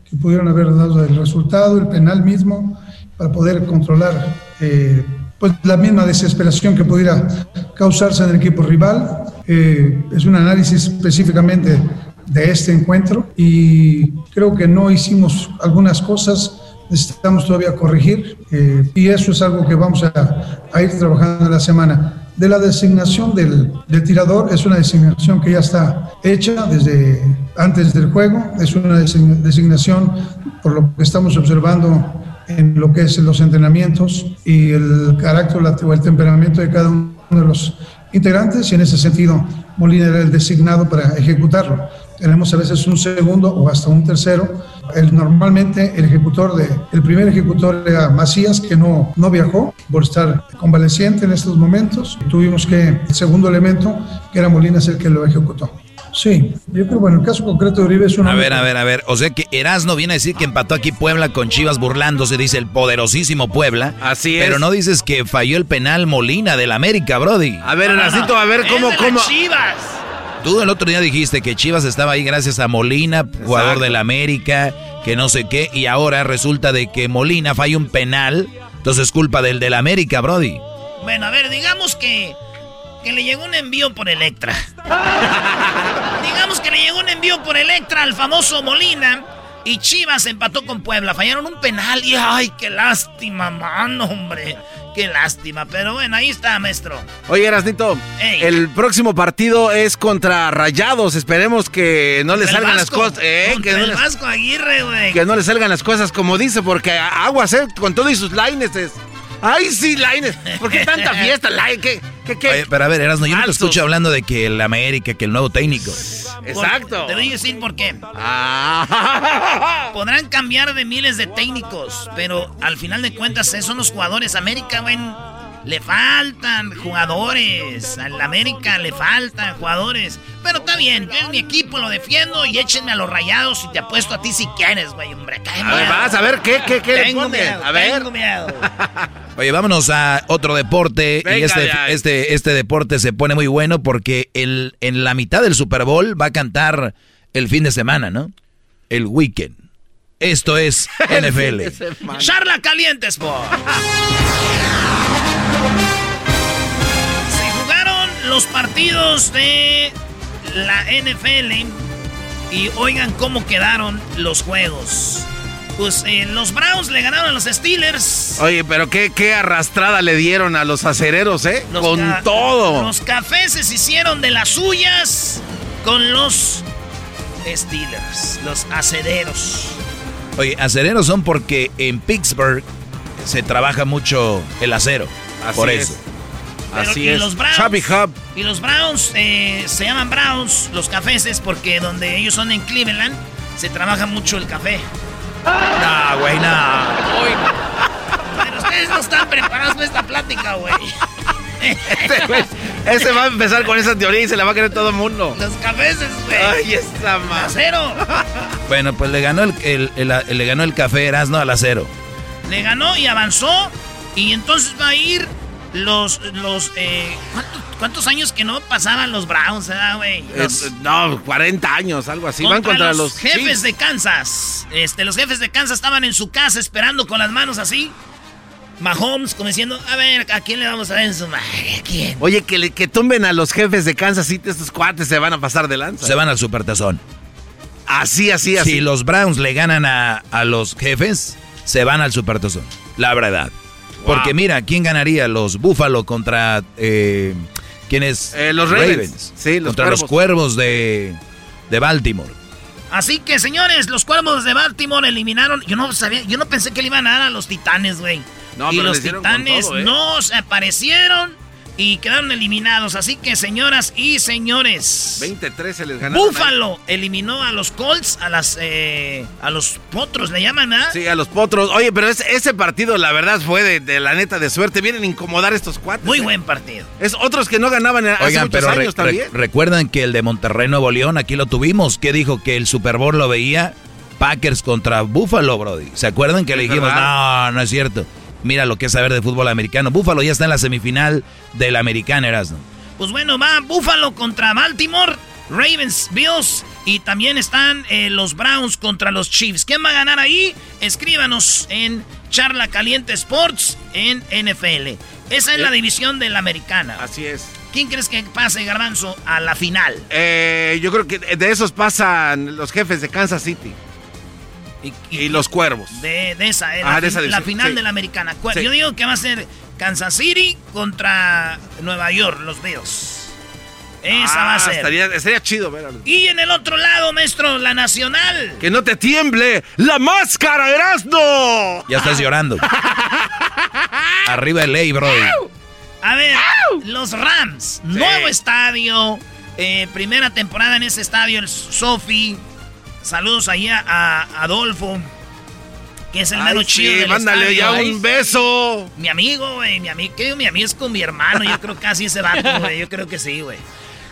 que pudieron haber dado el resultado, el penal mismo, para poder controlar eh, pues la misma desesperación que pudiera causarse en el equipo rival. Eh, es un análisis específicamente de este encuentro y creo que no hicimos algunas cosas necesitamos todavía corregir eh, y eso es algo que vamos a, a ir trabajando en la semana. De la designación del, del, tirador, es una designación que ya está hecha desde antes del juego, es una designación por lo que estamos observando en lo que es los entrenamientos y el carácter o el temperamento de cada uno de los integrantes y en ese sentido Molina era el designado para ejecutarlo. Tenemos a veces un segundo o hasta un tercero. El, normalmente el ejecutor de, el primer ejecutor era Macías, que no, no viajó por estar convaleciente en estos momentos. Tuvimos que, el segundo elemento, que era Molina, es el que lo ejecutó. Sí, yo creo, bueno, el caso concreto de Uribe es una... A ver, a ver, a ver, o sea que Erasno viene a decir que empató aquí Puebla con Chivas burlándose, dice el poderosísimo Puebla. Así es. Pero no dices que falló el penal Molina del América, Brody. A ver, Erasnito, a ver cómo... cómo... Chivas! Tú el otro día dijiste que Chivas estaba ahí gracias a Molina, jugador del América, que no sé qué, y ahora resulta de que Molina falla un penal, entonces es culpa del del América, Brody. Bueno, a ver, digamos que que le llegó un envío por Electra. Digamos que le llegó un envío por Electra al famoso Molina. Y Chivas empató con Puebla. Fallaron un penal. Y ay, qué lástima, mano, hombre. Qué lástima. Pero bueno, ahí está, maestro. Oye, Erasnito, el próximo partido es contra Rayados. Esperemos que no le salgan las cosas. Eh, que, no el Vasco Aguirre, güey. que no le salgan las cosas como dice, porque aguas, eh, con todo y sus lines es. ¡Ay, sí, Laines! ¿Por qué tanta fiesta, Laines? ¿Qué, qué, qué? Oye, pero a ver, Erasno, yo no te escucho hablando de que el América, que el nuevo técnico. Exacto. Por, te voy a decir por qué. Ah. Podrán cambiar de miles de técnicos, pero al final de cuentas esos son los jugadores. América, güey, le faltan jugadores. Al América le faltan jugadores. Pero está bien, yo es mi equipo, lo defiendo y échenme a los rayados y te apuesto a ti si quieres, güey, hombre. A ver, vas a ver qué, qué, qué tengo miedo, a ver. Tengo miedo. Oye, vámonos a otro deporte. Venga, y este, ya. este, este deporte se pone muy bueno porque el, en la mitad del Super Bowl va a cantar el fin de semana, ¿no? El weekend. Esto es NFL. Charla Caliente Sport. Se jugaron los partidos de la NFL y oigan cómo quedaron los juegos. Pues eh, los Browns le ganaron a los Steelers. Oye, pero qué, qué arrastrada le dieron a los acereros, ¿eh? Los con todo. Los cafés se hicieron de las suyas con los Steelers, los acederos. Oye, acereros son porque en Pittsburgh se trabaja mucho el acero. Así por es. eso. Pero- Así y es. Los Browns, Chubby Hub. Y los Browns eh, se llaman Browns, los cafeses, porque donde ellos son en Cleveland se trabaja mucho el café. No, güey, no. Pero ustedes no están preparados para esta plática, güey. Este, güey, ese va a empezar con esa teoría y se la va a creer todo el mundo. Los cafeses, güey. Ay, esa más. Acero. Bueno, pues le ganó el, el- el- le ganó el café Erasmo al acero. Le ganó y avanzó. Y entonces va a ir los. los eh, ¿cuántos, cuántos años que no pasaban los Browns, eh, güey? Los- Eh, no, 40 años, algo así. Van contra los, jefes Chiefs. de Kansas. Este, los jefes de Kansas estaban en su casa esperando con las manos así. Mahomes como diciendo, a ver, ¿a quién le vamos a dar en su madre? ¿A quién? Oye, que, le- que tumben a los jefes de Kansas City, estos cuates se van a pasar de lanza. Se van al supertazón. Así, así, así. Si los Browns le ganan a, a los jefes, se van al supertazón. La verdad. Porque mira, ¿quién ganaría? Los Buffalo contra... Eh, ¿Quién es? Eh, los Ravens. Sí, los contra los Cuervos. de, de Baltimore. Así que, señores, los cuervos de Baltimore eliminaron. Yo no sabía, yo no pensé que le iban a dar a los titanes, güey. No, y pero los titanes todo, ¿eh? no se aparecieron y quedaron eliminados. Así que, señoras y señores. 23 se les ganaron. Búfalo eliminó a los Colts, a las eh, a los potros le llaman, ¿ah? Sí, a los potros. Oye, pero ese, ese partido, la verdad, fue de, de la neta de suerte. Vienen a incomodar estos cuates. Muy ¿eh? buen partido. Es otros que no ganaban hace Oigan, muchos pero re- años re- también. recuerdan que el de Monterrey Nuevo León, aquí lo tuvimos, que dijo que el Super Bowl lo veía Packers contra Buffalo, Brody. ¿Se acuerdan que le dijimos, verdad. no, no es cierto? Mira lo que es saber de fútbol americano. Buffalo ya está en la semifinal del americano, Erasmo. Pues bueno, va Búfalo contra Baltimore, Ravens, Bills y también están eh, los Browns contra los Chiefs. ¿Quién va a ganar ahí? Escríbanos en Charla Caliente Sports en NFL. Esa es la división de la americana. Así es. ¿Quién crees que pase, Garbanzo, a la final? Eh, yo creo que de esos pasan los jefes de Kansas City. Y, los cuervos. De, de esa, eh, Ah, la, de esa la final sí. de la americana. Sí. Yo digo que va a ser Kansas City contra Nueva York, los Bills. Esa va a Ah, ser. Estaría, estaría chido Y en el otro lado, maestro, la nacional. Que no te tiemble la máscara, Erasmo. Ya estás llorando. Arriba el ley, bro. A ver, los Rams, nuevo estadio, eh, primera temporada en ese estadio, el Sofi. Saludos ahí a, a Adolfo, que es el Ay, mero sí, chido del mándale estadio. ya un beso. Mi amigo, güey, mi amigo, ¿qué? Mi amigo es con mi hermano, yo creo casi ese vato, güey, yo creo que sí, güey.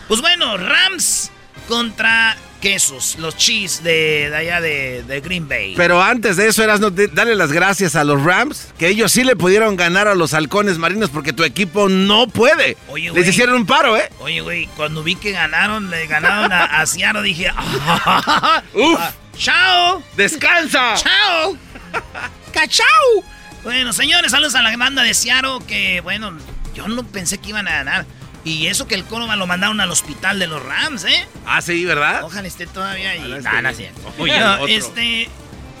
Pues bueno, Rams contra Quesos, los Chiefs de, de allá de, de Green Bay. Pero antes de eso, Erasmo, de- dale las gracias a los Rams, que ellos sí le pudieron ganar a los halcones marinos porque tu equipo no puede. Oye, Les güey. hicieron un paro, ¿eh? Oye, güey, cuando vi que ganaron, le ganaron a, a Seattle, dije, "Ah, ¡Uf! ¡Chao! ¡Descansa! ¡Chao! ¡Cachao! Bueno, señores, saludos a la banda de Seattle que, bueno, yo no pensé que iban a ganar. Y eso que el Córdoba lo mandaron al hospital de los Rams, ¿eh? Ah, sí, ¿verdad? Ojalá esté todavía ahí. Ojalá esté no es cierto. Oye, No, este,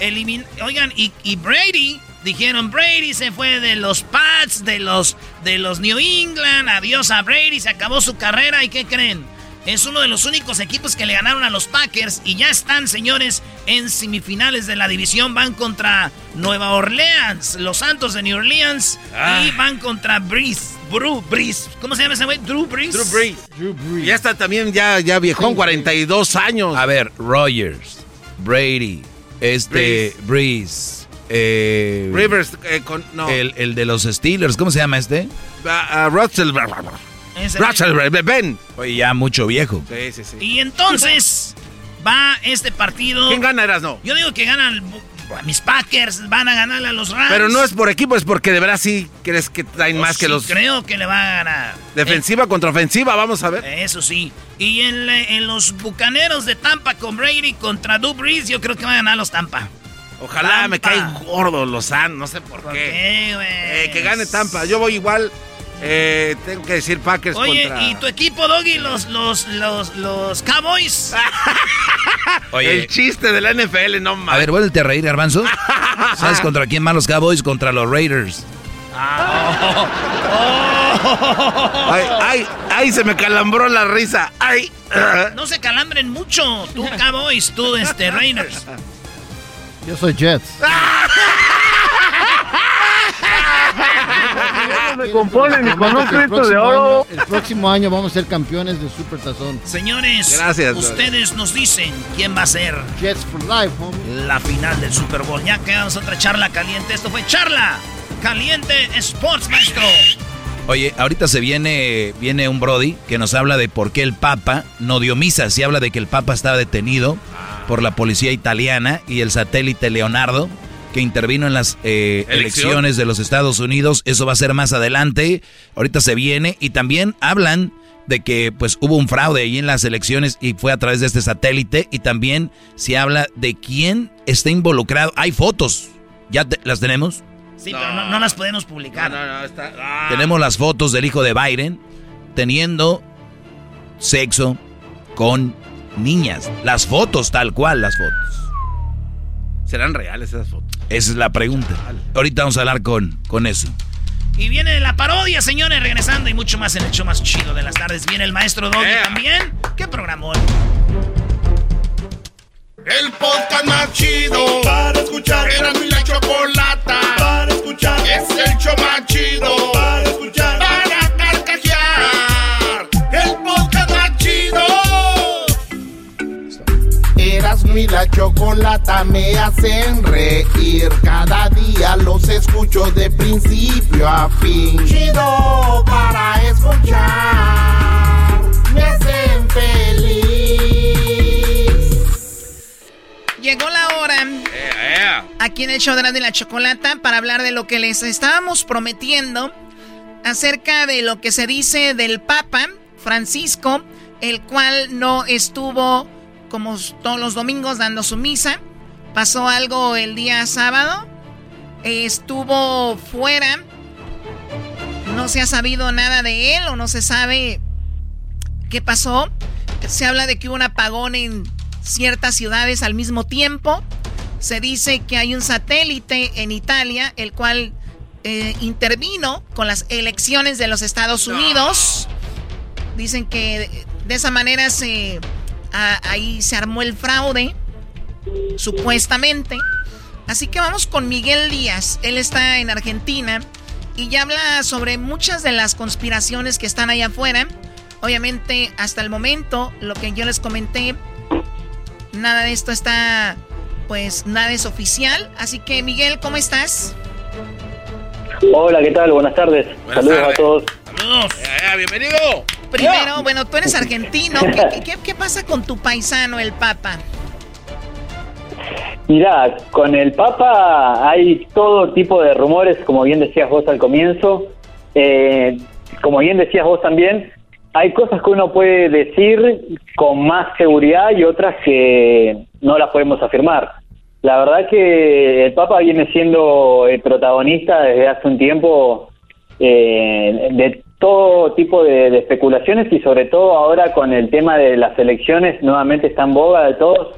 elimin- Oigan, y, y Brady, dijeron, Brady se fue de los Pats, de los, de los New England, adiós a Brady, se acabó su carrera, ¿y qué creen? Es uno de los únicos equipos que le ganaron a los Packers y ya están, señores, en semifinales de la división. Van contra Nueva Orleans, los Santos de New Orleans, Ah. y van contra Breeze, Drew Breeze. ¿Cómo se llama ese güey? Drew Breeze. Drew Brees. Ya está también, ya, ya viejón, 42 años. A ver, Rogers, Brady, este, Breeze, eh, Rivers, eh, con, no. el, el de los Steelers, ¿cómo se llama este? Ah, ah, Russell. Ben. Oye, ya mucho viejo. Sí, sí, sí. Y entonces va este partido. ¿Quién gana, Erasmo? Yo digo que ganan mis Packers, van a ganarle a los Rams. Pero no es por equipo, es porque de verdad sí crees que traen más que los. Creo que le va a ganar. Defensiva contra ofensiva, vamos a ver. Eso sí. Y en, los bucaneros de Tampa con Brady contra Drew Brees, yo creo que van a ganar los Tampa. Ojalá me Tampa. cae gordo Lozano, no sé por, ¿Por qué. qué, güey? Eh, que gane Tampa. Yo voy igual. Eh, tengo que decir Packers Oye, contra. ¿y tu equipo, Doggy, los, los, los, los Cowboys? El chiste de la NFL, no A mames. ver, vuelve a reír, Garbanzo. ¿Sabes contra quién van los Cowboys? Contra los Raiders. Ay, ay, ay, se me calambró la risa. Ay. No se calambren mucho. Tú, Cowboys, tú, este, Raiders. Yo soy Jets. Se componen ni con un Cristo de próximo oro. año- el próximo año vamos a ser campeones de Super Tazón. Señores, Gracias, ustedes nos dicen quién va a ser Jets for life, homie. la final del Super Bowl. Ya quedamos otra charla caliente. Esto fue Charla Caliente Sports, maestro. Oye, ahorita se viene, viene un Brody que nos habla de por qué el Papa no dio misa. Se habla de que el Papa estaba detenido por la policía italiana y el satélite Leonardo que intervino en las eh, elecciones de los Estados Unidos. Eso va a ser más adelante. Ahorita se viene y también hablan de que pues hubo un fraude ahí en las elecciones y fue a través de este satélite y también se habla de quién está involucrado. Hay fotos. ¿Ya te- las tenemos? Sí, pero no, no las podemos publicar. No, no, está. ah. Tenemos las fotos del hijo de Biden teniendo sexo con niñas. Las fotos, tal cual, las fotos. ¿Serán reales esas fotos? Esa es la pregunta. Ahorita vamos a hablar con, con eso. Y viene la parodia, señores, regresando y mucho más en el show más chido de las tardes. Viene el maestro Doggy Eh. también. ¿Qué programón? El podcast más chido para escuchar. Era mi la chocolata para escuchar. Es el show más chido para escuchar. Erasmo y la chocolata me hacen reír. Cada día los escucho de principio a fin. Chido para escuchar. Me hacen feliz. Llegó la hora aquí en el show de la de la chocolata para hablar de lo que les estábamos prometiendo acerca de lo que se dice del Papa Francisco, el cual no estuvo como todos los domingos dando su misa. Pasó algo el día sábado. Estuvo fuera. No se ha sabido nada de él o no se sabe qué pasó. Se habla de que hubo un apagón en ciertas ciudades al mismo tiempo. Se dice que hay un satélite en Italia, el cual eh, intervino con las elecciones de los Estados Unidos. Dicen que de esa manera se ahí se armó el fraude, supuestamente. Así que vamos con Miguel Díaz. Él está en Argentina y ya habla sobre muchas de las conspiraciones que están allá afuera. Obviamente, hasta el momento, lo que yo les comenté, nada de esto está, pues, nada es oficial. Así que, Miguel, ¿cómo estás? Hola, ¿qué tal? Buenas tardes. Saludos a todos. Saludos. bienvenido. Primero, bueno, tú eres argentino. ¿Qué, pasa con tu paisano, el Papa? Mira, con el Papa hay todo tipo de rumores, como bien decías vos al comienzo. Eh, como bien decías vos también, hay cosas que uno puede decir con más seguridad y otras que no las podemos afirmar. La verdad que el Papa viene siendo el protagonista desde hace un tiempo eh, de todo tipo de, especulaciones y sobre todo ahora con el tema de las elecciones nuevamente está en boga de todos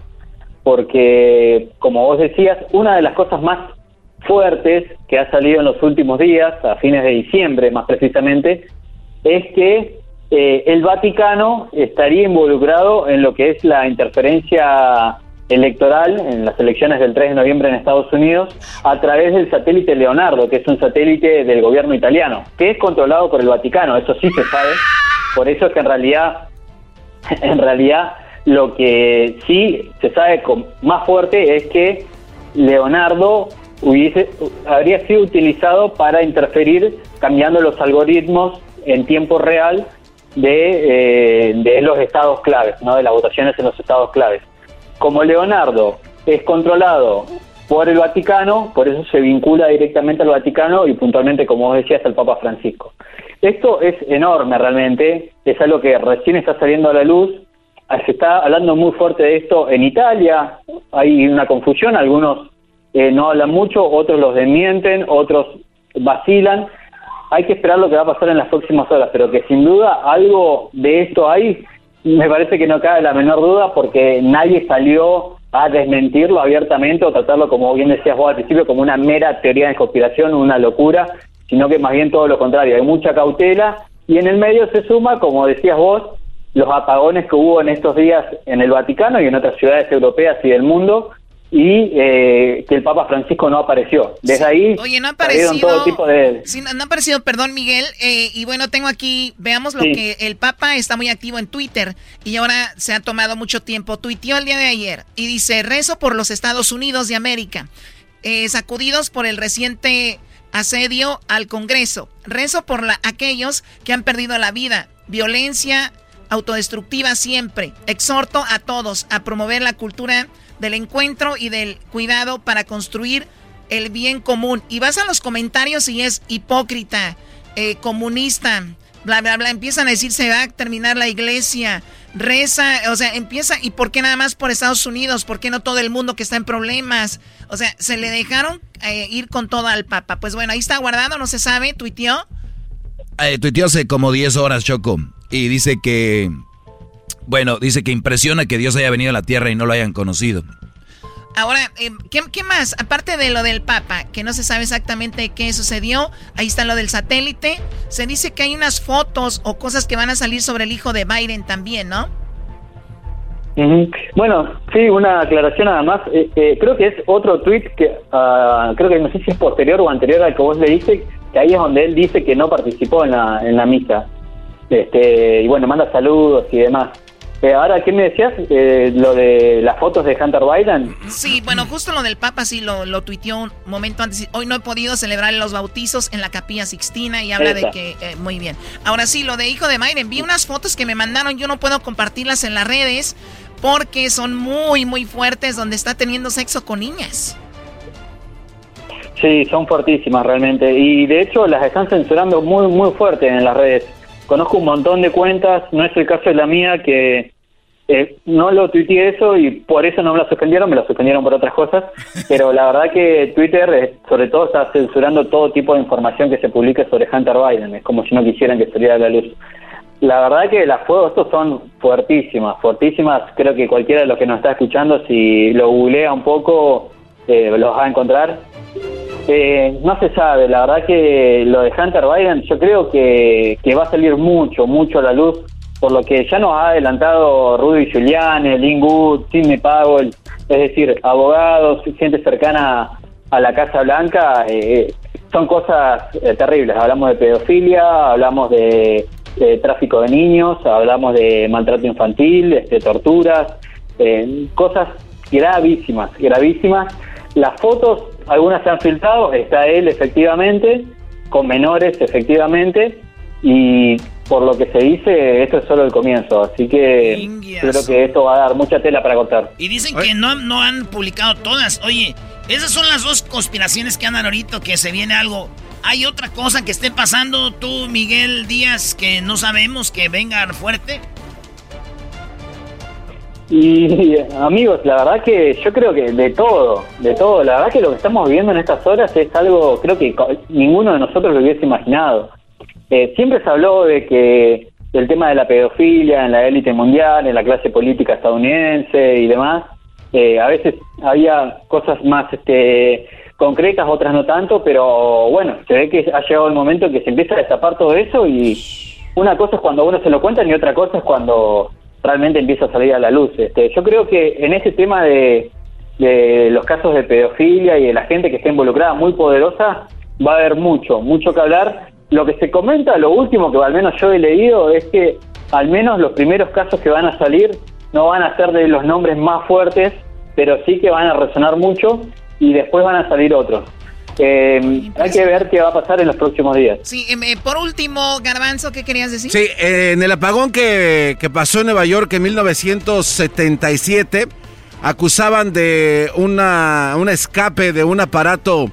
porque como vos decías una de las cosas más fuertes que ha salido en los últimos días a fines de diciembre más precisamente es que eh, el Vaticano estaría involucrado en lo que es la interferencia electoral en las elecciones del 3 de noviembre en Estados Unidos a través del satélite Leonardo, que es un satélite del gobierno italiano, que es controlado por el Vaticano, eso sí se sabe. Por eso es que en realidad, en realidad lo que sí se sabe con más fuerte es que Leonardo hubiese, habría sido utilizado para interferir cambiando los algoritmos en tiempo real de, eh, de los estados claves, ¿no? de las votaciones en los estados claves. Como Leonardo es controlado por el Vaticano, por eso se vincula directamente al Vaticano y puntualmente, como vos decías, al Papa Francisco. Esto es enorme realmente, es algo que recién está saliendo a la luz, se está hablando muy fuerte de esto en Italia, hay una confusión, algunos eh, no hablan mucho, otros los desmienten, otros vacilan, hay que esperar lo que va a pasar en las próximas horas, pero que sin duda algo de esto hay me parece que no cabe la menor duda porque nadie salió a desmentirlo abiertamente o tratarlo, como bien decías vos al principio, como una mera teoría de conspiración, una locura, sino que más bien todo lo contrario, hay mucha cautela y en el medio se suma, como decías vos, los apagones que hubo en estos días en el Vaticano y en otras ciudades europeas y del mundo, y eh, que el Papa Francisco no apareció. Desde ahí Oye, no ha aparecido, todo tipo de... no, ha aparecido, perdón Miguel, eh, y bueno, tengo aquí, veamos lo que el Papa está muy activo en Twitter y ahora se ha tomado mucho tiempo. Tuiteó el día de ayer y dice, rezo por los Estados Unidos de América, eh, sacudidos por el reciente asedio al Congreso. Rezo por la, aquellos que han perdido la vida, violencia autodestructiva siempre. Exhorto a todos a promover la cultura del encuentro y del cuidado para construir el bien común. Y vas a los comentarios y es hipócrita, eh, comunista, bla, bla, bla. Empiezan a decir se va a terminar la iglesia, reza, o sea, empieza, ¿y por qué nada más por Estados Unidos? ¿Por qué no todo el mundo que está en problemas? O sea, se le dejaron eh, ir con todo al Papa. Pues bueno, ahí está guardado, no se sabe, tuiteó. Eh, tuiteó hace como 10 horas, Choco, y dice que bueno, dice que impresiona que Dios haya venido a la tierra y no lo hayan conocido. Ahora, eh, ¿qué, más? Aparte de lo del Papa, que no se sabe exactamente qué sucedió, ahí está lo del satélite. Se dice que hay unas fotos o cosas que van a salir sobre el hijo de Biden también, ¿no? Bueno, sí, una aclaración nada más. Eh, eh, creo que es otro tweet que ah, creo que no sé si es posterior o anterior al que vos le diste, que ahí es donde él dice que no participó en la, en la misa. Este, y bueno, manda saludos y demás. Eh, ahora, ¿qué me decías? Eh, lo de las fotos de Hunter Biden. Sí, bueno, justo lo del Papa sí lo, lo tuiteó un momento antes. Hoy no he podido celebrar los bautizos en la Capilla Sixtina y habla de que, eh, muy bien. Ahora sí, lo de hijo de Biden. Vi unas fotos que me mandaron, yo no puedo compartirlas en las redes porque son muy, muy fuertes donde está teniendo sexo con niñas. Sí, son fuertísimas realmente. Y de hecho las están censurando muy, muy fuerte en las redes. Conozco un montón de cuentas, no es el caso de la mía, que eh, no lo tuiteé eso y por eso no me la suspendieron, me la suspendieron por otras cosas, pero la verdad que Twitter eh, sobre todo está censurando todo tipo de información que se publique sobre Hunter Biden, es como si no quisieran que saliera a la luz. La verdad que las fotos estos son fuertísimas, fuertísimas, creo que cualquiera de los que nos está escuchando, si lo googlea un poco, eh, los vas a encontrar. Eh, no se sabe, la verdad que lo de Hunter Biden yo creo que, que va a salir mucho, mucho a la luz, por lo que ya nos ha adelantado Rudy Giuliani, Lynn Good, Sidney Powell, es decir, abogados, gente cercana a la Casa Blanca, eh, son cosas eh, terribles. Hablamos de pedofilia, hablamos de, tráfico de niños, hablamos de maltrato infantil, de torturas, eh, cosas gravísimas, gravísimas. Las fotos, algunas se han filtrado, está él efectivamente, con menores efectivamente, y por lo que se dice, esto es solo el comienzo, así que creo que esto va a dar mucha tela para cortar. Y dicen que no, no han publicado todas. Oye, esas son las dos conspiraciones que andan ahorita, que se viene algo. ¿Hay otra cosa que esté pasando tú, Miguel Díaz, que no sabemos que venga fuerte? Y amigos, la verdad que yo creo que de todo, de todo, la verdad que lo que estamos viviendo en estas horas es algo, creo que ninguno de nosotros lo hubiese imaginado. Eh, siempre se habló de que el tema de la pedofilia en la élite mundial, en la clase política estadounidense y demás, eh, a veces había cosas más este, concretas, otras no tanto, pero bueno, se ve que ha llegado el momento que se empieza a destapar todo eso y una cosa es cuando uno se lo cuenta y otra cosa es cuando realmente empieza a salir a la luz. Este, yo creo que en ese tema de, de los casos de pedofilia y de la gente que está involucrada muy poderosa, va a haber mucho, mucho que hablar. Lo que se comenta, lo último que al menos yo he leído, es que al menos los primeros casos que van a salir no van a ser de los nombres más fuertes, pero sí que van a resonar mucho y después van a salir otros. Eh, hay que ver qué va a pasar en los próximos días. Sí, em, eh, por último, Garbanzo, ¿qué querías decir? Sí, eh, en el apagón que, que pasó en Nueva York en 1977, acusaban de una, un escape de un aparato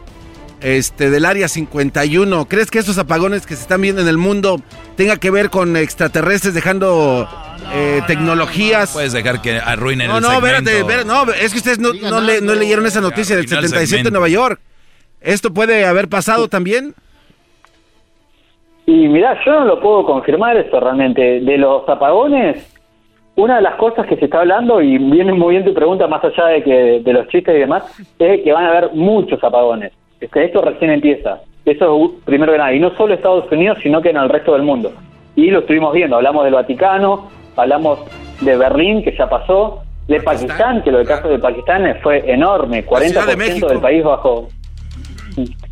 este, del Área 51. ¿Crees que estos apagones que se están viendo en el mundo tenga que ver con extraterrestres dejando eh, tecnologías? Puedes dejar que arruinen No, el no, segmento. espérate, espérate, no, es que ustedes no, no le- no leyeron esa noticia del Arruinó el 77 en. Nueva York. ¿Esto puede haber pasado también? Y mirá, yo no lo puedo confirmar esto realmente. De los apagones, una de las cosas que se está hablando, y viene muy bien tu pregunta más allá de que de los chistes y demás, es que van a haber muchos apagones. Es que esto recién empieza. Eso es primero que nada. Y no solo Estados Unidos, sino que en el resto del mundo. Y lo estuvimos viendo. Hablamos del Vaticano, hablamos de Berlín, que ya pasó, de Pakistán, que lo del caso de Pakistán fue enorme. 40% del país bajo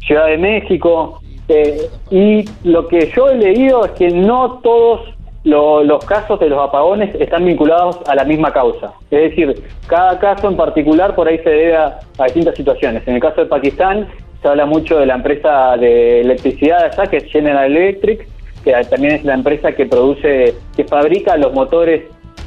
Ciudad de México. eh, y lo que yo he leído es que no todos lo- los casos de los apagones están vinculados a la misma causa. Es decir, cada caso en particular por ahí se debe a, a distintas situaciones. En el caso de Pakistán se habla mucho de la empresa de electricidad allá, que es General Electric, que también es la empresa que produce, que fabrica los motores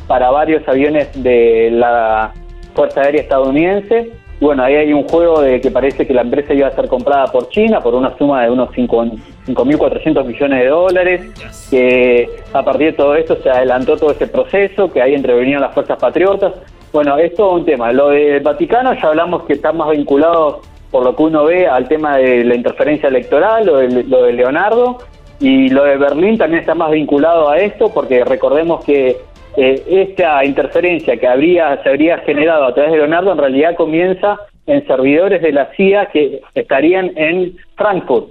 para varios aviones de la Fuerza Aérea estadounidense. Bueno, ahí hay un juego de que parece que la empresa iba a ser comprada por China por una suma de unos cinco- 5.400 millones de dólares, que a partir de todo esto se adelantó todo ese proceso, que ahí intervenían las fuerzas patriotas. Bueno, es todo un tema. Lo del Vaticano ya hablamos que está más vinculado, por lo que uno ve, al tema de la interferencia electoral, lo de, lo de Leonardo, y lo de Berlín también está más vinculado a esto, porque recordemos que eh, esta interferencia que habría se habría generado a través de Leonardo en realidad comienza en servidores de la CIA que estarían en Frankfurt.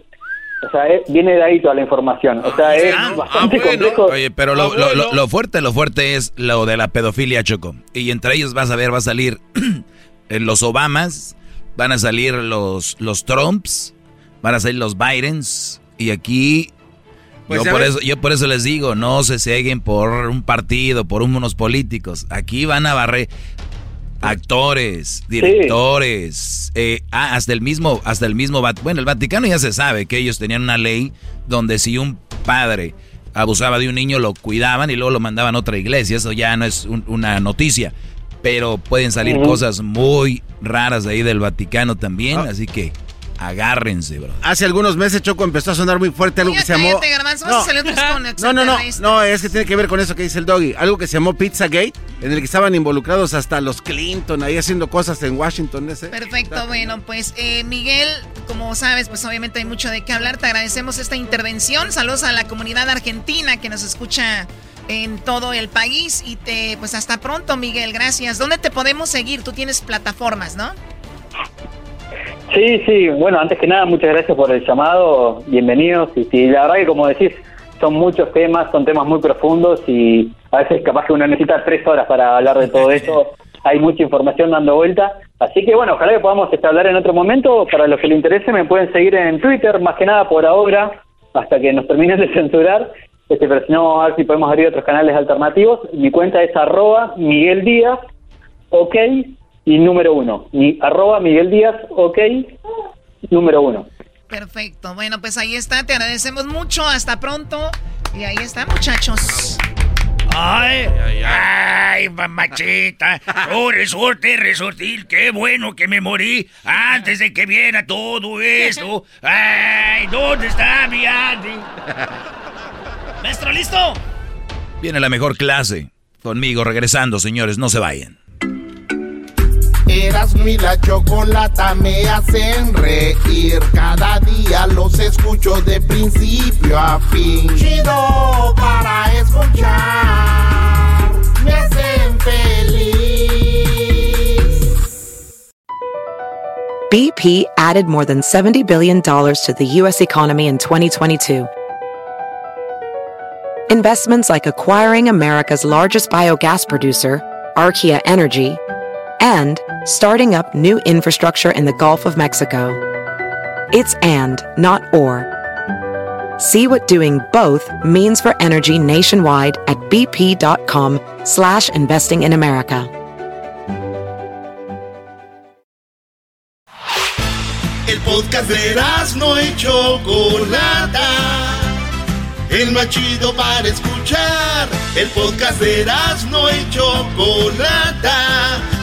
O sea, eh, viene de ahí toda la información. O sea, es bastante complejo. Oye, pero lo, lo- lo- lo fuerte, lo fuerte es lo de la pedofilia, Choco. Y entre ellos vas a ver, va a salir eh, los Obamas, van a salir los, los Trumps, van a salir los Bidens. Y aquí, Pues yo, por eso, yo por eso les digo, no se ceguen por un partido, por unos políticos. Aquí van a barrer actores, directores, eh, ah, hasta el mismo, hasta el mismo, bueno, el Vaticano ya se sabe que ellos tenían una ley donde si un padre abusaba de un niño lo cuidaban y luego lo mandaban a otra iglesia, eso ya no es un- una noticia, pero pueden salir cosas muy raras de ahí del Vaticano también, así que agárrense, bro. Hace algunos meses Choco empezó a sonar muy fuerte algo que se llamó... Garbanzo, No, no, no, no, es que tiene que ver con eso que dice el doggy. Algo que se llamó Pizzagate, en el que estaban involucrados hasta los Clinton ahí haciendo cosas en Washington. Ese. Perfecto, bueno, pues eh, Miguel, como sabes, pues obviamente hay mucho de qué hablar. Te agradecemos esta intervención. Saludos a la comunidad argentina que nos escucha en todo el país y te, pues hasta pronto, Miguel. Gracias. ¿Dónde te podemos seguir? Tú tienes plataformas, ¿no? Sí, sí, bueno, antes que nada, muchas gracias por el llamado, bienvenidos. Y, sí, la verdad que como decís, son muchos temas, son temas muy profundos y a veces capaz que uno necesita tres horas para hablar de todo eso. Hay mucha información dando vuelta. Así que bueno, ojalá que podamos hablar en otro momento. Para los que les interese, me pueden seguir en Twitter, más que nada por ahora, hasta que nos terminen de censurar. Este, pero si no, a ver si podemos abrir otros canales alternativos. Mi cuenta es arroba Miguel Díaz, ok, y número uno. Mi, arroba Miguel Díaz, ok, número uno. Perfecto. Bueno, pues ahí está. Te agradecemos mucho. Hasta pronto. Y ahí está, muchachos. Ay, ay, mamachita. Oh, resorte, resortil. Qué bueno que me morí antes de que viera todo esto. Ay, ¿dónde está mi Andy? Maestro, ¿listo? Viene la mejor clase. Conmigo regresando, señores, no se vayan. La chocolata me hacen reír. Cada día los escucho de principio a fin. Chido para escuchar. Me hacen feliz. BP added more than $70 billion to the U.S. economy in 2022. Investments like acquiring America's largest biogas producer, Archaea Energy, and starting up new infrastructure in the Gulf of Mexico. It's and, not or. See what doing both means for energy nationwide at bp.com slash investing in America. El podcast de no Chocolata. El más chido para escuchar. El podcast de no Chocolata.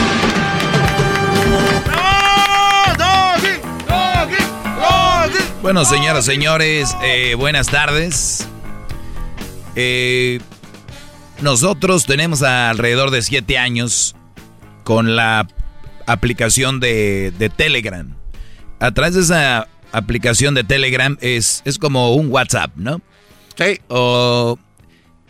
Bueno, señoras, señores, eh, buenas tardes. Eh, nosotros tenemos alrededor de siete años con la aplicación de, de Telegram. A través de esa aplicación de Telegram es, es como un WhatsApp, ¿no? Sí. O,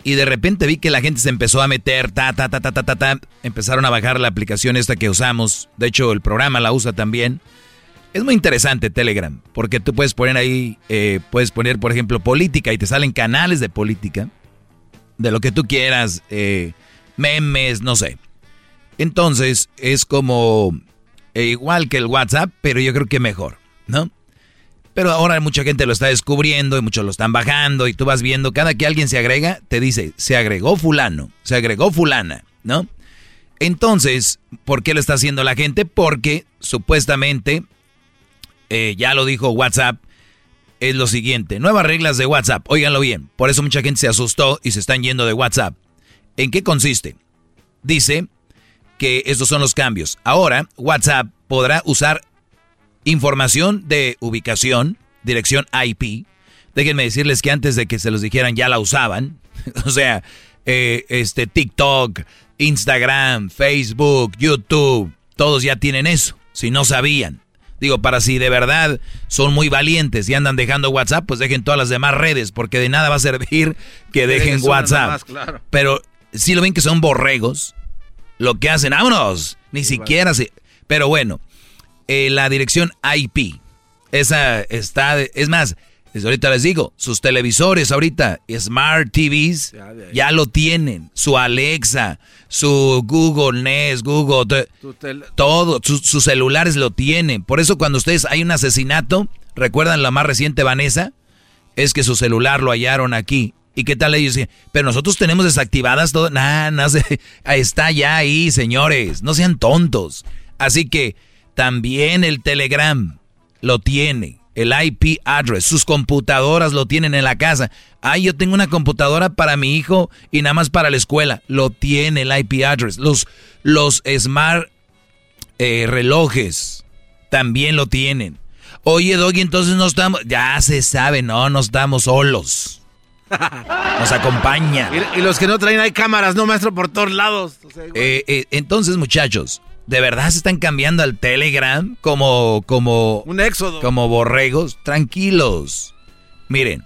y de repente vi que la gente se empezó a meter, ta, ta, ta, ta, ta, ta, ta. Empezaron a bajar la aplicación esta que usamos. De hecho, el programa la usa también. Es muy interesante Telegram, porque tú puedes poner ahí, eh, puedes poner, por ejemplo, política y te salen canales de política, de lo que tú quieras, eh, memes, no sé. Entonces, es como eh, igual que el WhatsApp, pero yo creo que mejor, ¿no? Pero ahora mucha gente lo está descubriendo y muchos lo están bajando y tú vas viendo, cada que alguien se agrega, te dice, se agregó fulano, se agregó fulana, ¿no? Entonces, ¿por qué lo está haciendo la gente? Porque supuestamente eh, ya lo dijo WhatsApp, es lo siguiente. Nuevas reglas de WhatsApp, óiganlo bien. Por eso mucha gente se asustó y se están yendo de WhatsApp. ¿En qué consiste? Dice que estos son los cambios. Ahora, WhatsApp podrá usar información de ubicación, dirección IP. Déjenme decirles que antes de que se los dijeran ya la usaban. o sea, eh, este TikTok, Instagram, Facebook, YouTube, todos ya tienen eso. Si no sabían. Digo, para si de verdad son muy valientes y andan dejando WhatsApp, pues dejen todas las demás redes, porque de nada va a servir que dejen WhatsApp. Pero si lo ven que son borregos, lo que hacen, vámonos, ni siquiera se... Pero bueno, eh, la dirección IP, esa está, es más, desde ahorita les digo, sus televisores ahorita, Smart TVs, ya, lo tienen. Su Alexa, su Google Nest, Google, todo, sus celulares lo tienen. Por eso cuando ustedes hay un asesinato, recuerdan la más reciente Vanessa, es que su celular lo hallaron aquí. ¿Y qué tal ellos? Pero nosotros tenemos desactivadas todo. Nah, no sé. Está ya ahí, señores. No sean tontos. Así que también el Telegram lo tiene el IP address, sus computadoras lo tienen en la casa. Ay, yo tengo una computadora para mi hijo y nada más para la escuela. Lo tiene el IP address. Los, los smart eh, relojes también lo tienen. Oye, Doggy, entonces no estamos. Ya se sabe, no, no estamos solos. Nos acompaña. Y, los que no traen hay cámaras, no, maestro, por todos lados. Eh, eh, entonces, muchachos, ¿de verdad se están cambiando al Telegram como. como. Un éxodo. Como borregos? Tranquilos. Miren,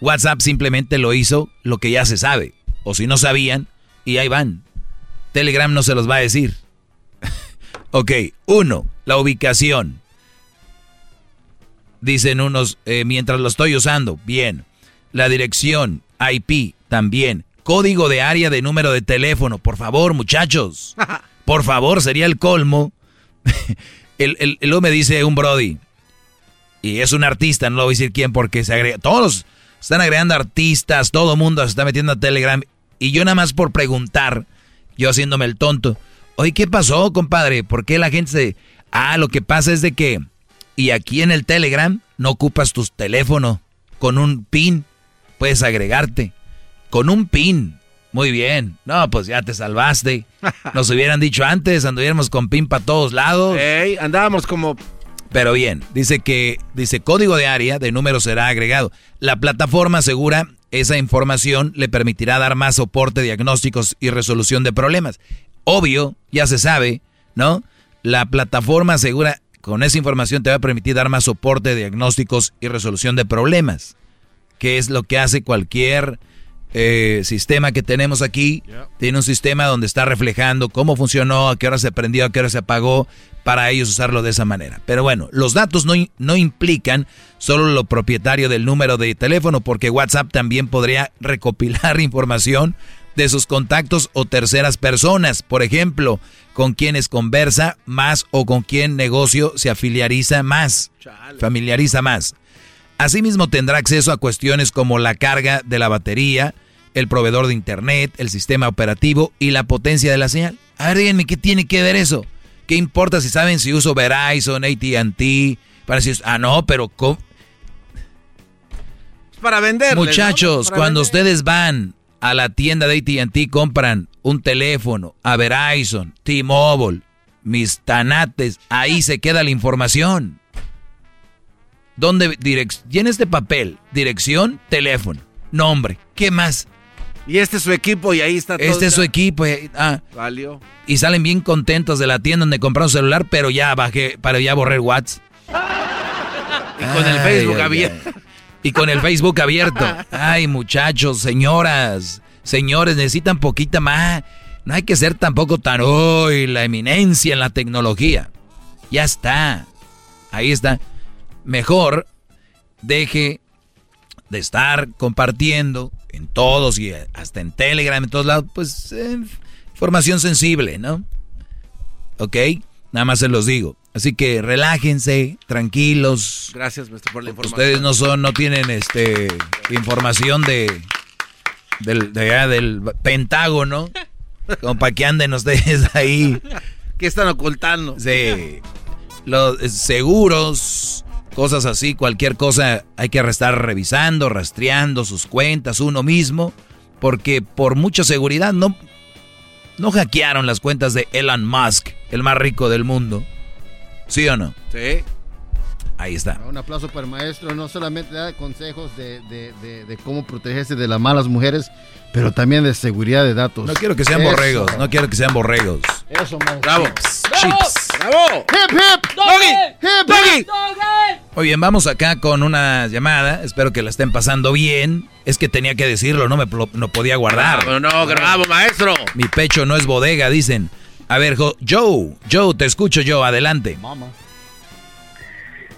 WhatsApp simplemente lo hizo lo que ya se sabe. O si no sabían, y ahí van. Telegram no se los va a decir. ok, uno, la ubicación. Dicen unos, eh, mientras lo estoy usando, bien. La dirección, IP, también. Código de área de número de teléfono, por favor, muchachos. Por favor, sería el colmo. el, el, luego me dice un Brody, y es un artista, no lo voy a decir quién porque se agrega. Todos están agregando artistas, todo mundo se está metiendo a Telegram. Y yo nada más por preguntar, yo haciéndome el tonto. Oye, ¿qué pasó, compadre? ¿Por qué la gente se... Ah, lo que pasa es de que... Y aquí en el Telegram no ocupas tu teléfono con un pin puedes agregarte con un pin. Muy bien. No, pues ya te salvaste. Nos hubieran dicho antes, anduviéramos con pin para todos lados. Ey, andábamos como... Pero bien, dice que, dice código de área de número será agregado. La plataforma asegura esa información le permitirá dar más soporte, diagnósticos y resolución de problemas. Obvio, ya se sabe, ¿no? La plataforma asegura con esa información te va a permitir dar más soporte, diagnósticos y resolución de problemas que es lo que hace cualquier eh, sistema que tenemos aquí. Tiene un sistema donde está reflejando cómo funcionó, a qué hora se prendió, a qué hora se apagó, para ellos usarlo de esa manera. Pero bueno, los datos no, no implican solo lo propietario del número de teléfono, porque WhatsApp también podría recopilar información de sus contactos o terceras personas, por ejemplo, con quienes conversa más o con quien negocio se afiliariza más, familiariza más. Asimismo tendrá acceso a cuestiones como la carga de la batería, el proveedor de internet, el sistema operativo y la potencia de la señal. A ver, díganme, ¿qué tiene que ver eso? ¿Qué importa si saben si uso Verizon, AT&T? Para decir, ah, no, pero... Para vender. Muchachos, cuando ustedes van a la tienda de AT&T, compran un teléfono, a Verizon, T-Mobile, mis tanates, ahí se queda la información. ¿Dónde llena este papel? Dirección, teléfono, nombre. ¿Qué más? Y este es su equipo y ahí está todo. Este es su equipo. Y, ah, Valió. Y salen bien contentos de la tienda donde compraron celular, pero ya bajé para ya borrar WhatsApp. Y con el Facebook abierto. Y con el Facebook abierto. Ay, muchachos, señoras, señores, necesitan poquita más. No hay que ser tampoco tan hoy la eminencia en la tecnología. Ya está. Ahí está mejor deje de estar compartiendo en todos y hasta en Telegram, en todos lados, pues eh, información sensible, ¿no? ¿Ok? Nada más se los digo. Así que relájense, tranquilos. Gracias, maestro, por la información. Ustedes no son, no tienen este información de del, del Pentágono. Como para que anden ustedes ahí. ¿Qué están ocultando? Sí. Los seguros, cosas así, cualquier cosa hay que estar revisando, rastreando sus cuentas uno mismo, porque por mucha seguridad no, no hackearon las cuentas de Elon Musk, el más rico del mundo. ¿Sí o no? Sí. Ahí está. Un aplauso para el maestro. No solamente da consejos de, de, cómo protegerse de las malas mujeres, pero también de seguridad de datos. No quiero que sean borregos. No quiero que sean borregos. Eso, maestro. Bravo. Chips. ¡Bravo! ¡Hip, hip! ¡Doggy! ¡Hip, doggy! Muy bien, vamos acá con una llamada. Espero que la estén pasando bien. Es que tenía que decirlo, no me no podía guardar. No, no, bravo, maestro. Mi pecho no es bodega, dicen. A ver, Joe, Joe, te escucho yo, adelante. Mama.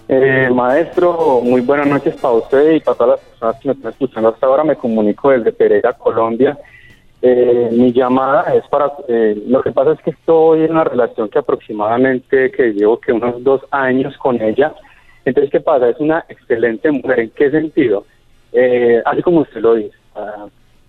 Eh, maestro, muy buenas noches para usted y para todas las personas que me están escuchando hasta ahora. Me comunico desde Pereira, Colombia. Eh, mi llamada es para, eh, lo que pasa es que estoy en una relación que aproximadamente, que llevo que unos dos años con ella. Entonces, ¿qué pasa? Es una excelente mujer. ¿En qué sentido? Eh, así como usted lo dice,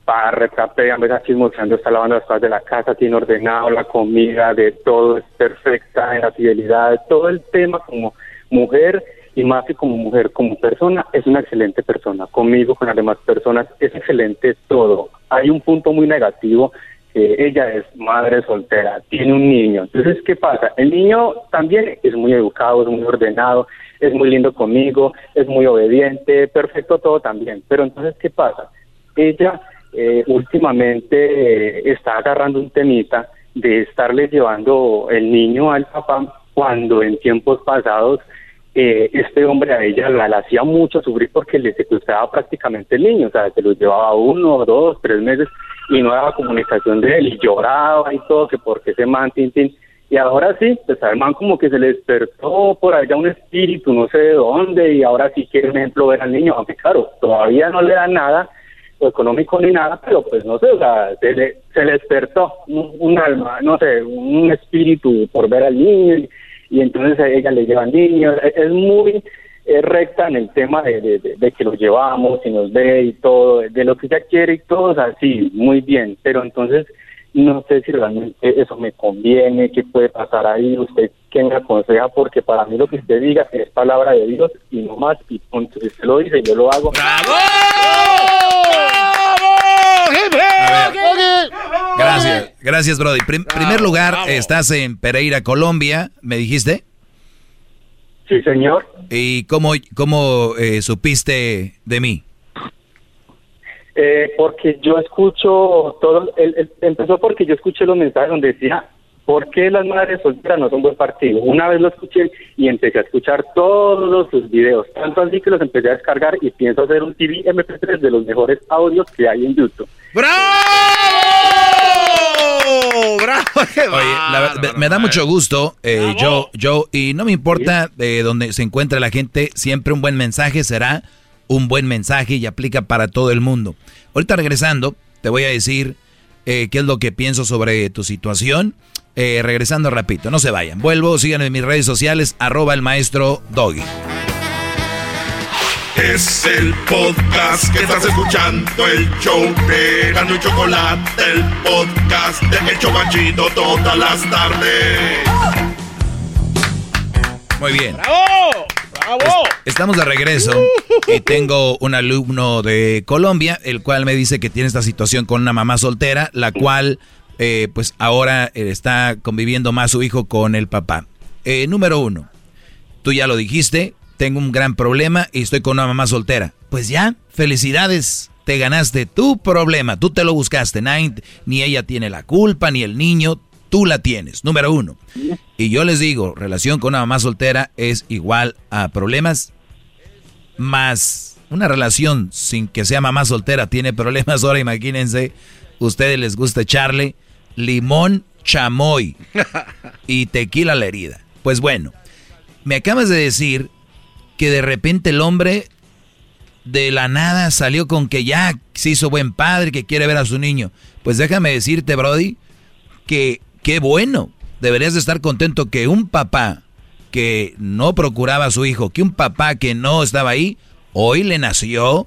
para retrapea, en vez de chismoseando, está lavando las cosas de la casa, tiene ordenado la comida, de todo, es perfecta en la fidelidad, todo el tema como mujer y más que como mujer, como persona, es una excelente persona. Conmigo, con las demás personas, es excelente todo. Hay un punto muy negativo, eh, ella es madre soltera, tiene un niño. Entonces, ¿qué pasa? El niño también es muy educado, es muy ordenado, es muy lindo conmigo, es muy obediente, perfecto todo también. Pero entonces, ¿qué pasa? Ella eh, últimamente eh, está agarrando un temita de estarle llevando el niño al papá cuando en tiempos pasados eh, este hombre a ella la, hacía mucho sufrir porque le secuestraba prácticamente el niño, o sea, se lo llevaba uno, dos, tres meses y no daba comunicación de él y lloraba y todo, que porque ese man, tin, Y ahora sí, pues al man como que se le despertó por allá un espíritu, no sé de dónde, y ahora sí quiere, por ejemplo, ver al niño, aunque claro, todavía no le da nada económico ni nada, pero pues no sé, o sea, se le, se le despertó un, alma, no sé, un espíritu por ver al niño y entonces a ella le llevan niños. Es muy eh, recta en el tema de, de, que lo llevamos y nos ve y todo, de lo que ella quiere y todo, o así, muy bien. Pero entonces no sé si realmente eso me conviene, qué puede pasar ahí, usted qué me aconseja, porque para mí lo que usted diga es palabra de Dios y no más, y punto. Si usted lo dice, yo lo hago. ¡Bravo! Gracias, gracias, Brody. primer lugar, estás en Pereira, Colombia, ¿me dijiste? Sí, señor. ¿Y cómo, cómo eh, supiste de mí? Eh, porque yo escucho todo, empezó porque yo escuché los mensajes donde decía, ¿por qué las madres solteras no son buen partido? Una vez lo escuché y empecé a escuchar todos sus videos, tanto así que los empecé a descargar y pienso hacer un TV MP3 de los mejores audios que hay en YouTube. Oye, me da mucho gusto, eh, yo, yo, y no me importa de donde se encuentre la gente, siempre un buen mensaje será un buen mensaje y aplica para todo el mundo. Ahorita regresando, te voy a decir eh, qué es lo que pienso sobre tu situación. Eh, regresando rapidito, no se vayan. Vuelvo, síganme en mis redes sociales, arroba el maestro Doggy. Es el podcast que estás escuchando, el show de Gano y Chocolate, el podcast de El Chobachito todas las tardes. Muy bien. ¡Bravo! ¡Bravo! estamos de regreso y tengo un alumno de Colombia, el cual me dice que tiene esta situación con una mamá soltera, la cual, eh, pues ahora eh, está conviviendo más su hijo con el papá. Eh, número uno, tú ya lo dijiste, tengo un gran problema y estoy con una mamá soltera. Pues ya, felicidades, te ganaste tu problema, tú te lo buscaste, ni ella tiene la culpa, ni el niño, tú la tienes, número uno. Y yo les digo, relación con una mamá soltera es igual a problemas más una relación sin que sea mamá soltera tiene problemas. Ahora imagínense, ustedes les gusta echarle limón chamoy y tequila la herida. Pues bueno, me acabas de decir que de repente el hombre de la nada salió con que ya se hizo buen padre, que quiere ver a su niño. Pues déjame decirte, Brody, que qué bueno. Deberías de estar contento que un papá que no procuraba a su hijo, que un papá que no estaba ahí, hoy le nació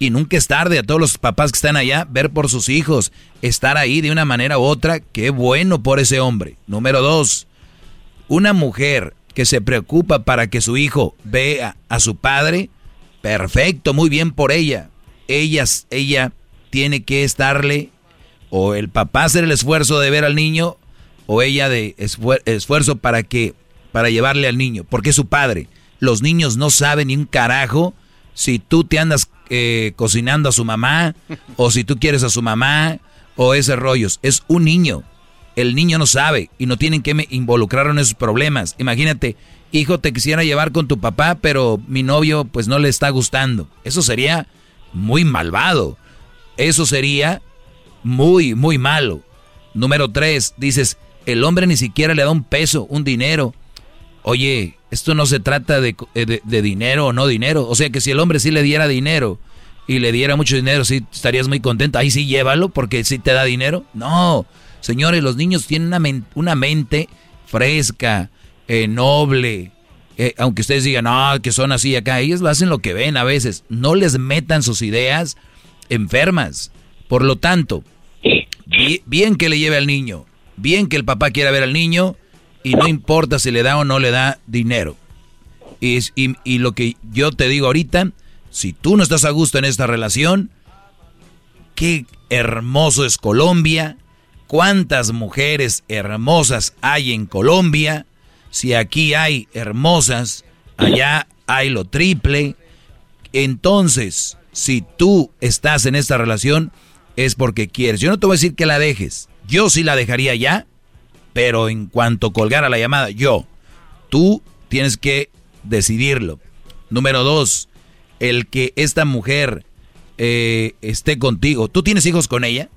y nunca es tarde a todos los papás que están allá ver por sus hijos, estar ahí de una manera u otra, qué bueno por ese hombre. Número dos, una mujer que se preocupa para que su hijo vea a su padre, perfecto, muy bien por ella. Ella, ella tiene que estarle, o el papá hacer el esfuerzo de ver al niño, o ella de esfuerzo para que, para llevarle al niño, porque es su padre. Los niños no saben ni un carajo si tú te andas eh, cocinando a su mamá, o si tú quieres a su mamá, o ese rollos. Es un niño el niño no sabe y no tienen que involucrar en esos problemas. Imagínate, hijo, te quisiera llevar con tu papá, pero mi novio pues no le está gustando. Eso sería muy malvado. Eso sería muy, muy malo. Número tres, dices, el hombre ni siquiera le da un peso, un dinero. Oye, esto no se trata de, eh, de dinero o no dinero. O sea que si el hombre sí le diera dinero y le diera mucho dinero, sí estarías muy contento. Ahí sí llévalo porque sí te da dinero. No, Señores, los niños tienen una, mente fresca, eh, noble. Eh, aunque ustedes digan, no, que son así acá, ellos hacen lo que ven a veces. No les metan sus ideas enfermas. Por lo tanto, bien que le lleve al niño, bien que el papá quiera ver al niño, y no importa si le da o no le da dinero. Y, lo que yo te digo ahorita, si tú no estás a gusto en esta relación, qué hermoso es Colombia, ¿Cuántas mujeres hermosas hay en Colombia? Si aquí hay hermosas, allá hay lo triple. Entonces, si tú estás en esta relación, es porque quieres. Yo no te voy a decir que la dejes. Yo sí la dejaría ya, pero en cuanto colgara la llamada, yo, tú tienes que decidirlo. Número dos, el que esta mujer eh, esté contigo. ¿Tú tienes hijos con ella?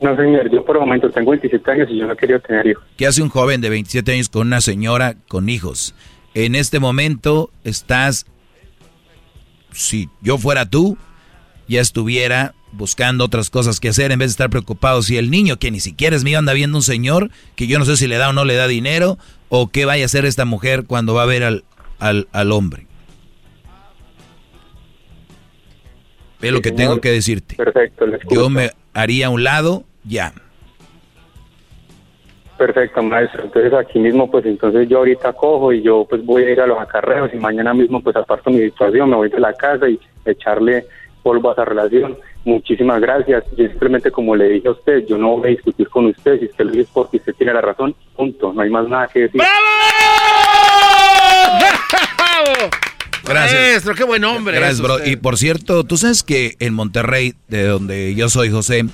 No, señor, yo por el momento tengo 27 años y yo no quería tener hijos. ¿Qué hace un joven de 27 años con una señora con hijos? En este momento estás, si yo fuera tú, ya estuviera buscando otras cosas que hacer en vez de estar preocupado si el niño, que ni siquiera es mío, anda viendo un señor que yo no sé si le da o no le da dinero, o qué vaya a hacer esta mujer cuando va a ver al, al, al hombre. Es lo que tengo que decirte. Perfecto, Yo me haría a un lado ya. Perfecto, maestro. Entonces aquí mismo, pues entonces yo ahorita cojo y yo pues voy a ir a los acarreos y mañana mismo pues aparto mi situación, me voy de la casa y echarle polvo a esa relación. Muchísimas gracias. Yo simplemente como le dije a usted, yo no voy a discutir con usted, si usted lo dice porque usted tiene la razón, punto. No hay más nada que decir. Gracias. Maestro, qué buen hombre. Gracias, bro. usted. Y por cierto, tú sabes que en Monterrey, de donde yo soy, José,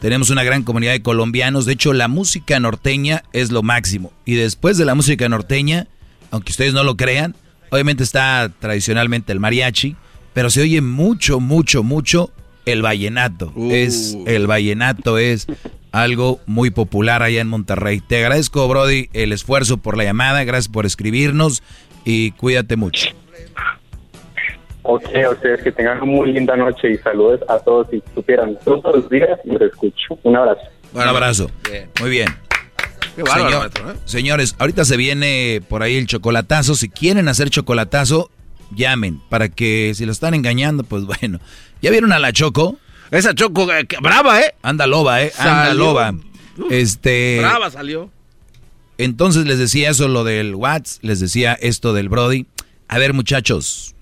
tenemos una gran comunidad de colombianos. De hecho, la música norteña es lo máximo. Y después de la música norteña, aunque ustedes no lo crean, obviamente está tradicionalmente el mariachi, pero se oye mucho, mucho, mucho el vallenato. Es el vallenato es algo muy popular allá en Monterrey. Te agradezco, Brody, el esfuerzo por la llamada, gracias por escribirnos y cuídate mucho. Ok, a ustedes que tengan una muy linda noche y saludos a todos. Si supieran todos los días, los escucho. Un abrazo. Un abrazo. Muy bien. Qué bárbaro, Señor- maestro, ¿eh? Señores, ahorita se viene por ahí el chocolatazo. Si quieren hacer chocolatazo, llamen para que si lo están engañando, pues bueno. ¿Ya vieron a la Choco? Esa Choco, eh, que- brava, ¿eh? Anda loba, ¿eh? Anda Salió. loba. Este. Brava salió. Entonces les decía eso, lo del Watts, les decía esto del Brody. A ver, muchachos.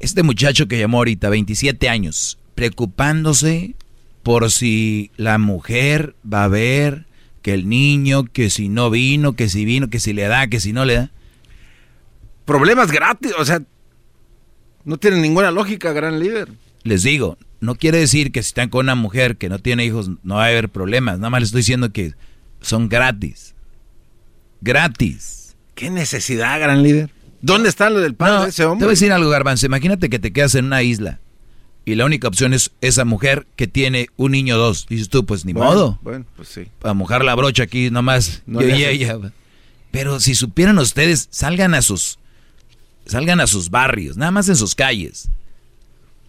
Este muchacho que llamó ahorita, 27 años, preocupándose por si la mujer va a ver que el niño, que si no vino, que si vino, que si le da, que si no le da. Problemas gratis, o sea, no tiene ninguna lógica, gran líder. Les digo, no quiere decir que si están con una mujer que no tiene hijos no va a haber problemas. Nada más les estoy diciendo que son gratis. Gratis. ¿Qué necesidad, gran líder? ¿Dónde está lo del padre No, de ese Te hombre? voy a decir algo, Garbanzo. Imagínate que te quedas en una isla y la única opción es esa mujer que tiene un niño o dos. Dices tú, pues ni Bueno, modo. Bueno, pues sí. Para mojar la brocha aquí nomás. No yo y ella. Pero si supieran ustedes, salgan a sus salgan a sus barrios, nada más en sus calles.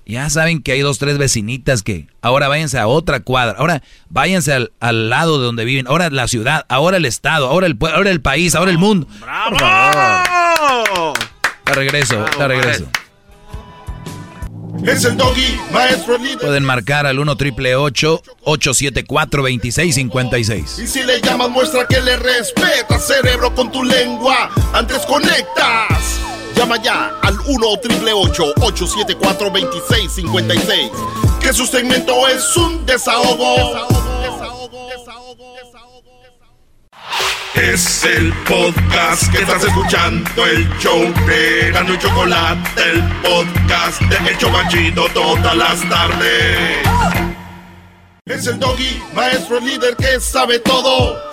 Ya saben que hay dos, tres vecinitas que ahora váyanse a otra cuadra, ahora váyanse al, al lado de donde viven, ahora la ciudad, ahora el estado, ahora el, pue- ahora el país, ahora el mundo. ¡Bravo! Te regreso, te regreso. Es el doggy, maestro líder. Pueden marcar al 1 triple 874 2656. Y si le llamas, muestra que le respeta, cerebro, con tu lengua. Antes conectas. Llama ya al 1 triple 874 2656. Que su segmento es un desahogo. Es el podcast que estás escuchando, el show de Gano y Chocolate, el podcast de El Chocachito todas las tardes. Es el doggy, maestro líder que sabe todo.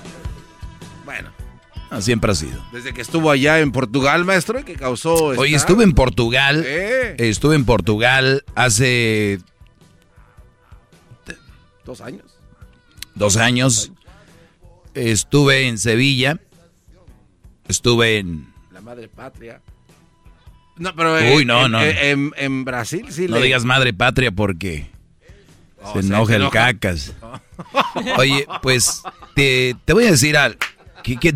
Siempre ha sido. desde que estuvo allá en Portugal, maestro, que causó... Oye, esta- estuve en Portugal. Eh. Estuve en Portugal hace Dos años. dos años. Estuve en Sevilla. Estuve en. La madre patria. No, pero... eh, Uy, no, en, no. En, en- Brasil sí No le... digas madre patria porque. se enoja el cacas. Oye, pues te, te voy a decir al... ¿Qué, qué,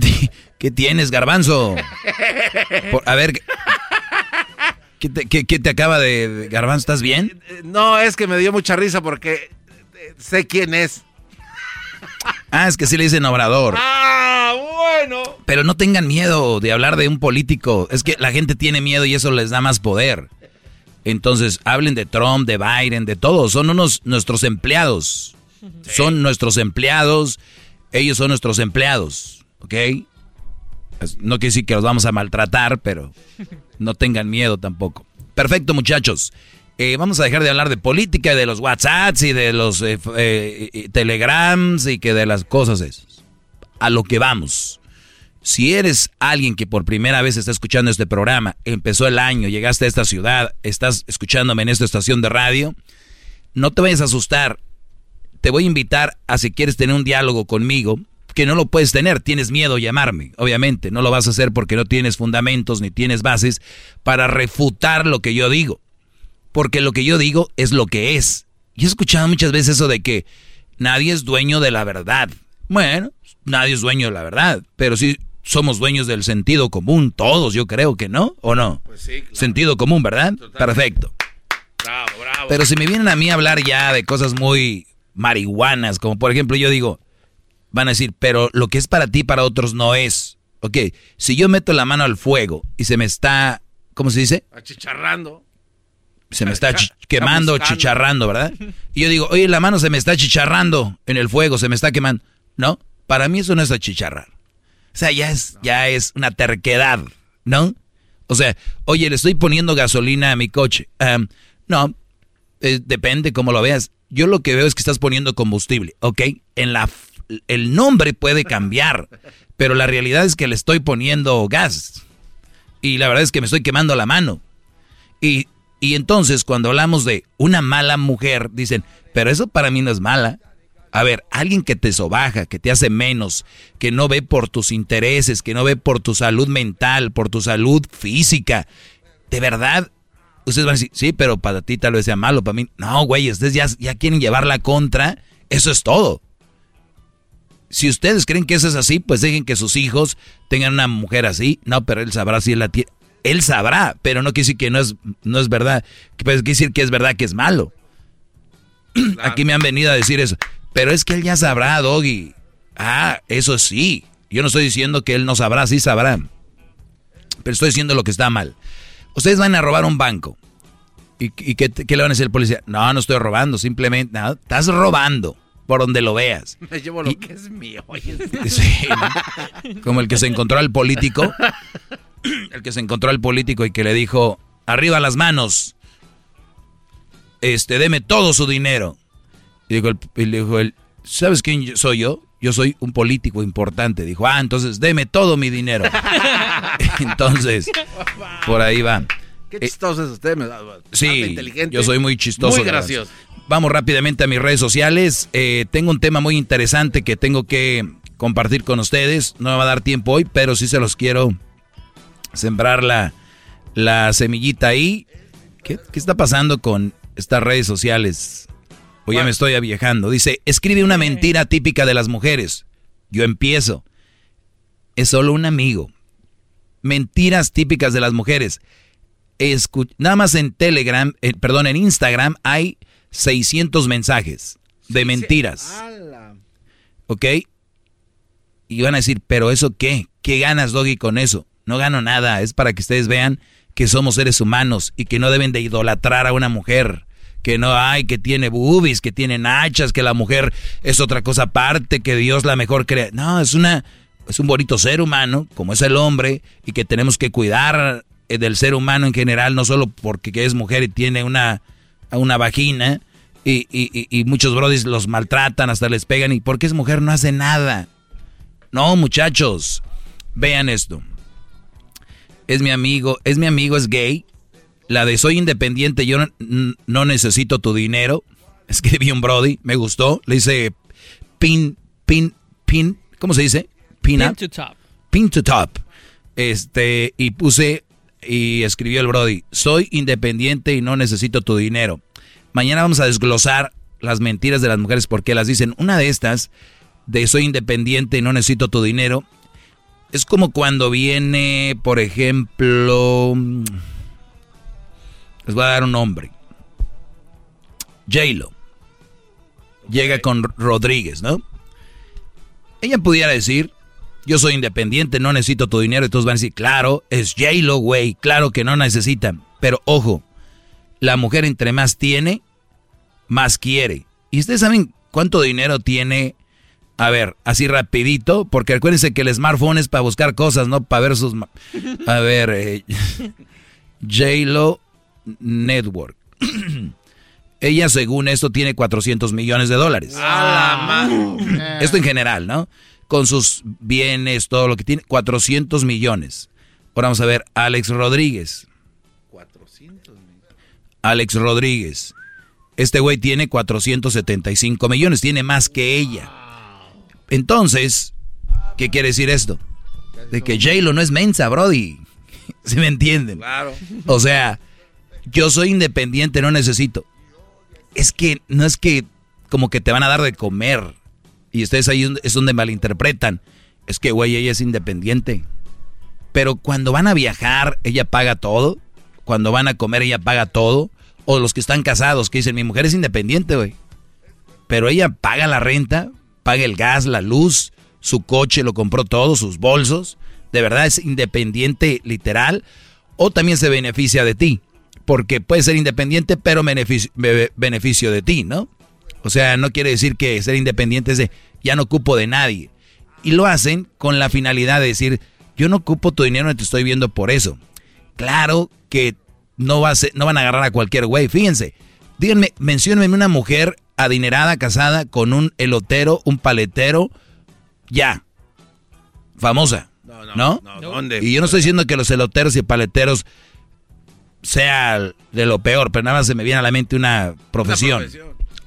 qué tienes, garbanzo? Por- a ver, ¿qué te, qué- qué te acaba de... de- Garbanzo, ¿estás bien? No, es que me dio mucha risa porque eh, sé quién es. Ah, es que sí le dicen obrador. Ah, bueno. Pero no tengan miedo de hablar de un político. Es que la gente tiene miedo y eso les da más poder. Entonces, hablen de Trump, de Biden, de todos. Son unos nuestros empleados. Son nuestros empleados. Ellos son nuestros empleados. ¿Ok? No quiere decir que los vamos a maltratar, pero no tengan miedo tampoco. Perfecto, muchachos. Eh, vamos a dejar de hablar de política y de los WhatsApps y de los eh, eh, Telegrams y que de las cosas esas. A lo que vamos. Si eres alguien que por primera vez está escuchando este programa, empezó el año, llegaste a esta ciudad, estás escuchándome en esta estación de radio, no te vayas a asustar. Te voy a invitar a si quieres tener un diálogo conmigo, que no lo puedes tener, tienes miedo a llamarme, obviamente, no lo vas a hacer porque no tienes fundamentos ni tienes bases para refutar lo que yo digo. Porque lo que yo digo es lo que es. Yo he escuchado muchas veces eso de que nadie es dueño de la verdad. Bueno, nadie es dueño de la verdad, pero sí somos dueños del sentido común, todos, yo creo que no, ¿o no? Pues sí, claro. Sentido común, ¿verdad? Perfecto. Bravo, bravo. Pero si me vienen a mí a hablar ya de cosas muy marihuanas, como por ejemplo yo digo, van a decir, pero lo que es para ti, para otros no es. Ok, si yo meto la mano al fuego y se me está, ¿cómo se dice? Achicharrando. Se me está quemando, chicharrando, ¿verdad? Y yo digo, oye, la mano se me está chicharrando en el fuego, se me está quemando. No, para mí eso no es achicharrar. O sea, ya es, ya es una terquedad, ¿no? O sea, oye, le estoy poniendo gasolina a mi coche. No, eh, depende cómo lo veas. Yo lo que veo es que estás poniendo combustible, ¿ok? En la, el nombre puede cambiar, pero la realidad es que le estoy poniendo gas. Y la verdad es que me estoy quemando la mano. Y, y entonces cuando hablamos de una mala mujer, dicen, pero eso para mí no es mala. A ver, alguien que te sobaja, que te hace menos, que no ve por tus intereses, que no ve por tu salud mental, por tu salud física. De verdad, ustedes van a decir, sí, pero para ti tal vez sea malo, para mí. No, güey, ustedes ya, ya quieren llevar la contra. Eso es todo. Si ustedes creen que eso es así, pues dejen que sus hijos tengan una mujer así. No, pero él sabrá si él la tiene. Él sabrá, pero no quiere decir que no es, no es verdad. Pues quiere decir que es verdad que es malo. Aquí me han venido a decir eso. Pero es que él ya sabrá, Doggy. Ah, eso sí. Yo no estoy diciendo que él no sabrá, sí sabrá. Pero estoy diciendo lo que está mal. Ustedes van a robar un banco. ¿Y, y qué, qué le van a decir al policía? No, no estoy robando, simplemente, no, estás robando por donde lo veas. Me llevo lo que es mío. Como el que se encontró al político. El que se encontró al político y que le dijo, arriba las manos. Este, deme todo su dinero. Y, dijo el- y le dijo él, ¿sabes quién soy yo? Yo soy un político importante. Dijo, ah, entonces deme todo mi dinero. entonces, por ahí va. Qué chistoso es usted. Me da, Sí, inteligente. yo soy muy chistoso. Muy gracioso. Vamos rápidamente a mis redes sociales. Eh, tengo un tema muy interesante que tengo que compartir con ustedes. No me va a dar tiempo hoy, pero sí se los quiero sembrar la, la semillita ahí. ¿Qué, qué está pasando con estas redes sociales? Oye, me estoy aviejando. Dice, escribe una mentira típica de las mujeres. Yo empiezo. Es solo un amigo. Mentiras típicas de las mujeres. Escu- nada más en Telegram, eh, perdón, en Instagram hay 600 mensajes de mentiras. ¿Ok? Y van a decir, pero eso qué? ¿Qué ganas, Doggy, con eso? No gano nada. Es para que ustedes vean que somos seres humanos y que no deben de idolatrar a una mujer. Que no hay, que tiene boobies, que tiene nachas, que la mujer es otra cosa aparte, que Dios la mejor crea. No, es una, es un bonito ser humano, como es el hombre, y que tenemos que cuidar del ser humano en general, no solo porque que es mujer y tiene una, una vagina, y, y- y- y muchos brodis los maltratan, hasta les pegan, y porque es mujer no hace nada. No, muchachos, vean esto. Es mi amigo, es mi amigo, es gay. La de soy independiente, yo no, no necesito tu dinero. Escribí un brody, me gustó. Le hice pin, pin, pin, ¿cómo se dice? Pin, Pin up. to top. Pin to top. Este, y puse, y escribió el Brody, soy independiente y no necesito tu dinero. Mañana vamos a desglosar las mentiras de las mujeres porque las dicen. Una de estas, de soy independiente y no necesito tu dinero, es como cuando viene, por ejemplo, les voy a dar un nombre. J-Lo. Llega con Rodríguez, ¿no? Ella pudiera decir, yo soy independiente, no necesito tu dinero. Y todos van a decir, claro, es J-Lo, güey, claro que no necesitan. Pero ojo, la mujer entre más tiene, más quiere. ¿Y ustedes saben cuánto dinero tiene? A ver, así rapidito, porque acuérdense que el smartphone es para buscar cosas, no para ver sus... A ver, eh, J-Lo Network. Ella, según esto, tiene 400 millones de dólares. Esto en general, ¿no? Con sus bienes, todo lo que tiene, 400 millones. Ahora vamos a ver, Alex Rodríguez. 400 millones. Alex Rodríguez. Este güey tiene 475 millones, tiene más que ella. Entonces, ¿qué quiere decir esto? De que J-Lo no es mensa, Brody. ¿Se me entienden? Claro. O sea, yo soy independiente, no necesito. Es que no es que como que te van a dar de comer. Y ustedes ahí es donde malinterpretan. Es que, güey, ella es independiente. Pero cuando van a viajar, ella paga todo. Cuando van a comer, ella paga todo. O los que están casados, que dicen, mi mujer es independiente, güey. Pero ella paga la renta, paga el gas, la luz, su coche lo compró todo, sus bolsos. De verdad es independiente literal. O también se beneficia de ti porque puede ser independiente, pero beneficio, beneficio de ti, ¿no? O sea, no quiere decir que ser independiente es de ya no ocupo de nadie. Y lo hacen con la finalidad de decir, yo no ocupo tu dinero, no te estoy viendo por eso. Claro que no, va a no van a agarrar a cualquier güey. Fíjense, díganme, menciónenme una mujer adinerada, casada, con un elotero, un paletero, ya. Famosa. No, no, ¿no? Y yo no estoy diciendo que los eloteros y paleteros sea de lo peor, pero nada más se me viene a la mente una profesión.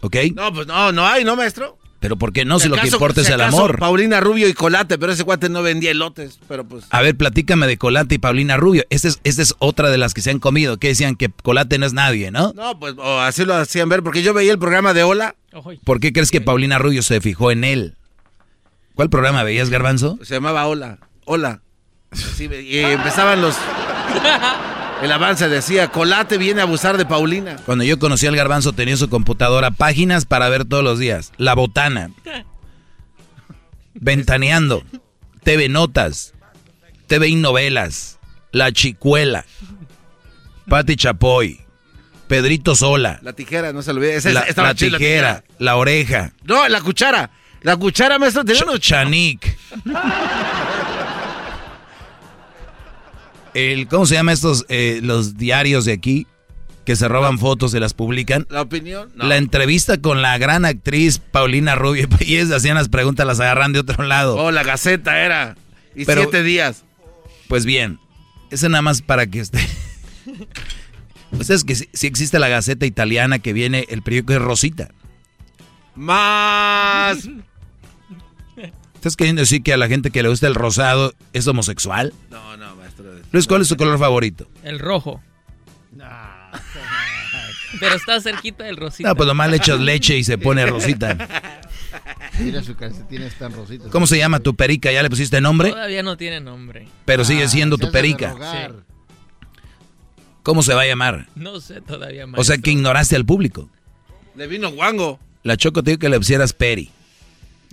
¿Ok? No, pues no, no hay, ¿no, maestro? Pero ¿por qué no? Si lo que importa es el amor. Paulina Rubio y Colate, pero ese cuate no vendía elotes, pero pues... A ver, platícame de Colate y Paulina Rubio. Esta es, es otra de las que se han comido, que decían que Colate no es nadie, ¿no? No, pues así lo hacían ver, porque yo veía el programa de Hola. ¿Por qué crees que Paulina Rubio se fijó en él? ¿Cuál programa veías, Garbanzo? Se llamaba Hola. Hola. y empezaban los... El avance decía, Colate viene a abusar de Paulina. Cuando yo conocí al garbanzo tenía su computadora, páginas para ver todos los días. La botana. Ventaneando. TV Notas. TV Novelas. La Chicuela. Pati Chapoy. Pedrito Sola. La tijera, no se olvide. la, tijera, la, oreja. No, la cuchara. La cuchara, maestro, tenía Ch Chanik. el, ¿cómo se llama estos, eh, los diarios de aquí? Que se roban fotos y las publican. La opinión. La entrevista con la gran actriz Paulina Rubio. Y ellos hacían las preguntas, las agarran de otro lado. Oh, la Gaceta era. Y siete días. Pues bien, eso nada más para que esté. Ustedes que si, existe la Gaceta italiana que viene, el periódico es Rosita. Más. ¿Estás queriendo decir que a la gente que le gusta el rosado es homosexual? No, no. Luis, ¿cuál es su color favorito? El rojo. Pero está cerquita del rosita. No, pues nomás le echas leche y se pone rosita. Mira su calcetín tan rosita. ¿Cómo se llama tu perica? ¿Ya le pusiste nombre? Todavía no tiene nombre. Pero sigue ah, siendo tu perica. ¿Cómo se va a llamar? No sé todavía. O sea que ignoraste al público. Le vino guango. La Choco te dijo que le pusieras peri.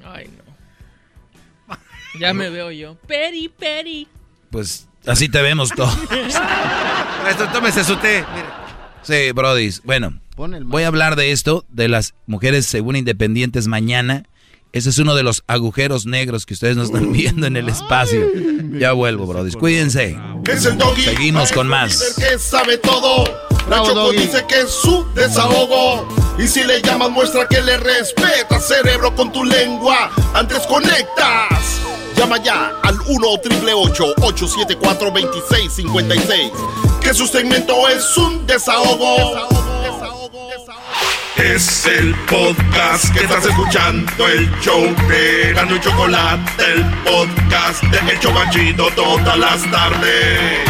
Ay, no. Ya me veo yo. Peri, peri. Pues Así te vemos todos. Tómese su té. Sí, Brody. Bueno, voy a hablar de esto, de las mujeres según independientes mañana. Ese es uno de los agujeros negros que ustedes no están viendo en el espacio. Ya vuelvo, Brody. Cuídense. Seguimos con más. que sabe todo. La Choco dice que es su desahogo. Y si le llamas, muestra que le respeta, cerebro, con tu lengua. Antes conectas. Llama ya al 1-888-874-2656. Que su segmento es un desahogo. desahogo, Es el podcast que estás escuchando, el show de Gano y Chocolate, el podcast de El Chocachito todas las tardes.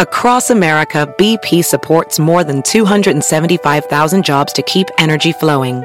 Across America, BP supports more than 275,000 jobs to keep energy flowing.